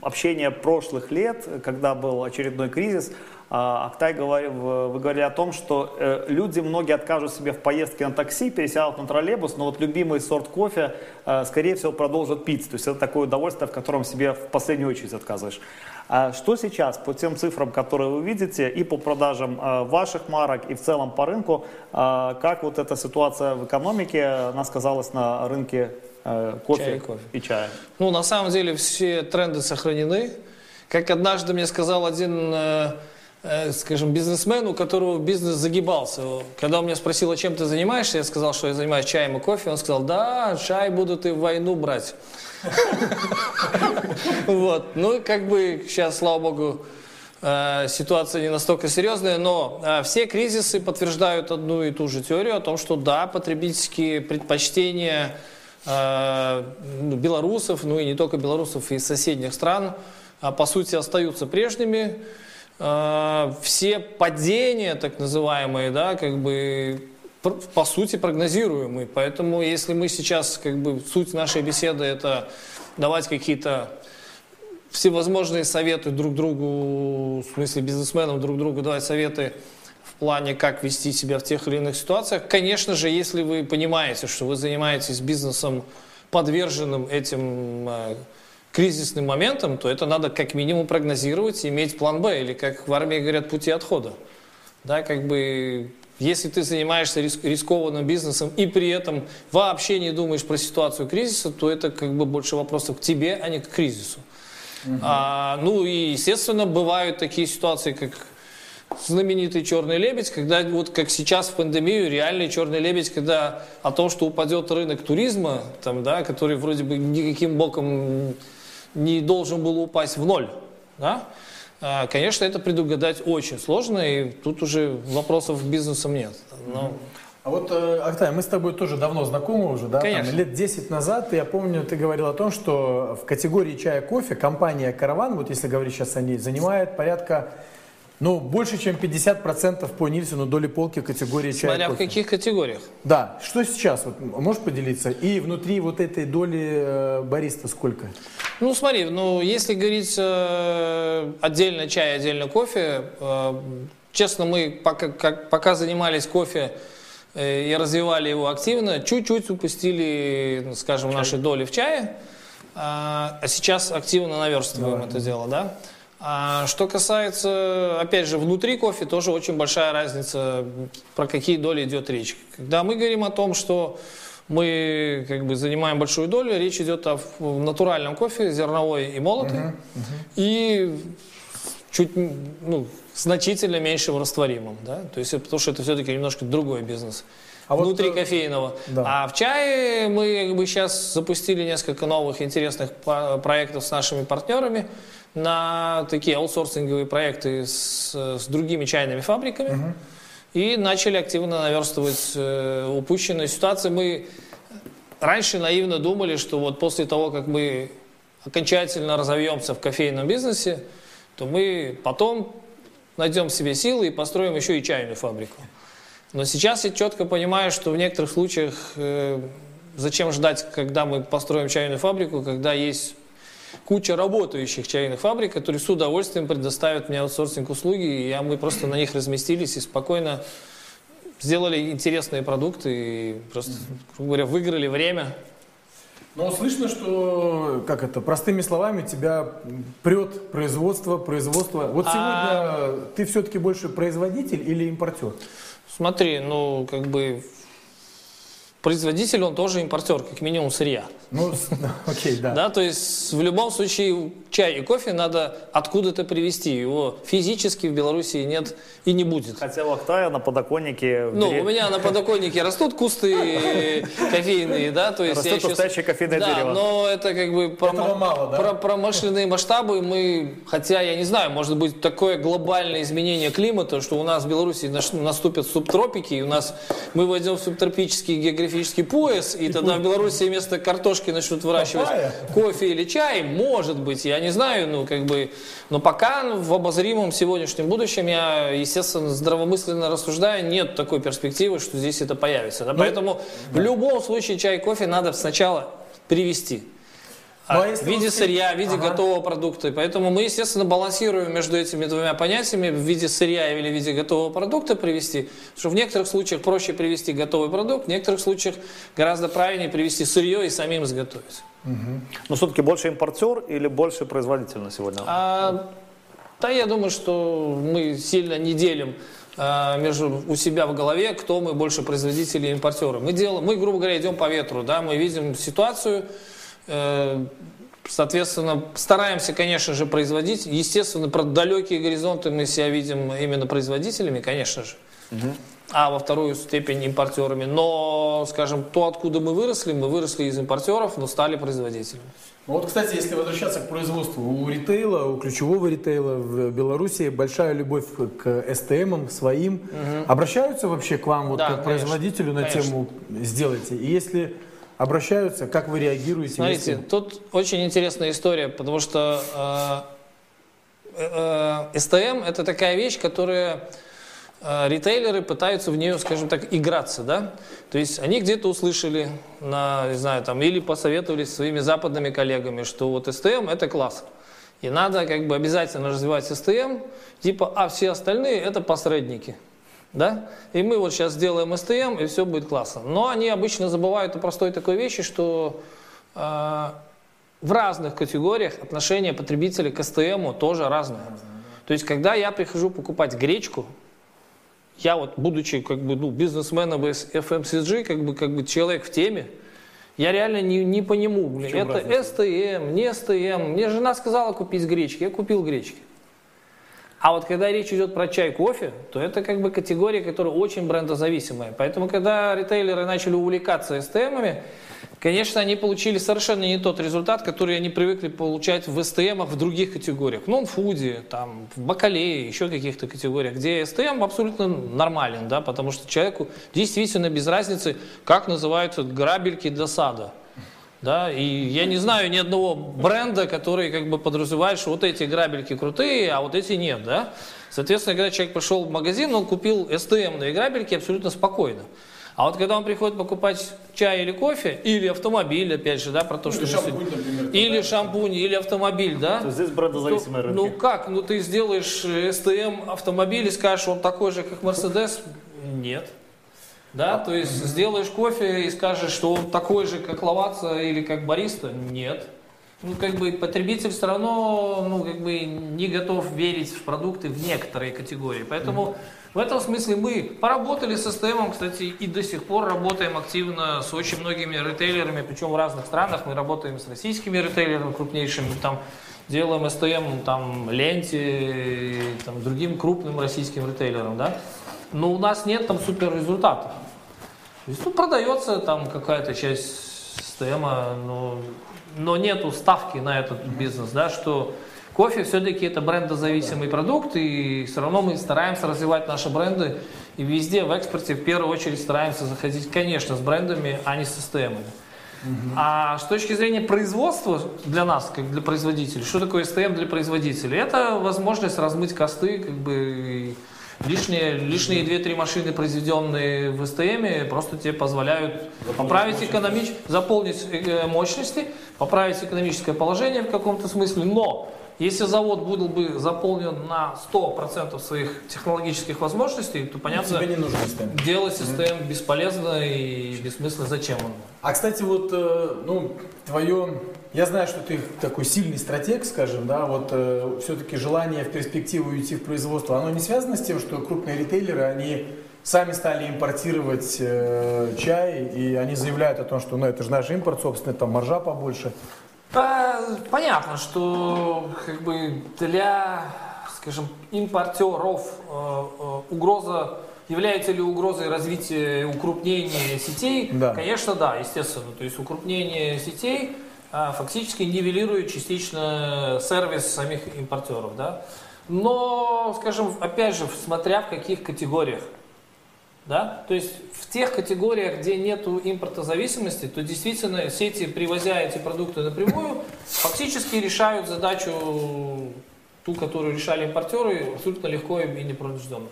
общения прошлых лет, когда был очередной кризис, Актай, говорил, вы говорили о том, что э, люди, многие откажут себе в поездке на такси, пересядут на троллейбус, но вот любимый сорт кофе, э, скорее всего, продолжат пить. То есть это такое удовольствие, в котором себе в последнюю очередь отказываешь. А что сейчас по тем цифрам, которые вы видите, и по продажам э, ваших марок, и в целом по рынку, как вот эта ситуация в экономике, она сказалась на рынке кофе, Чая и кофе. и чая? Ну, на самом деле все тренды сохранены. Как однажды мне сказал один, скажем, бизнесмен, у которого бизнес загибался. Когда он меня спросил, а чем ты занимаешься, я сказал, что я занимаюсь чаем и кофе. Он сказал, да, чай будут и в войну брать. Вот. Ну, как бы сейчас, слава богу, э, ситуация не настолько серьезная, но э, все кризисы подтверждают одну и ту же теорию о том, что да, потребительские предпочтения э, ну, белорусов, ну и не только белорусов, и соседних стран, по сути, остаются прежними. Э, Все падения, так называемые, да, как бы по сути прогнозируемые. Поэтому, если мы сейчас, как бы, суть нашей беседы это давать какие-то всевозможные советы друг другу, в смысле бизнесменам друг другу давать советы в плане, как вести себя в тех или иных ситуациях. Конечно же, если вы понимаете, что вы занимаетесь бизнесом, подверженным этим э, кризисным моментам, то это надо как минимум прогнозировать и иметь план Б, или как в армии говорят, пути отхода. Да, как бы, если ты занимаешься рис- рискованным бизнесом и при этом вообще не думаешь про ситуацию кризиса, то это как бы больше вопросов к тебе, а не к кризису. А, ну и, естественно, бывают такие ситуации, как знаменитый черный лебедь, когда вот как сейчас в пандемию реальный черный лебедь, когда о том, что упадет рынок туризма, там, да, который вроде бы никаким боком не должен был упасть в ноль, да, а, конечно, это предугадать очень сложно, и тут уже вопросов к бизнесам нет. Но- А вот, э, Актай, мы с тобой тоже давно знакомы уже, да? Там Конечно. лет 10 назад, я помню, ты говорил о том, что в категории чая кофе компания «Караван», вот если говорить сейчас о ней, занимает порядка, ну, больше, чем 50% по Нильсону доли полки категории чая Смотря в кофе. каких категориях. Да, что сейчас? Вот, можешь поделиться? И внутри вот этой доли э, бариста сколько? Ну, смотри, ну, если говорить э, отдельно чай, отдельно кофе, э, честно, мы пока, как- пока занимались кофе э, и развивали его активно, чуть-чуть упустили, ну, скажем, наши доли в чае, а а сейчас активно наверстываем это дело, да. А что касается, опять же, внутри кофе, тоже очень большая разница, про какие доли идет речь. Когда мы говорим о том, что мы как бы занимаем большую долю, речь идет о натуральном кофе, зерновой и молотый, и чуть ну, значительно меньше в растворимом, да, то есть потому что это все-таки немножко другой бизнес. А вот, внутри э, кофейного. да. А в чае мы как бы сейчас запустили несколько новых интересных проектов с нашими партнерами на такие аутсорсинговые проекты с, с другими чайными фабриками. И начали активно наверстывать э, упущенные ситуации. Мы раньше наивно думали, что вот после того, как мы окончательно разовьемся в кофейном бизнесе, то мы потом найдем себе силы и построим еще и чайную фабрику. Но сейчас я четко понимаю, что в некоторых случаях э, зачем ждать, когда мы построим чайную фабрику, когда есть куча работающих чайных фабрик, которые с удовольствием предоставят мне аутсорсинг услуги, и а мы просто на них разместились и спокойно сделали интересные продукты и просто, грубо говоря, выиграли время. Но слышно, что, как это, простыми словами, тебя прет производство, производство. Вот А- сегодня ты все-таки больше производитель или импортер? Смотри, ну, как бы производитель, он тоже импортер, как минимум сырья. Ну, <laughs> окей, да. Да, то есть в любом случае чай и кофе надо откуда-то привезти. Его физически в Беларуси нет и не будет. Хотя у Актая на подоконнике... в Ну, у меня на подоконнике растут кусты <laughs> кофейные, да, то есть Растет я еще... настоящее кофейное да, дерево. но это как бы про, Этого мало, да? про промышленные масштабы мы, хотя я не знаю, может быть такое глобальное изменение климата, что у нас в Беларуси наступят субтропики, и у нас мы войдем в субтропический географический пояс, и тогда в Беларуси вместо картошки начнут выращивать Папайя? кофе или чай, может быть, я не знаю, ну как бы, но пока ну, в обозримом сегодняшнем будущем я, естественно, здравомысленно рассуждаю, нет такой перспективы, что здесь это появится. Ну, да. Поэтому в любом случае чай и кофе надо сначала привести. Ну, а в виде вот- сырья, в виде Ага. готового продукта. И Поэтому мы, естественно, балансируем между этими двумя понятиями в виде сырья или в виде готового продукта привести. Потому что в некоторых случаях проще привести готовый продукт, в некоторых случаях гораздо правильнее привести сырье и самим изготовить. Но все-таки больше импортер или больше производитель на сегодня? А, да, я думаю, что мы сильно не делим а, между у себя в голове, кто мы больше производители или импортеры. Мы делаем, мы, грубо говоря, идем по ветру, да, мы видим ситуацию, соответственно, стараемся, конечно же, производить. Естественно, про далекие горизонты мы себя видим именно производителями, конечно же. А во вторую степень импортерами. Но, скажем, то, откуда мы выросли, мы выросли из импортеров, но стали производителями. Ну Вот, кстати, если возвращаться к производству, у ритейла, у ключевого ритейла в Беларуси большая любовь к СТМам своим. Обращаются вообще к вам, вот, Да, как конечно. производителю, на Конечно. тему «сделайте»? И если обращаются, как вы реагируете? Смотрите, если- тут очень интересная история, потому что э, э, STM это такая вещь, которая э, ритейлеры пытаются в нее, скажем так, играться, да? То есть они где-то услышали, на, не знаю, там, или посоветовались со своими западными коллегами, что вот STM это класс. И надо как бы обязательно развивать STM, типа, а все остальные это посредники. Да? И мы вот сейчас сделаем STM, и все будет классно. Но они обычно забывают о простой такой вещи, что э, в разных категориях отношение потребителей к STM тоже разное. То есть, когда я прихожу покупать гречку, я вот, будучи как бы, ну, бизнесменом из FMCG, как бы, как бы человек в теме, я реально не, не по нему. блин, Это STM, не STM. Мне жена сказала купить гречки, я купил гречки. А вот когда речь идет про чай, кофе, то это как бы категория, которая очень брендозависимая. Поэтому, когда ритейлеры начали увлекаться STM-ами, конечно, они получили совершенно не тот результат, который они привыкли получать в STM в других категориях. Ну, в фуде, там, в бакалее, еще каких-то категориях, где STM абсолютно нормален, да, потому что человеку действительно без разницы, как называются грабельки до сада. Да, и я не знаю ни одного бренда, который как бы подразумевает, что вот эти грабельки крутые, а вот эти нет, да. Соответственно, когда человек пошел в магазин, он купил STM-ные грабельки абсолютно спокойно. А вот когда он приходит покупать чай или кофе, или автомобиль, опять же, да, про то, что... мы шампунь, сегодня- например, Или шампунь, или автомобиль, да. То есть здесь брендозависимые То- рынки. Ну как? Ну ты сделаешь э, STM автомобиль и скажешь, он такой же, как Mercedes? Нет. Да, то есть сделаешь кофе и скажешь, что он такой же, как Лаваца или как Бариста? Нет. Ну, как бы потребитель все равно, ну, как бы не готов верить в продукты в некоторые категории. Поэтому в этом смысле мы поработали с STM, кстати, и до сих пор работаем активно с очень многими ритейлерами, причем в разных странах. Мы работаем с российскими ритейлерами крупнейшими, там делаем STM там, ленте, там, другим крупным российским ритейлерам, да. Но у нас нет там супер результатов. Ну, продается там какая-то часть система, но, но нету ставки на этот бизнес, да, что кофе все-таки это брендозависимый продукт, и все равно мы стараемся развивать наши бренды, и везде в экспорте в первую очередь стараемся заходить, конечно, с брендами, а не с системами. А с точки зрения производства для нас, как для производителей, что такое STM для производителей? Это возможность размыть косты, как бы лишние, лишние 2-3 машины, произведенные в STM, просто тебе позволяют поправить экономич... заполнить э, мощности, поправить экономическое положение в каком-то смысле, но если завод был бы заполнен на 100% своих технологических возможностей, то понятно, Тебе не нужен СТМ. делать систем бесполезно и бессмысленно. Зачем он? А, кстати, вот, э, ну, твое... Я знаю, что ты такой сильный стратег, скажем, да, вот все-таки желание в перспективу уйти в производство, оно не связано с тем, что крупные ритейлеры, они сами стали импортировать э, чай, и они заявляют о том, что, ну, это же наш импорт, собственно, там маржа побольше. А, Понятно, что как бы для, скажем, импортеров э, э, угроза является ли угрозой развития укрупнения сетей? Да. Конечно, да, естественно. То есть укрупнение сетей фактически нивелирует частично сервис самих импортеров, да. Но, скажем, опять же, смотря в каких категориях. Да? То есть в тех категориях, где нет импортозависимости, то действительно сети, привозя эти продукты напрямую, фактически решают задачу, ту, которую решали импортеры, абсолютно легко и непринужденно.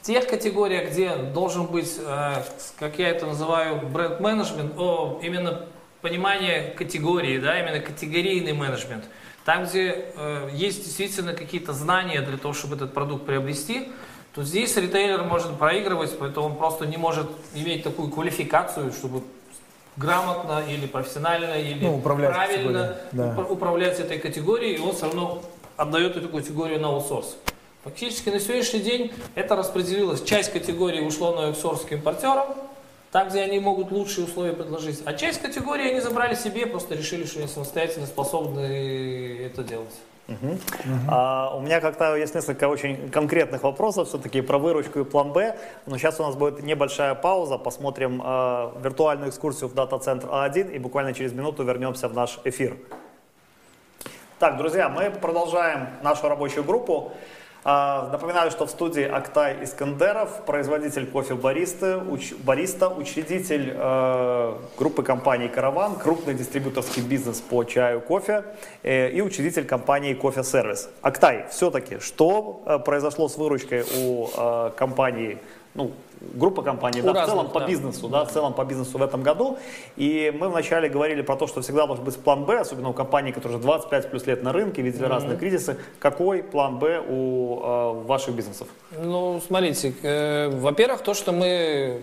В тех категориях, где должен быть, э, как я это называю, бренд-менеджмент, именно понимание категории, да, именно категорийный менеджмент. Там, где э, есть действительно какие-то знания для того, чтобы этот продукт приобрести, то здесь ритейлер может проигрывать, поэтому он просто не может иметь такую квалификацию, чтобы грамотно или профессионально, или Ну, управлять правильно да. упра- управлять этой категорией, и он все равно отдает эту категорию на аутсорс. Фактически на сегодняшний день это распределилось. Часть категории ушло на аутсорс к импортерам, там, где они могут лучшие условия предложить. А часть категории они забрали себе, просто решили, что они самостоятельно способны это делать. А, у меня как-то есть несколько очень конкретных вопросов все-таки про выручку и план Б. Но сейчас у нас будет небольшая пауза. Посмотрим э, виртуальную экскурсию в дата-центр А1 и буквально через минуту вернемся в наш эфир. Так, друзья, мы продолжаем нашу рабочую группу. А, Напоминаю, что в студии Актай Искандеров, производитель кофе Бариста, уч- Бариста учредитель э, группы компаний «Караван», крупный дистрибьюторский бизнес по чаю, кофе э, и учредитель компании «Кофе Сервис». Актай, все-таки, что э, произошло с выручкой у э, компании, ну, группа компаний, У да, в разных, целом по да. бизнесу, да, в целом по бизнесу в этом году. И мы вначале говорили про то, что всегда должен быть план Б, особенно у компаний, которые уже 25 плюс лет на рынке, видели разные кризисы. Какой план Б у э, ваших бизнесов? Ну, смотрите, э, во-первых, то, что мы,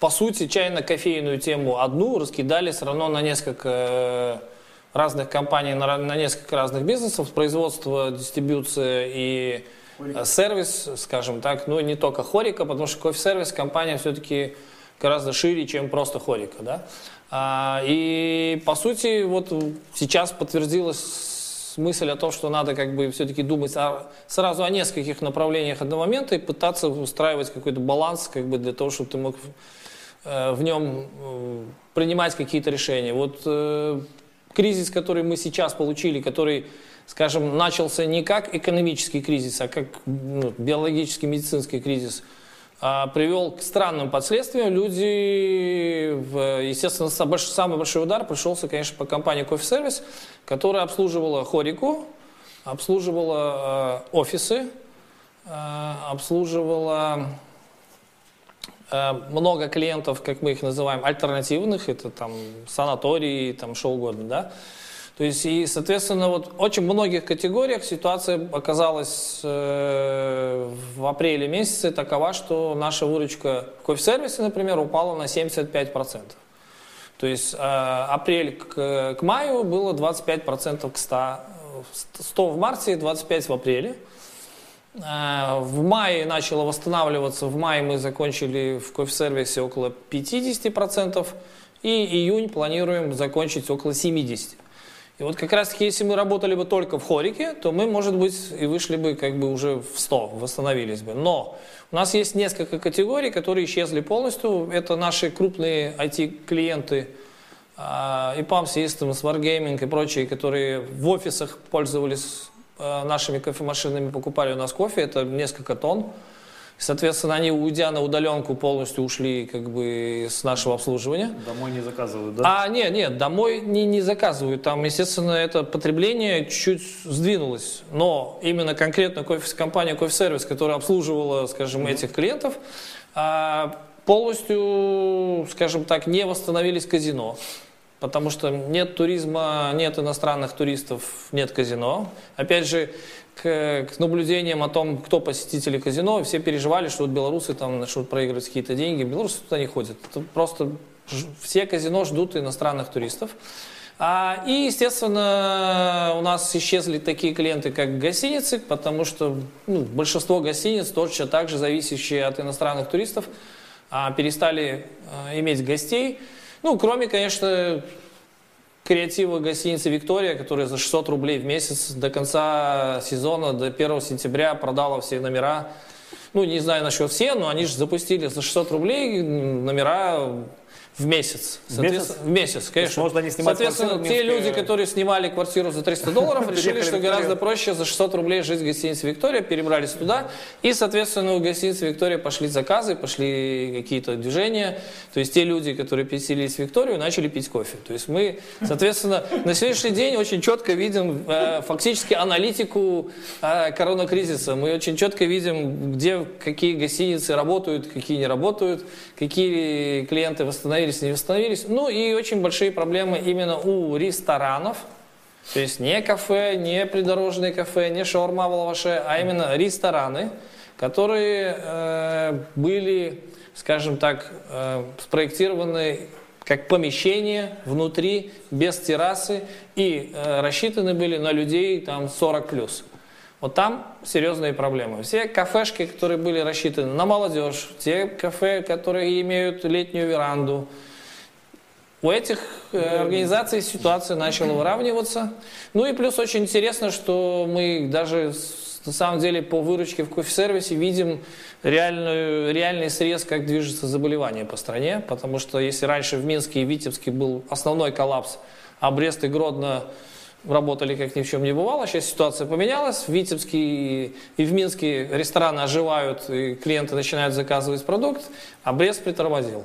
по сути, чайно-кофейную тему одну раскидали все равно на несколько э, разных компаний, на, на несколько разных бизнесов, производство, дистрибьюция и сервис, скажем так, ну, не только Хорика, потому что кофе-сервис компания все-таки гораздо шире, чем просто Хорика, да. А, и, по сути, вот сейчас подтвердилась мысль о том, что надо как бы все-таки думать о- сразу о нескольких направлениях одномомента и пытаться устраивать какой-то баланс как бы для того, чтобы ты мог э, в нем э, принимать какие-то решения. Вот э, кризис, который мы сейчас получили, который, скажем, начался не как экономический кризис, а как ну, биологический, медицинский кризис, а, привел к странным последствиям. Люди, естественно, самый большой удар пришелся, конечно, по компании Кофе Сервис, которая обслуживала Хорику, обслуживала э, офисы, э, обслуживала э, много клиентов, как мы их называем, альтернативных, это там санатории, там что угодно, да. То есть, и, соответственно, вот очень многих категориях ситуация оказалась э, в апреле месяце такова, что наша выручка в кофе-сервисе, например, упала на 75%. То есть э, апрель к, к маю было 25% к 100. 100 в марте, 25 в апреле. Э, В мае начало восстанавливаться. В мае мы закончили в кофе-сервисе около 50%. И июнь планируем закончить около 70%. И вот как раз таки, если мы работали бы только в хорике, то мы, может быть, и вышли бы как бы уже в 100, восстановились бы. Но у нас есть несколько категорий, которые исчезли полностью. Это наши крупные IT-клиенты, а, EPAM Systems, Wargaming и прочие, которые в офисах пользовались а, нашими кофемашинами, покупали у нас кофе, это несколько тонн. Соответственно, они, уйдя на удаленку, полностью ушли как бы с нашего обслуживания. Домой не заказывают, да? А, нет, нет, домой не, не заказывают. Там, естественно, это потребление чуть-чуть сдвинулось. Но именно конкретно кофе, компания кофе-сервис, которая обслуживала, скажем, этих клиентов, а, полностью, скажем так, не восстановились казино. Потому что нет туризма, нет иностранных туристов, нет казино. Опять же, к, к наблюдениям о том, кто посетители казино, все переживали, что вот белорусы там начнут проигрывать какие-то деньги. Белорусы туда не ходят. Это просто все казино ждут иностранных туристов. А, и, естественно, у нас исчезли такие клиенты, как гостиницы, потому что ну, большинство гостиниц, точно так же зависящие от иностранных туристов, а, перестали а, иметь гостей. Ну, кроме, конечно, креатива гостиницы «Виктория», которая за 600 рублей в месяц до конца сезона, до 1 сентября продала все номера. Ну, не знаю насчет все, но они же запустили за 600 рублей номера в месяц. Соответственно, В месяц, конечно. можно не снимать Соответственно, в те люди, которые снимали квартиру за 300 долларов, <laughs> решили, что в гораздо проще за 600 рублей жить в гостинице «Виктория», перебрались туда. И, соответственно, у гостиницы «Виктория» пошли заказы, пошли какие-то движения. То есть те люди, которые переселились в «Викторию», начали пить кофе. То есть мы, соответственно, на сегодняшний день очень четко видим э, фактически аналитику э, коронакризиса. Мы очень четко видим, где какие гостиницы работают, какие не работают, какие клиенты восстановились, не восстановились. Ну и очень большие проблемы именно у ресторанов, то есть не кафе, не придорожные кафе, не шаурма в лаваше, а именно рестораны, которые э, были, скажем так, э, спроектированы как помещение внутри, без террасы, и э, рассчитаны были на людей там 40 плюс. Вот там серьезные проблемы. Все кафешки, которые были рассчитаны на молодежь, те кафе, которые имеют летнюю веранду, у этих э, организаций ситуация начала выравниваться. Ну и плюс очень интересно, что мы даже на самом деле по выручке в кофе-сервисе видим реальную, реальный срез, как движется заболевание по стране. Потому что если раньше в Минске и Витебске был основной коллапс, а Брест и Гродно работали как ни в чем не бывало. Сейчас ситуация поменялась. В Витебске и, в Минске рестораны оживают, и клиенты начинают заказывать продукт, а Брест притормозил.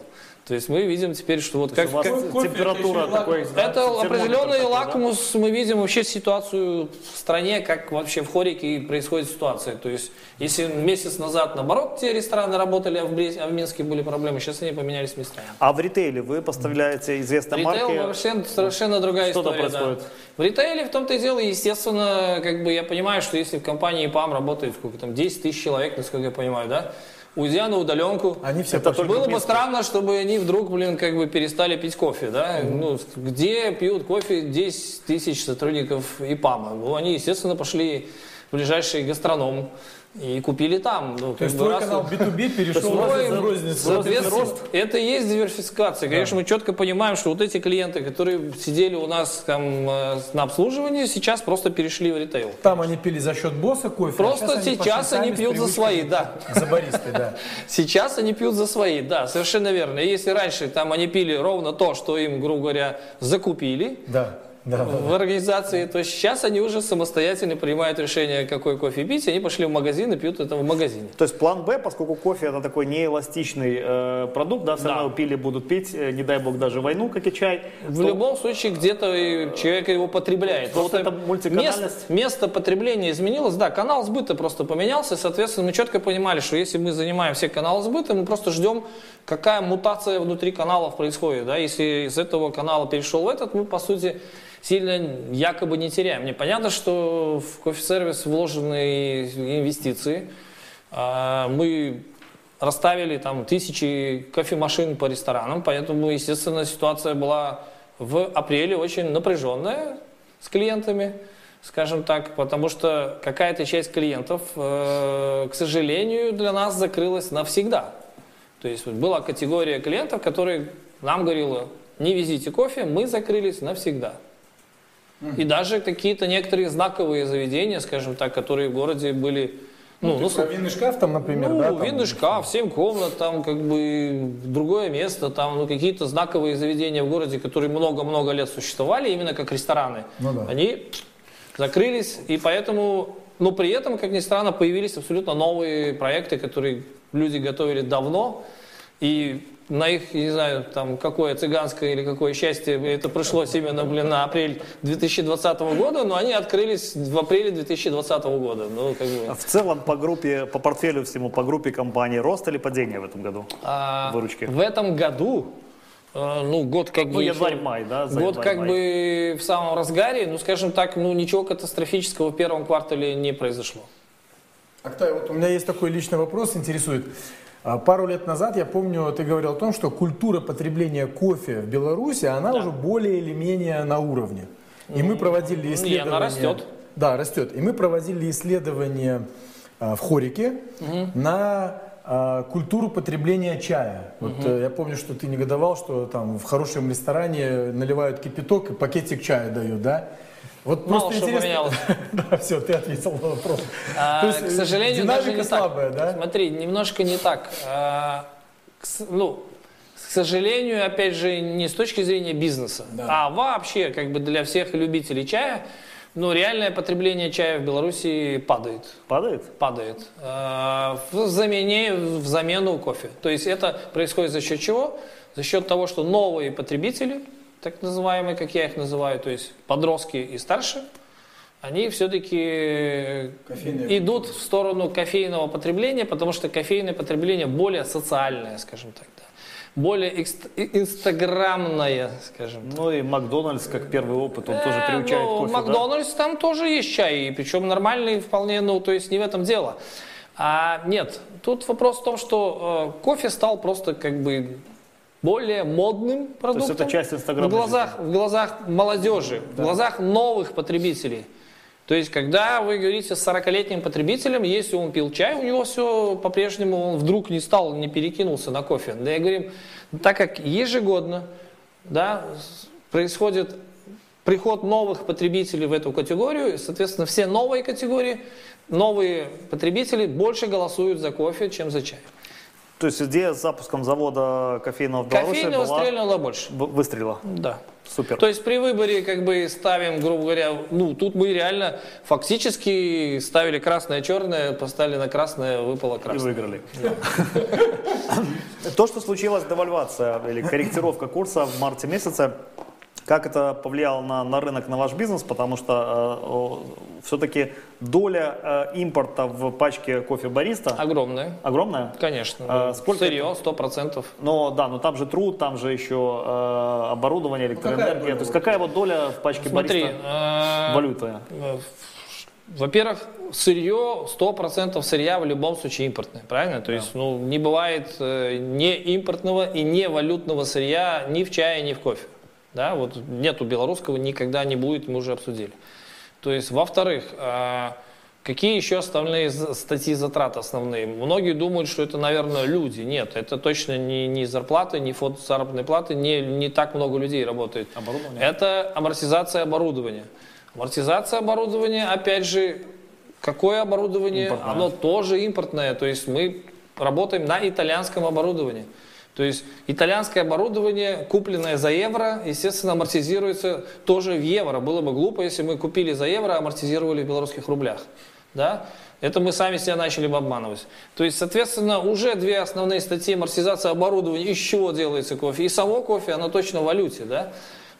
То есть мы видим теперь, что вот как, как- кофе температура это такой... да, это определенный такой, да? лакмус. Мы видим вообще ситуацию в стране, как вообще в Хорике происходит ситуация. То есть, если месяц назад, наоборот, те рестораны работали, а в, Брест- а в Минске были проблемы, сейчас они поменялись местами. А в ритейле вы поставляете известные Ритейл марки? вообще совершенно другая Что история. да. происходит? В ритейле в том-то и дело, естественно, как бы я понимаю, что если в компании ПАМ работает сколько там 10 тысяч человек, насколько я понимаю, да, уйдя на удаленку, Они все Это было бы странно, чтобы они вдруг, блин, как бы перестали пить кофе, да? Ну, где пьют кофе 10 тысяч сотрудников ИПАМа? Ну, они, естественно, пошли в ближайший гастроном и купили там. Ну, То есть твой раз- канал B2B перешел в розницу. соответственно, это и есть диверсификация. Конечно, мы четко понимаем, что вот эти клиенты, которые сидели у нас там э, на обслуживании, сейчас просто перешли в ритейл. Там они пили за счет босса кофе. а Просто сейчас сейчас пошли они с пьют за свои, да. <laughs> За баристой, да. <laughs> Сейчас они пьют за свои, да, совершенно верно. И если раньше там они пили ровно то, что им, грубо говоря, закупили Да, да. в организации, то сейчас они уже самостоятельно принимают решение, какой кофе пить, они пошли в магазин и пьют это в магазине. То есть план Б, поскольку кофе это такой неэластичный э, продукт, да, все Да. равно пили будут пить, э, не дай бог даже войну, как и чай. В то- любом случае где-то человек его потребляет. Просто Просто это мультиканальность. место, место потребления изменилось, да, канал сбыта просто поменялся, соответственно, мы четко понимали, что если мы занимаем все каналы сбыта, мы просто ждем, какая мутация внутри каналов происходит, да, если из этого канала перешел в этот, мы, по сути, сильно якобы не теряем. Мне понятно, что в кофе-сервис вложены инвестиции, А, мы расставили там тысячи кофемашин по ресторанам, поэтому, естественно, ситуация была в апреле очень напряженная с клиентами, скажем так, потому что какая-то часть клиентов, э, к сожалению, для нас закрылась навсегда. То есть была категория клиентов, которые нам говорила, не везите кофе, мы закрылись навсегда. И даже какие-то некоторые знаковые заведения, скажем так, которые в городе были, ну, ну, Про винный шкаф там, например, ну, да? там? винный шкаф, 7 комнат, там как бы другое место, там ну, какие-то знаковые заведения в городе, которые много-много лет существовали, именно как рестораны, Ну да. они закрылись, и поэтому, но при этом, как ни странно, появились абсолютно новые проекты, которые люди готовили давно, и на их, я не знаю, там, какое цыганское или какое счастье, это пришлось именно, блин, на апрель 2020 года, но они открылись в апреле 2020 года. Ну, как бы. А В целом по группе, по портфелю всему, по группе компании рост или падение в этом году? А, Выручки. В этом году, э, ну, год как бы... Ну, еще- январь-май, да? за Год как январь-май. бы в самом разгаре, ну, скажем так, ну, ничего катастрофического в первом квартале не произошло. Актай, вот у меня есть такой личный вопрос, интересует. А, Пару лет назад, я помню, ты говорил о том, что культура потребления кофе в Беларуси, она уже более или менее на уровне. И мы проводили Не, исследования... она растет. Да, растет. И мы проводили исследования а, в Хорике на а, культуру потребления чая. Вот э, я помню, что ты негодовал, что там в хорошем ресторане наливают кипяток и пакетик чая дают, да? Вот Мало просто что интересно- поменялось. <laughs> Да, все, ты ответил на вопрос. А, есть, к сожалению, даже не слабая, так. да? Смотри, немножко не так. А, к ну, к сожалению, опять же, не с точки зрения бизнеса, а вообще, как бы для всех любителей чая, ну, реальное потребление чая в Беларуси падает. Падает? падает э, в, замене, в замену кофе. То есть это происходит за счет чего? За счет того, что новые потребители, так называемые, как я их называю, то есть подростки и старше, они все-таки Кофейные идут в сторону кофейного потребления, потому что кофейное потребление более социальное, скажем так, да. более экст- инстаграмное, скажем так. Ну и Макдональдс, как первый опыт, он тоже Э, приучает ну, кофе, да? Макдональдс там тоже есть чай, и причем нормальный вполне, ну, то есть не в этом дело. А нет, тут вопрос в том, что э, кофе стал просто как бы более модным продуктом. это часть инстаграмной в глазах, в глазах молодежи, в глазах новых потребителей. То есть, когда вы говорите с 40-летним потребителем, если он пил чай, у него все по-прежнему, он вдруг не стал, не перекинулся на кофе. Да, я говорю, так как ежегодно да, происходит приход новых потребителей в эту категорию, и, соответственно, все новые категории, новые потребители больше голосуют за кофе, чем за чай. То есть идея с запуском завода кофейного в Беларуси Кофейного была... стрельнуло больше. в- Выстрелила. Да. Супер. То есть при выборе как бы ставим, грубо говоря, ну тут мы реально фактически ставили красное-черное, поставили на красное, выпало И красное. выиграли. <laughs> То, что случилась девальвация или корректировка курса в марте месяце, как это повлияло на, на рынок, на ваш бизнес? Потому что все-таки доля э, импорта в пачке кофе Бариста Огромное, огромная. конечно. А сколько Сырье, сто процентов. Но да, но там же труд, там же еще э, оборудование, какая электроэнергия. доля То есть какая вот доля в пачке Смотри, Бариста э, валюты? э, во-первых, сырье, 100% сырья в любом случае импортное, правильно? То есть, ну, не бывает э, не импортного и не валютного сырья ни в чае, ни в кофе. Да, вот нету белорусского, никогда не будет, мы уже обсудили. То есть, во-вторых, э, какие еще остальные статьи затрат основные? Многие думают, что это, наверное, люди. Нет, это точно не, не зарплаты, не фонд заработной платы, не, не так много людей работает. Оборудование? Это амортизация оборудования. Амортизация оборудования, опять же, какое оборудование? Импортное. Оно тоже импортное. То есть мы работаем на итальянском оборудовании. То есть итальянское оборудование, купленное за евро, естественно, амортизируется тоже в евро. Было бы глупо, если мы купили за евро, а амортизировали в белорусских рублях. Да? Это мы сами себя начали бы обманывать. То есть, соответственно, уже две основные статьи амортизация оборудования, из чего делается кофе. И само кофе, оно точно в валюте. Да?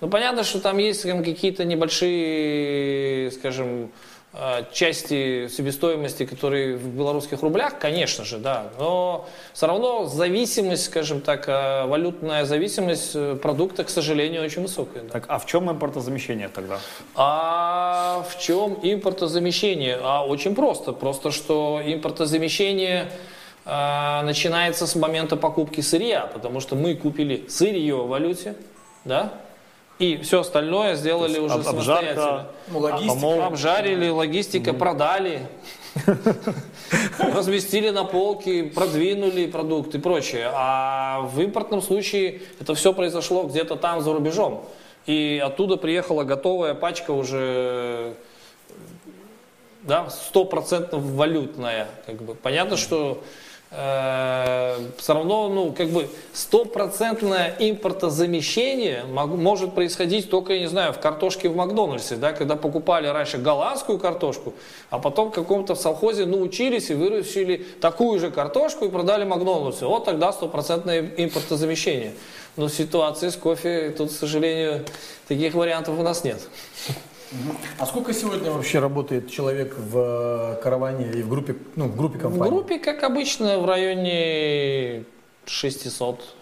Ну, понятно, что там есть какие-то небольшие, скажем, части себестоимости, которые в белорусских рублях, конечно же, да, но все равно зависимость, скажем так, э, валютная зависимость э, продукта, к сожалению, очень высокая. да. Так, а в чем импортозамещение тогда? А в чем импортозамещение? А очень просто. Просто что импортозамещение а, начинается с момента покупки сырья, потому что мы купили сырье в валюте, да, и все остальное сделали уже Об- самостоятельно. обжарка, Ну, логистика. Обжарили, логистика, продали, разместили на полке, продвинули продукты и прочее. А в импортном случае это все произошло где-то там за рубежом. И оттуда приехала готовая пачка уже да, стопроцентно валютная. Как бы. Понятно, что все равно, ну, как бы стопроцентное импортозамещение может происходить только, я не знаю, в картошке в Макдональдсе, да, когда покупали раньше голландскую картошку, а потом в каком-то совхозе научились и выращили такую же картошку и продали Макдональдсу. Вот тогда стопроцентное импортозамещение. Но ситуации с кофе тут, к сожалению, таких вариантов у нас нет. А сколько сегодня вообще работает человек в э, караване и в группе, ну, в группе В компаний? группе, как обычно, в районе 600.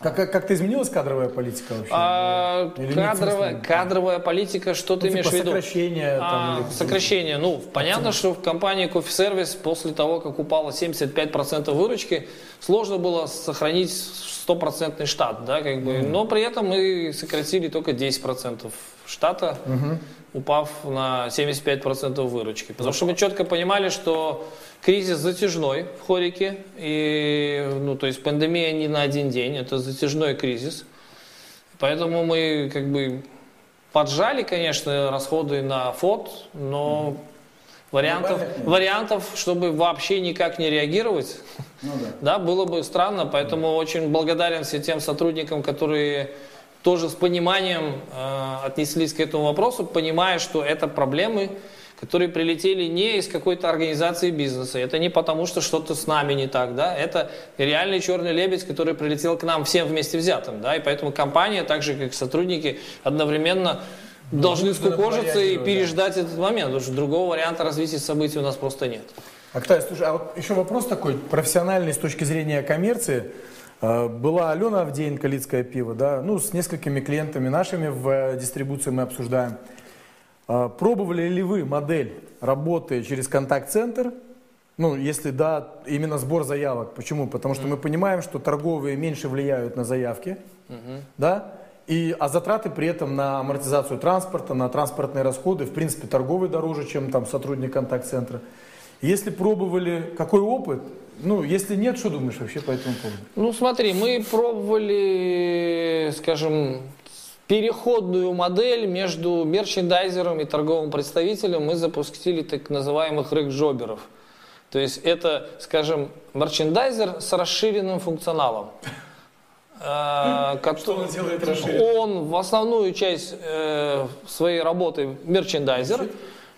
Как, как, как-то изменилась кадровая политика вообще? А, Или кадровая, кадровая политика, что ты Ну, имеешь типа в виду? сокращение там, А, или- сокращение. Ну, понятно, что в компании Кофе Сервис после того, как упало 75% выручки, сложно было сохранить стопроцентный штат, да, как бы. Но при этом мы сократили только 10% штата, упав на 75% выручки. Потому что мы четко понимали, что кризис затяжной в хорике, и, ну, то есть пандемия не на один день, это затяжной кризис. Поэтому мы как бы поджали, конечно, расходы на фот, но вариантов, понятно. вариантов, чтобы вообще никак не реагировать, Ну да. <laughs> да, было бы странно. Поэтому очень благодарен всем тем сотрудникам, которые тоже с пониманием э, отнеслись к этому вопросу, понимая, что это проблемы, которые прилетели не из какой-то организации бизнеса. Это не потому, что что-то с нами не так, да. Это реальный черный лебедь, который прилетел к нам всем вместе взятым, да. И поэтому компания, так же как сотрудники, одновременно должны вынуждены скукожиться и реагировать, да. переждать этот момент, потому что другого варианта развития событий у нас просто нет. Актай, слушай, а вот еще вопрос такой, профессиональный с точки зрения коммерции. Э, Была Алена Авдеенко, Лицкое пиво, да, ну, с несколькими клиентами нашими в э, дистрибуции мы обсуждаем. Э, Пробовали ли вы модель работы через контакт-центр? Ну, если да, именно сбор заявок. Почему? Потому что мы понимаем, что торговые меньше влияют на заявки, да, и, а затраты при этом на амортизацию транспорта, на транспортные расходы, в принципе, торговый дороже, чем там сотрудник контакт-центра. Если пробовали, какой опыт? Ну, если нет, что думаешь вообще по этому поводу? Ну, смотри, мы пробовали, скажем, переходную модель между мерчендайзером и торговым представителем. Мы запустили так называемых рэкджоберов. То есть это, скажем, мерчендайзер с расширенным функционалом. Э, Что он делает Он в основную часть э, своей работы мерчендайзер,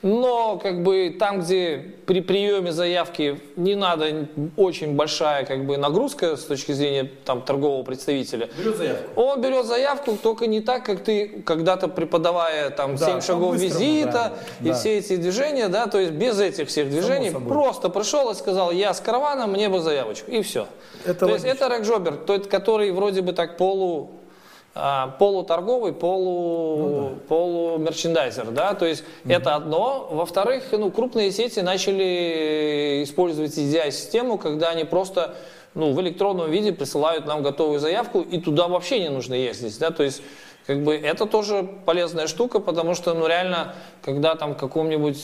но как бы там, где при приеме заявки не надо очень большая как бы нагрузка с точки зрения там торгового представителя, Берет заявку. он берет заявку только не так, как ты когда-то преподавая там Да, 7 шагов по-быстрому, визита да, и да. все эти движения, да, то есть без этих всех движений, просто пришел и сказал, я с караваном, мне бы заявочку, и все. Это то есть логично. это рэкджобер, то есть, который вроде бы так полу полуторговый, полу, Ну полумерчендайзер, да, то есть это одно. Во-вторых, ну, крупные сети начали использовать EDI-систему, когда они просто ну, в электронном виде присылают нам готовую заявку, и туда вообще не нужно ездить, да, то есть как бы это тоже полезная штука, потому что, ну, реально, когда там каком-нибудь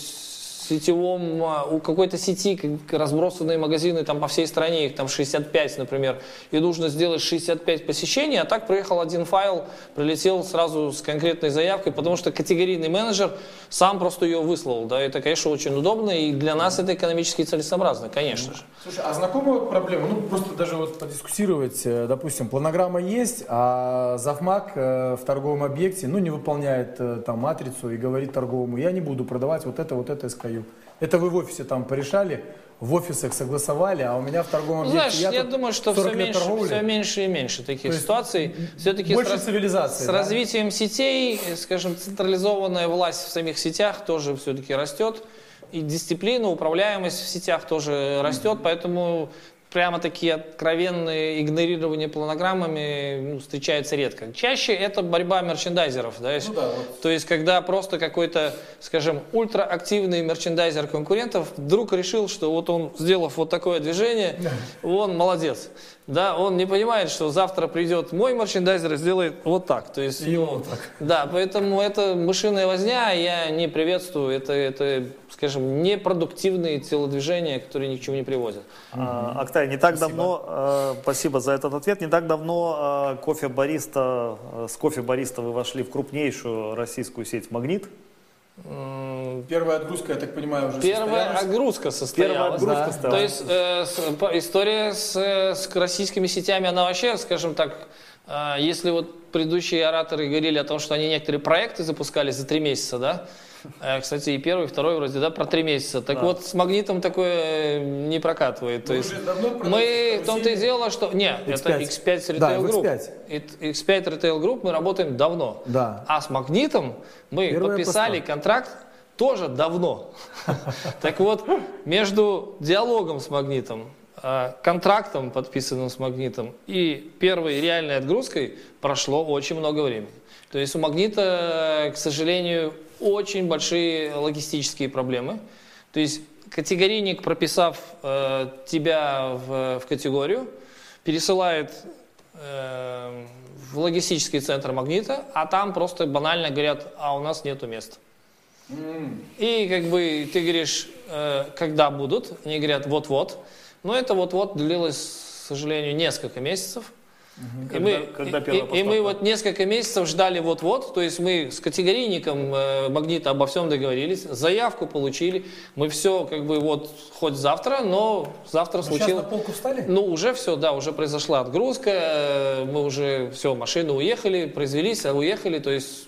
сетевом, а, у какой-то сети разбросанные магазины там по всей стране, их там 65, например, и нужно сделать 65 посещений, а так приехал один файл, прилетел сразу с конкретной заявкой, потому что категорийный менеджер сам просто ее выслал, да, это, конечно, очень удобно, и для нас это экономически целесообразно, конечно же. Слушай, а знакомая проблема? Ну, просто даже вот подискуссировать, э, допустим, планограмма есть, а завмак э, в торговом объекте, ну, не выполняет э, там матрицу и говорит торговому, я не буду продавать вот это, вот это SKU. Это вы в офисе там порешали, в офисах согласовали, а у меня в торговом Ну, Знаешь, я, тут думаю, что 40 все меньше, торговли. все меньше и меньше таких есть ситуаций. Все-таки больше цивилизации, С да? развитием сетей, э, скажем, централизованная власть в самих сетях тоже все-таки растет. И дисциплина, управляемость в сетях тоже растет, поэтому прямо такие откровенные игнорирования планограммами ну, встречаются редко. Чаще это борьба мерчендайзеров. Да, Ну да, вот. То есть, когда просто какой-то, скажем, ультраактивный мерчендайзер конкурентов вдруг решил, что вот он, сделав вот такое движение, он молодец. Да, он не понимает, что завтра придет мой мерчендайзер и сделает вот так. То есть, И вот так. Да, поэтому это мышиная возня, я не приветствую. Это, это, скажем, непродуктивные телодвижения, которые ни к чему не приводят. А, Актай, не так давно, э, спасибо за этот ответ, не так давно э, кофе бариста, э, с кофе бариста вы вошли в крупнейшую российскую сеть «Магнит». Первая отгрузка, я так понимаю, уже Первая состоялась. отгрузка состоялась. Первая отгрузка да. состоялась. То есть э, с- по- история с, с российскими сетями, она вообще, скажем так, э, если вот предыдущие ораторы говорили о том, что они некоторые проекты запускали за три месяца, да, кстати, и первый, и второй вроде, да, про три месяца. Так вот, с магнитом такое не прокатывает. То Вы есть мы в том-то и дело, что... Не, это X5. X5 Retail Да, Group. X5. It- X5 Retail Group мы работаем давно. Да. А с магнитом мы Первая подписали поставка. контракт тоже давно. <laughs> Так вот, между диалогом с магнитом, э, контрактом, подписанным с магнитом, и первой реальной отгрузкой прошло очень много времени. То есть у магнита, к сожалению, очень большие логистические проблемы. То есть категорийник, прописав э, тебя в, в категорию, пересылает э, в логистический центр магнита, а там просто банально говорят, а у нас нету места. И как бы ты говоришь, э, когда будут, они говорят, вот-вот. Но это вот-вот длилось, к сожалению, несколько месяцев. И, Когда- мы, когда и- и- мы вот несколько месяцев ждали вот-вот, то есть мы с категорийником э, магнита обо всем договорились, заявку получили, мы все как бы вот хоть завтра, но завтра Сейчас на случилось... полку встали? Ну, уже все, да, уже произошла отгрузка, э, мы уже, все, машины уехали, произвелись, а уехали, то есть...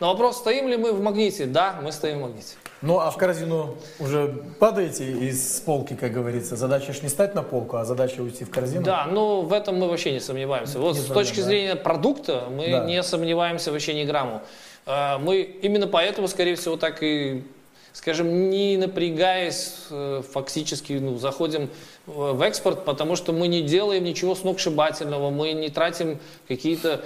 На вопрос, стоим ли мы в магните? Да, мы стоим в магните. Ну, а в корзину уже падаете из полки, как говорится. Задача ж не стать на полку, а задача уйти в корзину. Да, ну в этом мы вообще не сомневаемся. Вот Не с точки да. зрения продукта мы Да. не сомневаемся вообще ни грамму. А, Мы именно поэтому, скорее всего, так и, скажем, не напрягаясь, э, фактически ну, заходим в экспорт, потому что мы не делаем ничего сногсшибательного, мы не тратим какие-то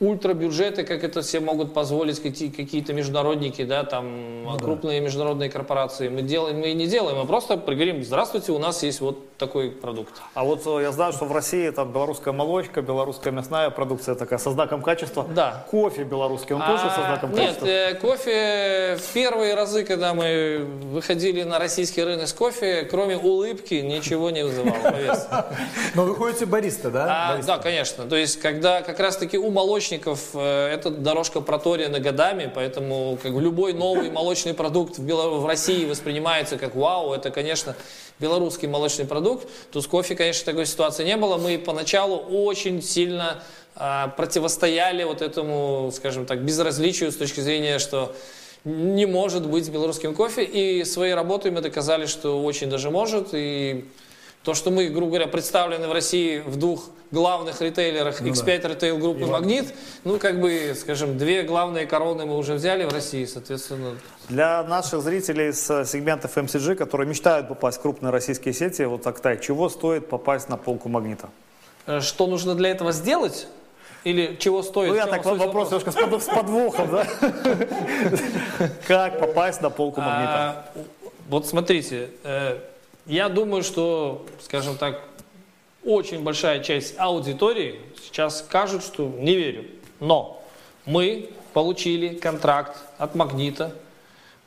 ультрабюджеты, как это все могут позволить какие- какие-то международники, да, там крупные международные корпорации. Мы делаем, мы и не делаем, мы просто говорим, здравствуйте, у нас есть вот такой продукт. А вот э, я знаю, что в России там белорусская молочка, белорусская мясная продукция такая со знаком качества. Да. Кофе белорусский, он тоже со А, знаком Нет, качества? э, кофе в первые разы, когда мы выходили на российский рынок с кофе, кроме улыбки, ничего не вызывало. <laughs> Но вы ходите бариста, да? А, да, конечно. То есть, когда как раз-таки у молочников э, эта дорожка проторена годами, поэтому как любой новый молочный продукт в, Бело- в России воспринимается как вау, это, конечно, белорусский молочный продукт. То с кофе, конечно, такой ситуации не было. Мы поначалу очень сильно а, противостояли вот этому, скажем так, безразличию с точки зрения, что не может быть белорусским кофе. И своей работой мы доказали, что очень даже может. И то, что мы, грубо говоря, представлены в России в двух главных ритейлерах, X5 ритейл группы Магнит, ну, как бы, скажем, две главные короны мы уже взяли в России, соответственно. Для наших зрителей с сегмента FMCG, которые мечтают попасть в крупные российские сети, вот так, так, чего стоит попасть на полку магнита? э, Что нужно для этого сделать? Или чего стоит? Ну, я так вопрос вопроса? немножко с подвохом, да? <laughs> Как попасть на полку магнита? А, вот смотрите, э, я думаю, что, скажем так, очень большая часть аудитории сейчас скажут, что не верю. Но мы получили контракт от Магнита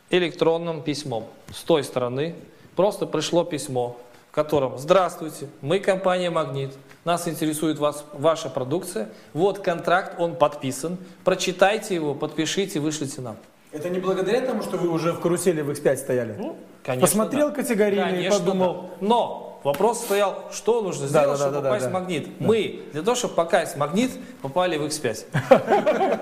электронным письмом с той стороны. Просто пришло письмо, в котором «Здравствуйте, мы компания «Магнит», нас интересует вас, ваша продукция, вот контракт, он подписан, прочитайте его, подпишите, вышлите нам». Это не благодаря тому, что вы уже в карусели в X5 стояли? Ну, конечно, Посмотрел да. категорийно и подумал, да. Но вопрос стоял, что нужно Да, сделать, да, чтобы да, да, попасть да. в магнит. Мы для того, чтобы попасть в магнит, попали в X5. <laughs>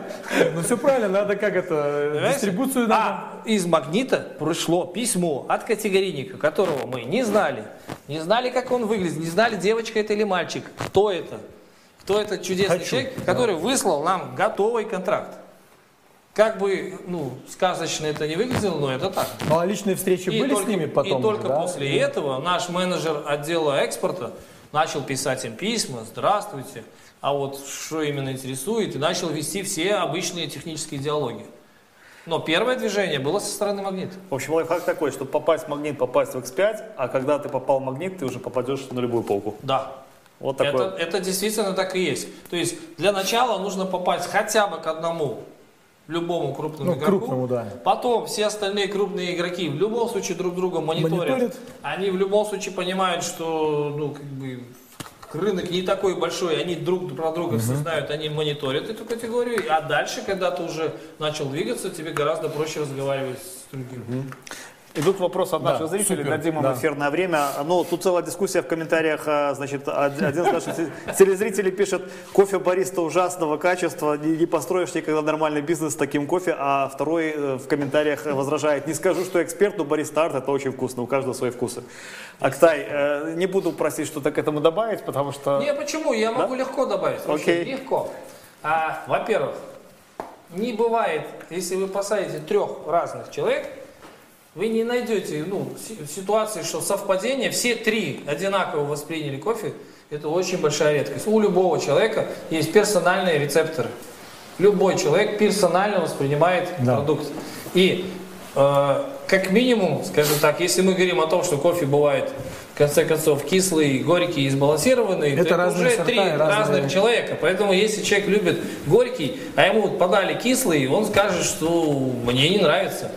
ну все правильно, надо как это, дистрибуцию надо. А из магнита пришло письмо от категорийника, которого мы не знали. Не знали, как он выглядит, не знали, девочка это или мальчик. Кто это? Кто этот чудесный человек, который выслал нам готовый контракт. Как бы, ну, сказочно это не выглядело, но это так. Ну а личные встречи И были только, с ними потом? и только да? после этого наш менеджер отдела экспорта начал писать им письма, здравствуйте, а вот что именно интересует, и начал вести все обычные технические диалоги. Но первое движение было со стороны магнита. В общем, лайфхак такой, чтобы попасть в магнит, попасть в X5, а когда ты попал в магнит, ты уже попадешь на любую полку. Да. Вот такой. Это, это действительно так и есть. То есть для начала нужно попасть хотя бы к одному любому крупному Ну, игроку. крупному, да. Потом все остальные крупные игроки в любом случае друг друга мониторят. Мониторят. Они в любом случае понимают, что ну, как бы, рынок не такой большой, они друг про друга все знают, они мониторят эту категорию. А дальше, когда ты уже начал двигаться, тебе гораздо проще разговаривать с другими. Идут вопросы от Да, наших зрителей, супер, дадим им да. эфирное время. Ну, тут целая дискуссия в комментариях. а, Значит, од- один из наших те- телезрителей пишет, кофе бариста ужасного качества, не, не построишь никогда нормальный бизнес с таким кофе, а второй э, в комментариях возражает, не скажу, что эксперт, но бариста арт это очень вкусно, у каждого свои вкусы. Актай, э, не буду просить что-то к этому добавить, потому что... Не, почему? Я могу легко добавить. Вообще, Окей. легко. А, во-первых, не бывает, если вы посадите трех разных человек, вы не найдете ну, си- ситуации, что совпадение, все три одинаково восприняли кофе, это очень большая редкость. У любого человека есть персональные рецепторы. Любой человек персонально воспринимает Да. продукт. И э, как минимум, скажем так, если мы говорим о том, что кофе бывает в конце концов кислый, горький и сбалансированный, Это то разные уже сорта три разные- разных человека. Поэтому если человек любит горький, а ему подали кислый, он скажет, что мне не нравится.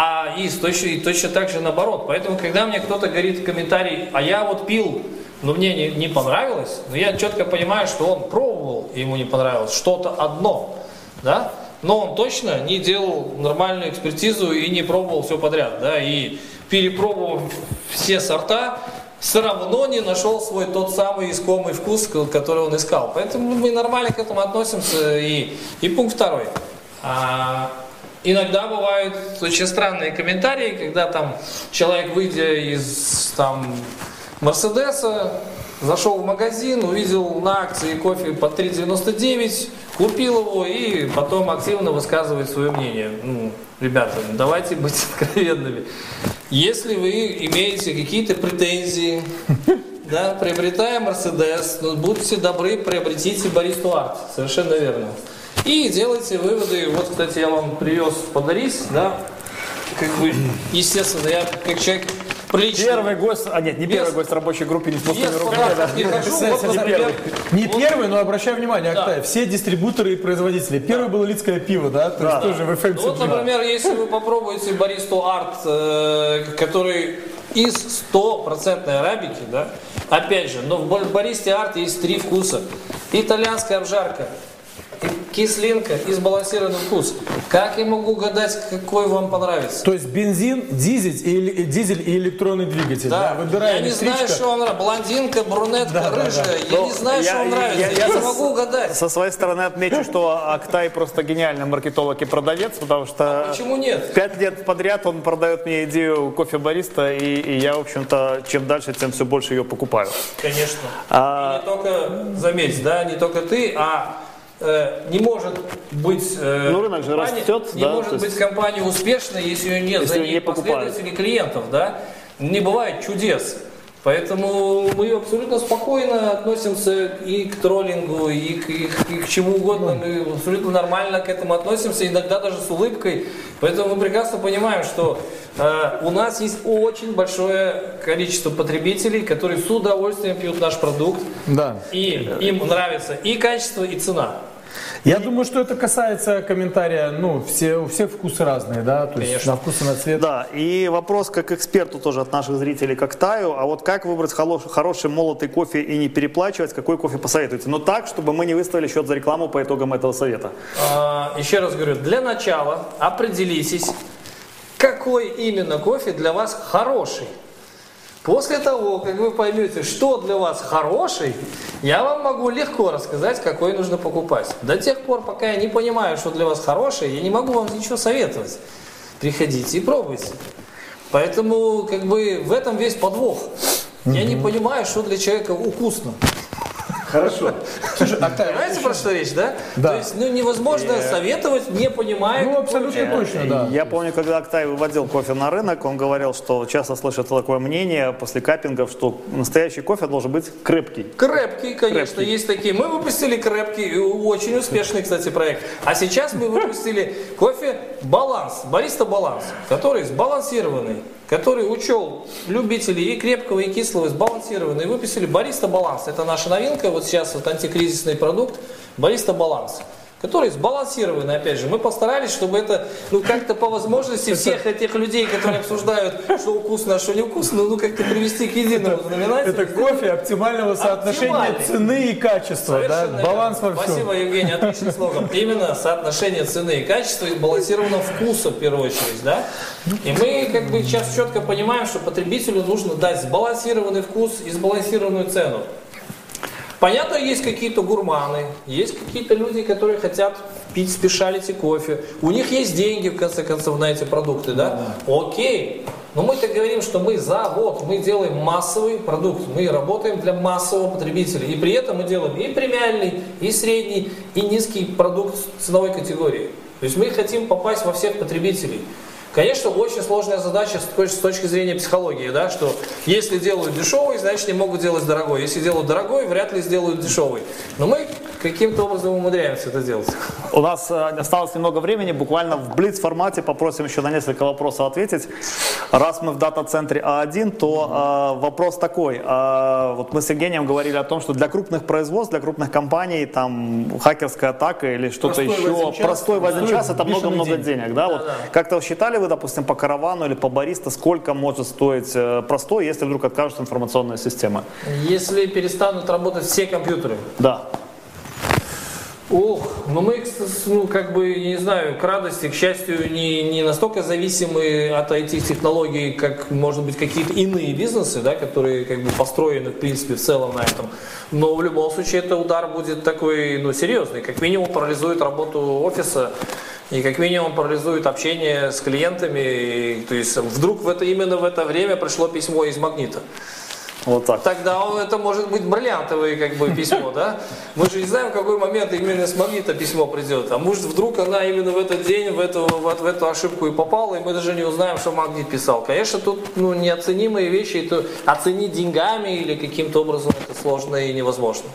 А и точно, и точно так же наоборот. Поэтому, когда мне кто-то говорит в комментарии, а я вот пил, но мне не, не понравилось, но я четко понимаю, что он пробовал, и ему не понравилось что-то одно, да? Но он точно не делал нормальную экспертизу и не пробовал все подряд, да? И перепробовав все сорта, все равно не нашел свой тот самый искомый вкус, ко- который он искал. Поэтому мы нормально к этому относимся. И, и пункт второй. А, иногда бывают очень странные комментарии, когда там человек, выйдя из там, Мерседеса, зашел в магазин, увидел на акции кофе по 3,99, купил его и потом активно высказывает свое мнение. Ну, ребята, давайте быть <laughs> откровенными. Если вы имеете какие-то претензии, <laughs> да, приобретая Мерседес, ну, будьте добры, приобретите Баристу Арт. Совершенно верно. И делайте выводы. Вот, кстати, я вам привез подарить, да, как бы, естественно, я как человек приличный. Первый гость, а нет, не Без- первый гость рабочей группы не с пустыми руками. подарков не хожу. Вот, например, Не вот- первый, но обращаю внимание, Да. Актай, все дистрибуторы и производители. Первый было Лидское пиво, да? То есть тоже в FMCG. Ну, Вот, например, если вы попробуете баристу арт, э, который из стопроцентной арабики, да, опять же, но в баристе арт есть три вкуса. Итальянская обжарка, кислинка и сбалансированный вкус. Как я могу угадать, какой вам понравится? То есть бензин, дизель и, эли- дизель и электронный двигатель. Да, выбирая я не знаю, что вам нравится. Блондинка, брюнетка, Да, да, да. рыжая. Я Ну, не знаю, я- что вам я- нравится. я- Я, я не со- могу угадать. Со своей стороны отмечу, что Актай просто гениальный маркетолог и продавец, потому что Почему нет? пять лет подряд он продает мне идею кофе-бариста, и, и я, в общем-то, чем дальше, тем все больше ее покупаю. Конечно. А- И не только, заметь, да, не только ты, а э, не может быть э, Ну, рынок же компания- растет, не да, может то есть- быть компания успешной, если ее нет Если за ней не последователей клиентов, да. Не бывает чудес. Поэтому мы абсолютно спокойно относимся и к троллингу, и к, и к- и к чему угодно. Мы абсолютно нормально к этому относимся, иногда даже с улыбкой. Поэтому мы прекрасно понимаем, что э, у нас есть очень большое количество потребителей, которые с удовольствием пьют наш продукт. Да. И им нравится и качество, и цена. Я думаю, что это касается комментария, ну, все, у всех вкусы разные, да, то есть Конечно. на вкус и на цвет. Да, и вопрос как эксперту тоже от наших зрителей, как Таю, а вот как выбрать холо- хороший молотый кофе и не переплачивать, какой кофе посоветуете? Но так, чтобы мы не выставили счет за рекламу по итогам этого совета. А, еще раз говорю, для начала определитесь, какой именно кофе для вас хороший. После того, как вы поймете, что для вас хороший, я вам могу легко рассказать, какой нужно покупать. До тех пор, пока я не понимаю, что для вас хороший, я не могу вам ничего советовать. Приходите и пробуйте. Поэтому, как бы, в этом весь подвох. Я не понимаю, что для человека вкусно. Хорошо. Слушай, Актай, Понимаете, про что речь, да? Да. То есть, ну, невозможно советовать, не понимая. ну, абсолютно точно, да. Я помню, когда Актай выводил кофе на рынок, он говорил, что часто слышит такое мнение после каппингов, что настоящий кофе должен быть крепкий. Крепкий, конечно, Крепкий. есть такие. Мы выпустили крепкий, и очень успешный, кстати, проект. А сейчас мы выпустили кофе Баланс, Бариста Баланс, который сбалансированный, который учел любителей и крепкого, и кислого, и сбалансированный. И выпустили Бариста Баланс. Это наша новинка, вот сейчас вот антикризисный продукт Бариста Баланс который сбалансированный, опять же. Мы постарались, чтобы это, ну, как-то по возможности всех этих людей, которые обсуждают, что вкусно, а что невкусно, ну, как-то привести к единому знаменателю. Это кофе оптимального соотношения цены и качества, да, баланс во всем. Спасибо, Евгений, отличный слоган. Именно соотношение цены и качества и сбалансированного вкуса, в первую очередь, да? И мы как бы сейчас четко понимаем, что потребителю нужно дать сбалансированный вкус и сбалансированную цену. Понятно, есть какие-то гурманы, есть какие-то люди, которые хотят пить спешалити кофе. У них есть деньги, в конце концов, на эти продукты, да? Окей. Но мы-то говорим, что мы завод, мы делаем массовый продукт, мы работаем для массового потребителя. И при этом мы делаем и премиальный, и средний, и низкий продукт ценовой категории. То есть мы хотим попасть во всех потребителей. Конечно, очень сложная задача с точки зрения психологии, да, что если делают дешевый, значит не могут делать дорогой. Если делают дорогой, вряд ли сделают дешевый. Но мы каким-то образом умудряемся это делать. У нас э, осталось немного времени, буквально в блиц-формате попросим еще на несколько вопросов ответить. Раз мы в дата-центре А1, то э, вопрос такой. Э, вот мы с Евгением говорили о том, что для крупных производств, для крупных компаний, там, хакерская атака или что-то еще, час простой в один час, это много-много денег. денег. Да? Вот Как-то вы считали вы, допустим, по каравану или по бариста, сколько может стоить э, простой, если вдруг откажутся информационная система? Если перестанут работать все компьютеры, Да. Ох, ну мы, ну, как бы, не знаю, к радости, к счастью, не, не настолько зависимы от IT-технологий, как, может быть, какие-то иные бизнесы, да, которые как бы построены, в принципе, в целом на этом. Но в любом случае это удар будет такой, ну, серьезный. Как минимум парализует работу офиса, и как минимум парализует общение с клиентами. И, то есть вдруг в это, именно в это время пришло письмо из Магнита. Вот так. Тогда он- это может быть бриллиантовое как бы письмо, да? Мы же не знаем, в какой момент именно с магнита письмо придет. А может вдруг она именно в этот день в эту, вот в эту ошибку и попала, и мы даже не узнаем, что магнит писал. Конечно, тут ну, неоценимые вещи, это оценить деньгами или каким-то образом это сложно и невозможно.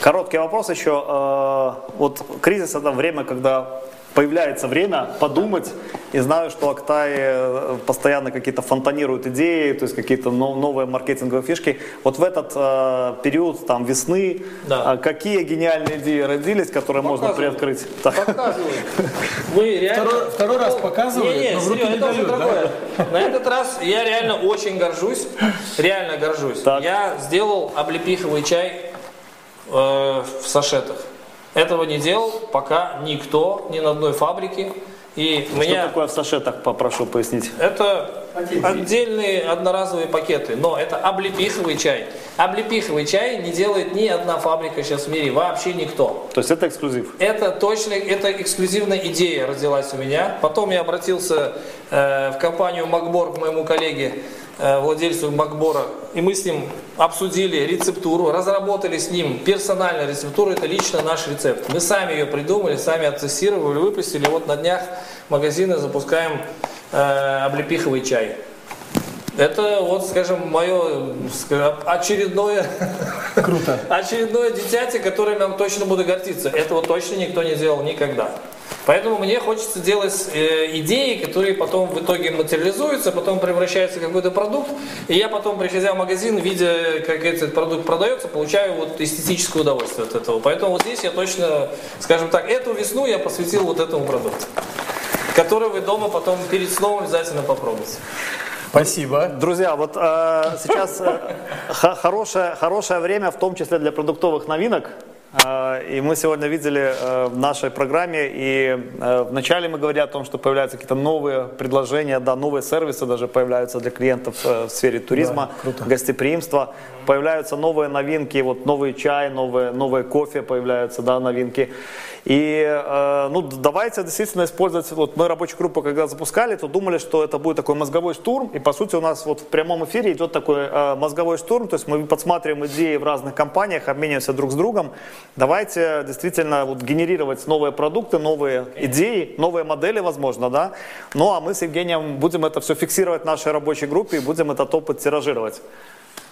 Короткий вопрос еще. Э, Вот кризис это время, когда появляется время подумать, и знаю, что Актай э, постоянно какие-то фонтанируют идеи, то есть какие-то но- новые маркетинговые фишки. Вот в этот э, период там весны, Да. э, какие гениальные идеи родились, которые можно Показывай. приоткрыть? Так. Показывай. <laughs> Мы реально... Второй- второй раз показывает, Не, не, но в руки Серега, не это уже да? другое. На этот раз я реально очень горжусь. Реально горжусь. Так. Я сделал облепиховый чай э, в сашетах. Этого не делал пока никто, ни на одной фабрике. И Что меня... такое в сашетах, попрошу пояснить? Это отдельные одноразовые пакеты, но это облепиховый чай. Облепиховый чай не делает ни одна фабрика сейчас в мире, вообще никто. То есть это эксклюзив. Это точно, это эксклюзивная идея родилась у меня. Потом я обратился э, в компанию Макбор к моему коллеге, владельцу Макбора, и мы с ним обсудили рецептуру, разработали с ним персональную рецептуру, это лично наш рецепт. Мы сами ее придумали, сами оттестировали, выпустили. Вот на днях магазины запускаем э, облепиховый чай. Это вот, скажем, мое скажем, очередное Круто. <laughs> очередное дитяти, которым я точно буду гордиться. Этого точно никто не делал никогда. Поэтому мне хочется делать э, идеи, которые потом в итоге материализуются, потом превращаются в какой-то продукт. И я потом, приходя в магазин, видя, как этот продукт продается, получаю вот эстетическое удовольствие от этого. Поэтому вот здесь я точно, скажем так, эту весну я посвятил вот этому продукту, который вы дома потом перед сном обязательно попробуйте. Спасибо. Друзья, вот э, сейчас э, <laughs> хорошее, хорошее время, в том числе для продуктовых новинок. Э, и мы сегодня видели э, в нашей программе, и э, вначале мы говорили о том, что появляются какие-то новые предложения, да, новые сервисы даже появляются для клиентов в сфере туризма, гостеприимства. Появляются новые новинки, вот новый чай, новые, новые кофе появляются, да, новинки. И ну, давайте действительно использовать, вот мы рабочую группу когда запускали, то думали, что это будет такой мозговой штурм, и по сути у нас вот в прямом эфире идет такой мозговой штурм, то есть мы подсматриваем идеи в разных компаниях, обмениваемся друг с другом. Давайте действительно вот генерировать новые продукты, новые идеи, новые модели, возможно, да. Ну а мы с Евгением будем это все фиксировать в нашей рабочей группе и будем этот опыт тиражировать.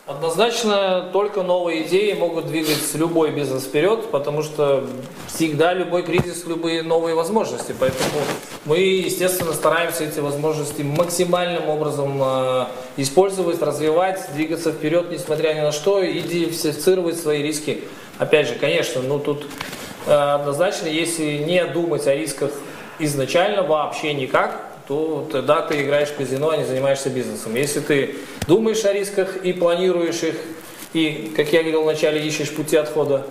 Однозначно, только новые идеи могут двигать любой бизнес вперед, потому что всегда любой кризис, любые новые возможности. Поэтому мы, естественно, стараемся эти возможности максимальным образом э, использовать, развивать, двигаться вперед, несмотря ни на что, и диверсифицировать свои риски. Опять же, конечно, ну тут э, однозначно, если не думать о рисках изначально вообще никак, то тогда ты играешь в казино, а не занимаешься бизнесом. Если ты думаешь о рисках и планируешь их, и, как я говорил вначале, ищешь пути отхода,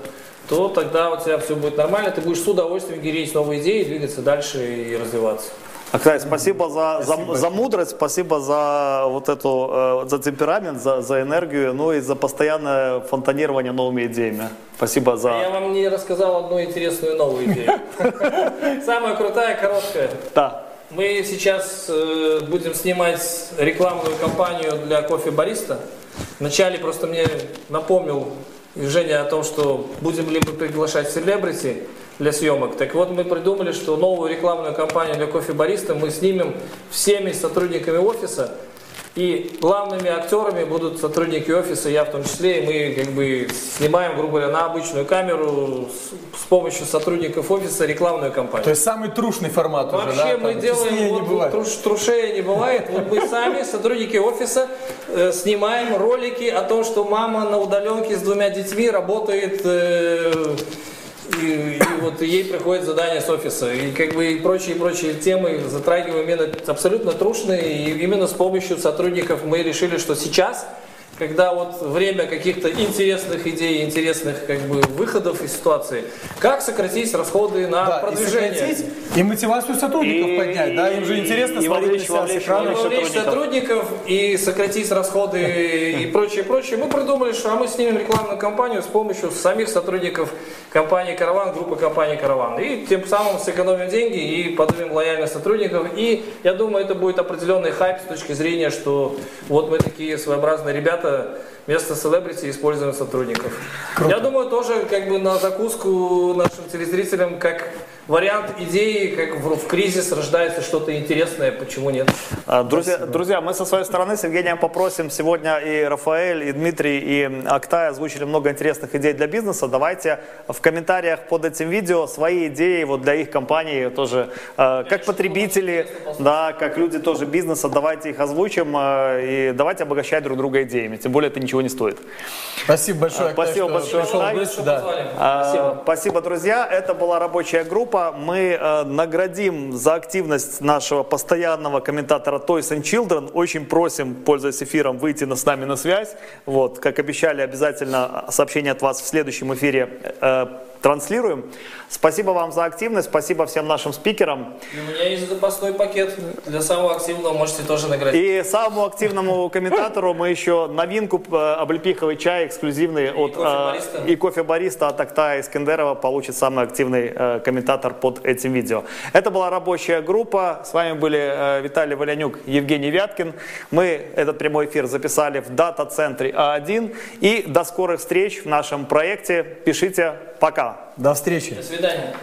то тогда у тебя все будет нормально, ты будешь с удовольствием генерить новые идеи, двигаться дальше и развиваться. Актай, спасибо за, за, за мудрость, спасибо за вот эту, э, за темперамент, за, за энергию, ну и за постоянное фонтанирование новыми идеями. Спасибо Я за... вам не рассказал одну интересную новую идею. <laughs> Самая крутая, короткая. Да. Мы сейчас э, будем снимать рекламную кампанию для кофе Бариста. Вначале просто мне напомнил Женя о том, что будем ли мы приглашать селебрити для съемок. Так вот, мы придумали, что новую рекламную кампанию для кофе Бариста мы снимем всеми сотрудниками офиса. И главными актерами будут сотрудники офиса, я в том числе, и мы как бы снимаем, грубо говоря, на обычную камеру с, с помощью сотрудников офиса рекламную кампанию. То есть самый трушный формат уже, Вообще да? мы Там делаем, вот, не бывает. труш, трушея не бывает, вот мы сами, сотрудники офиса, э, снимаем ролики о том, что мама на удаленке с двумя детьми работает, э, и, и вот ей приходит задание с офиса, и как бы и прочие, прочие темы затрагиваем именно абсолютно трушные, и именно с помощью сотрудников мы решили, что сейчас когда вот время каких-то интересных идей, интересных как бы выходов из ситуации, как сократить расходы на Да, и продвижение. сократить, и мотивацию сотрудников И- поднять, да, им же интересно и смотреть на себя с экрана. И вовлечь сотрудников и сократить расходы и прочее, прочее. Мы придумали, что а мы снимем рекламную кампанию с помощью самих сотрудников компании «Караван», группы компании «Караван». И тем самым сэкономим деньги и поднимем лояльность сотрудников. И я думаю, это будет определенный хайп с точки зрения, что вот мы такие своеобразные ребята, вместо селебрити используем сотрудников. Я думаю, тоже как бы на закуску нашим телезрителям, как вариант идеи, как в, в кризис рождается что-то интересное, почему нет? А, Друзья, друзья, мы со своей стороны с Евгением попросим сегодня и Рафаэль, и Дмитрий, и Актай озвучили много интересных идей для бизнеса. Давайте в комментариях под этим видео свои идеи вот для их компании тоже, э, как потребители, да, как люди тоже бизнеса, давайте их озвучим э, и давайте обогащать друг друга идеями. Тем более это ничего не стоит. Спасибо большое, Актай, Спасибо что большое, Актай. гости. Да. Спасибо. Спасибо, друзья. Это была рабочая группа. Мы э, наградим за активность нашего постоянного комментатора Toys and Children. Очень просим, пользуясь эфиром, выйти на, с нами на связь. Вот, как обещали, обязательно сообщение от вас в следующем эфире э, транслируем. Спасибо вам за активность. Спасибо всем нашим спикерам. И у меня есть запасной пакет для самого активного, можете тоже наградить. И самому активному <laughs> комментатору мы еще новинку э, облепиховый чай эксклюзивный от кофе э, и кофе бариста от Актая Искендерова получит самый активный э, комментатор под этим видео. Это была рабочая группа. С вами были Виталий Валянюк, Евгений Вяткин. Мы этот прямой эфир записали в дата-центре А1. И до скорых встреч в нашем проекте. Пишите. До встречи. До свидания.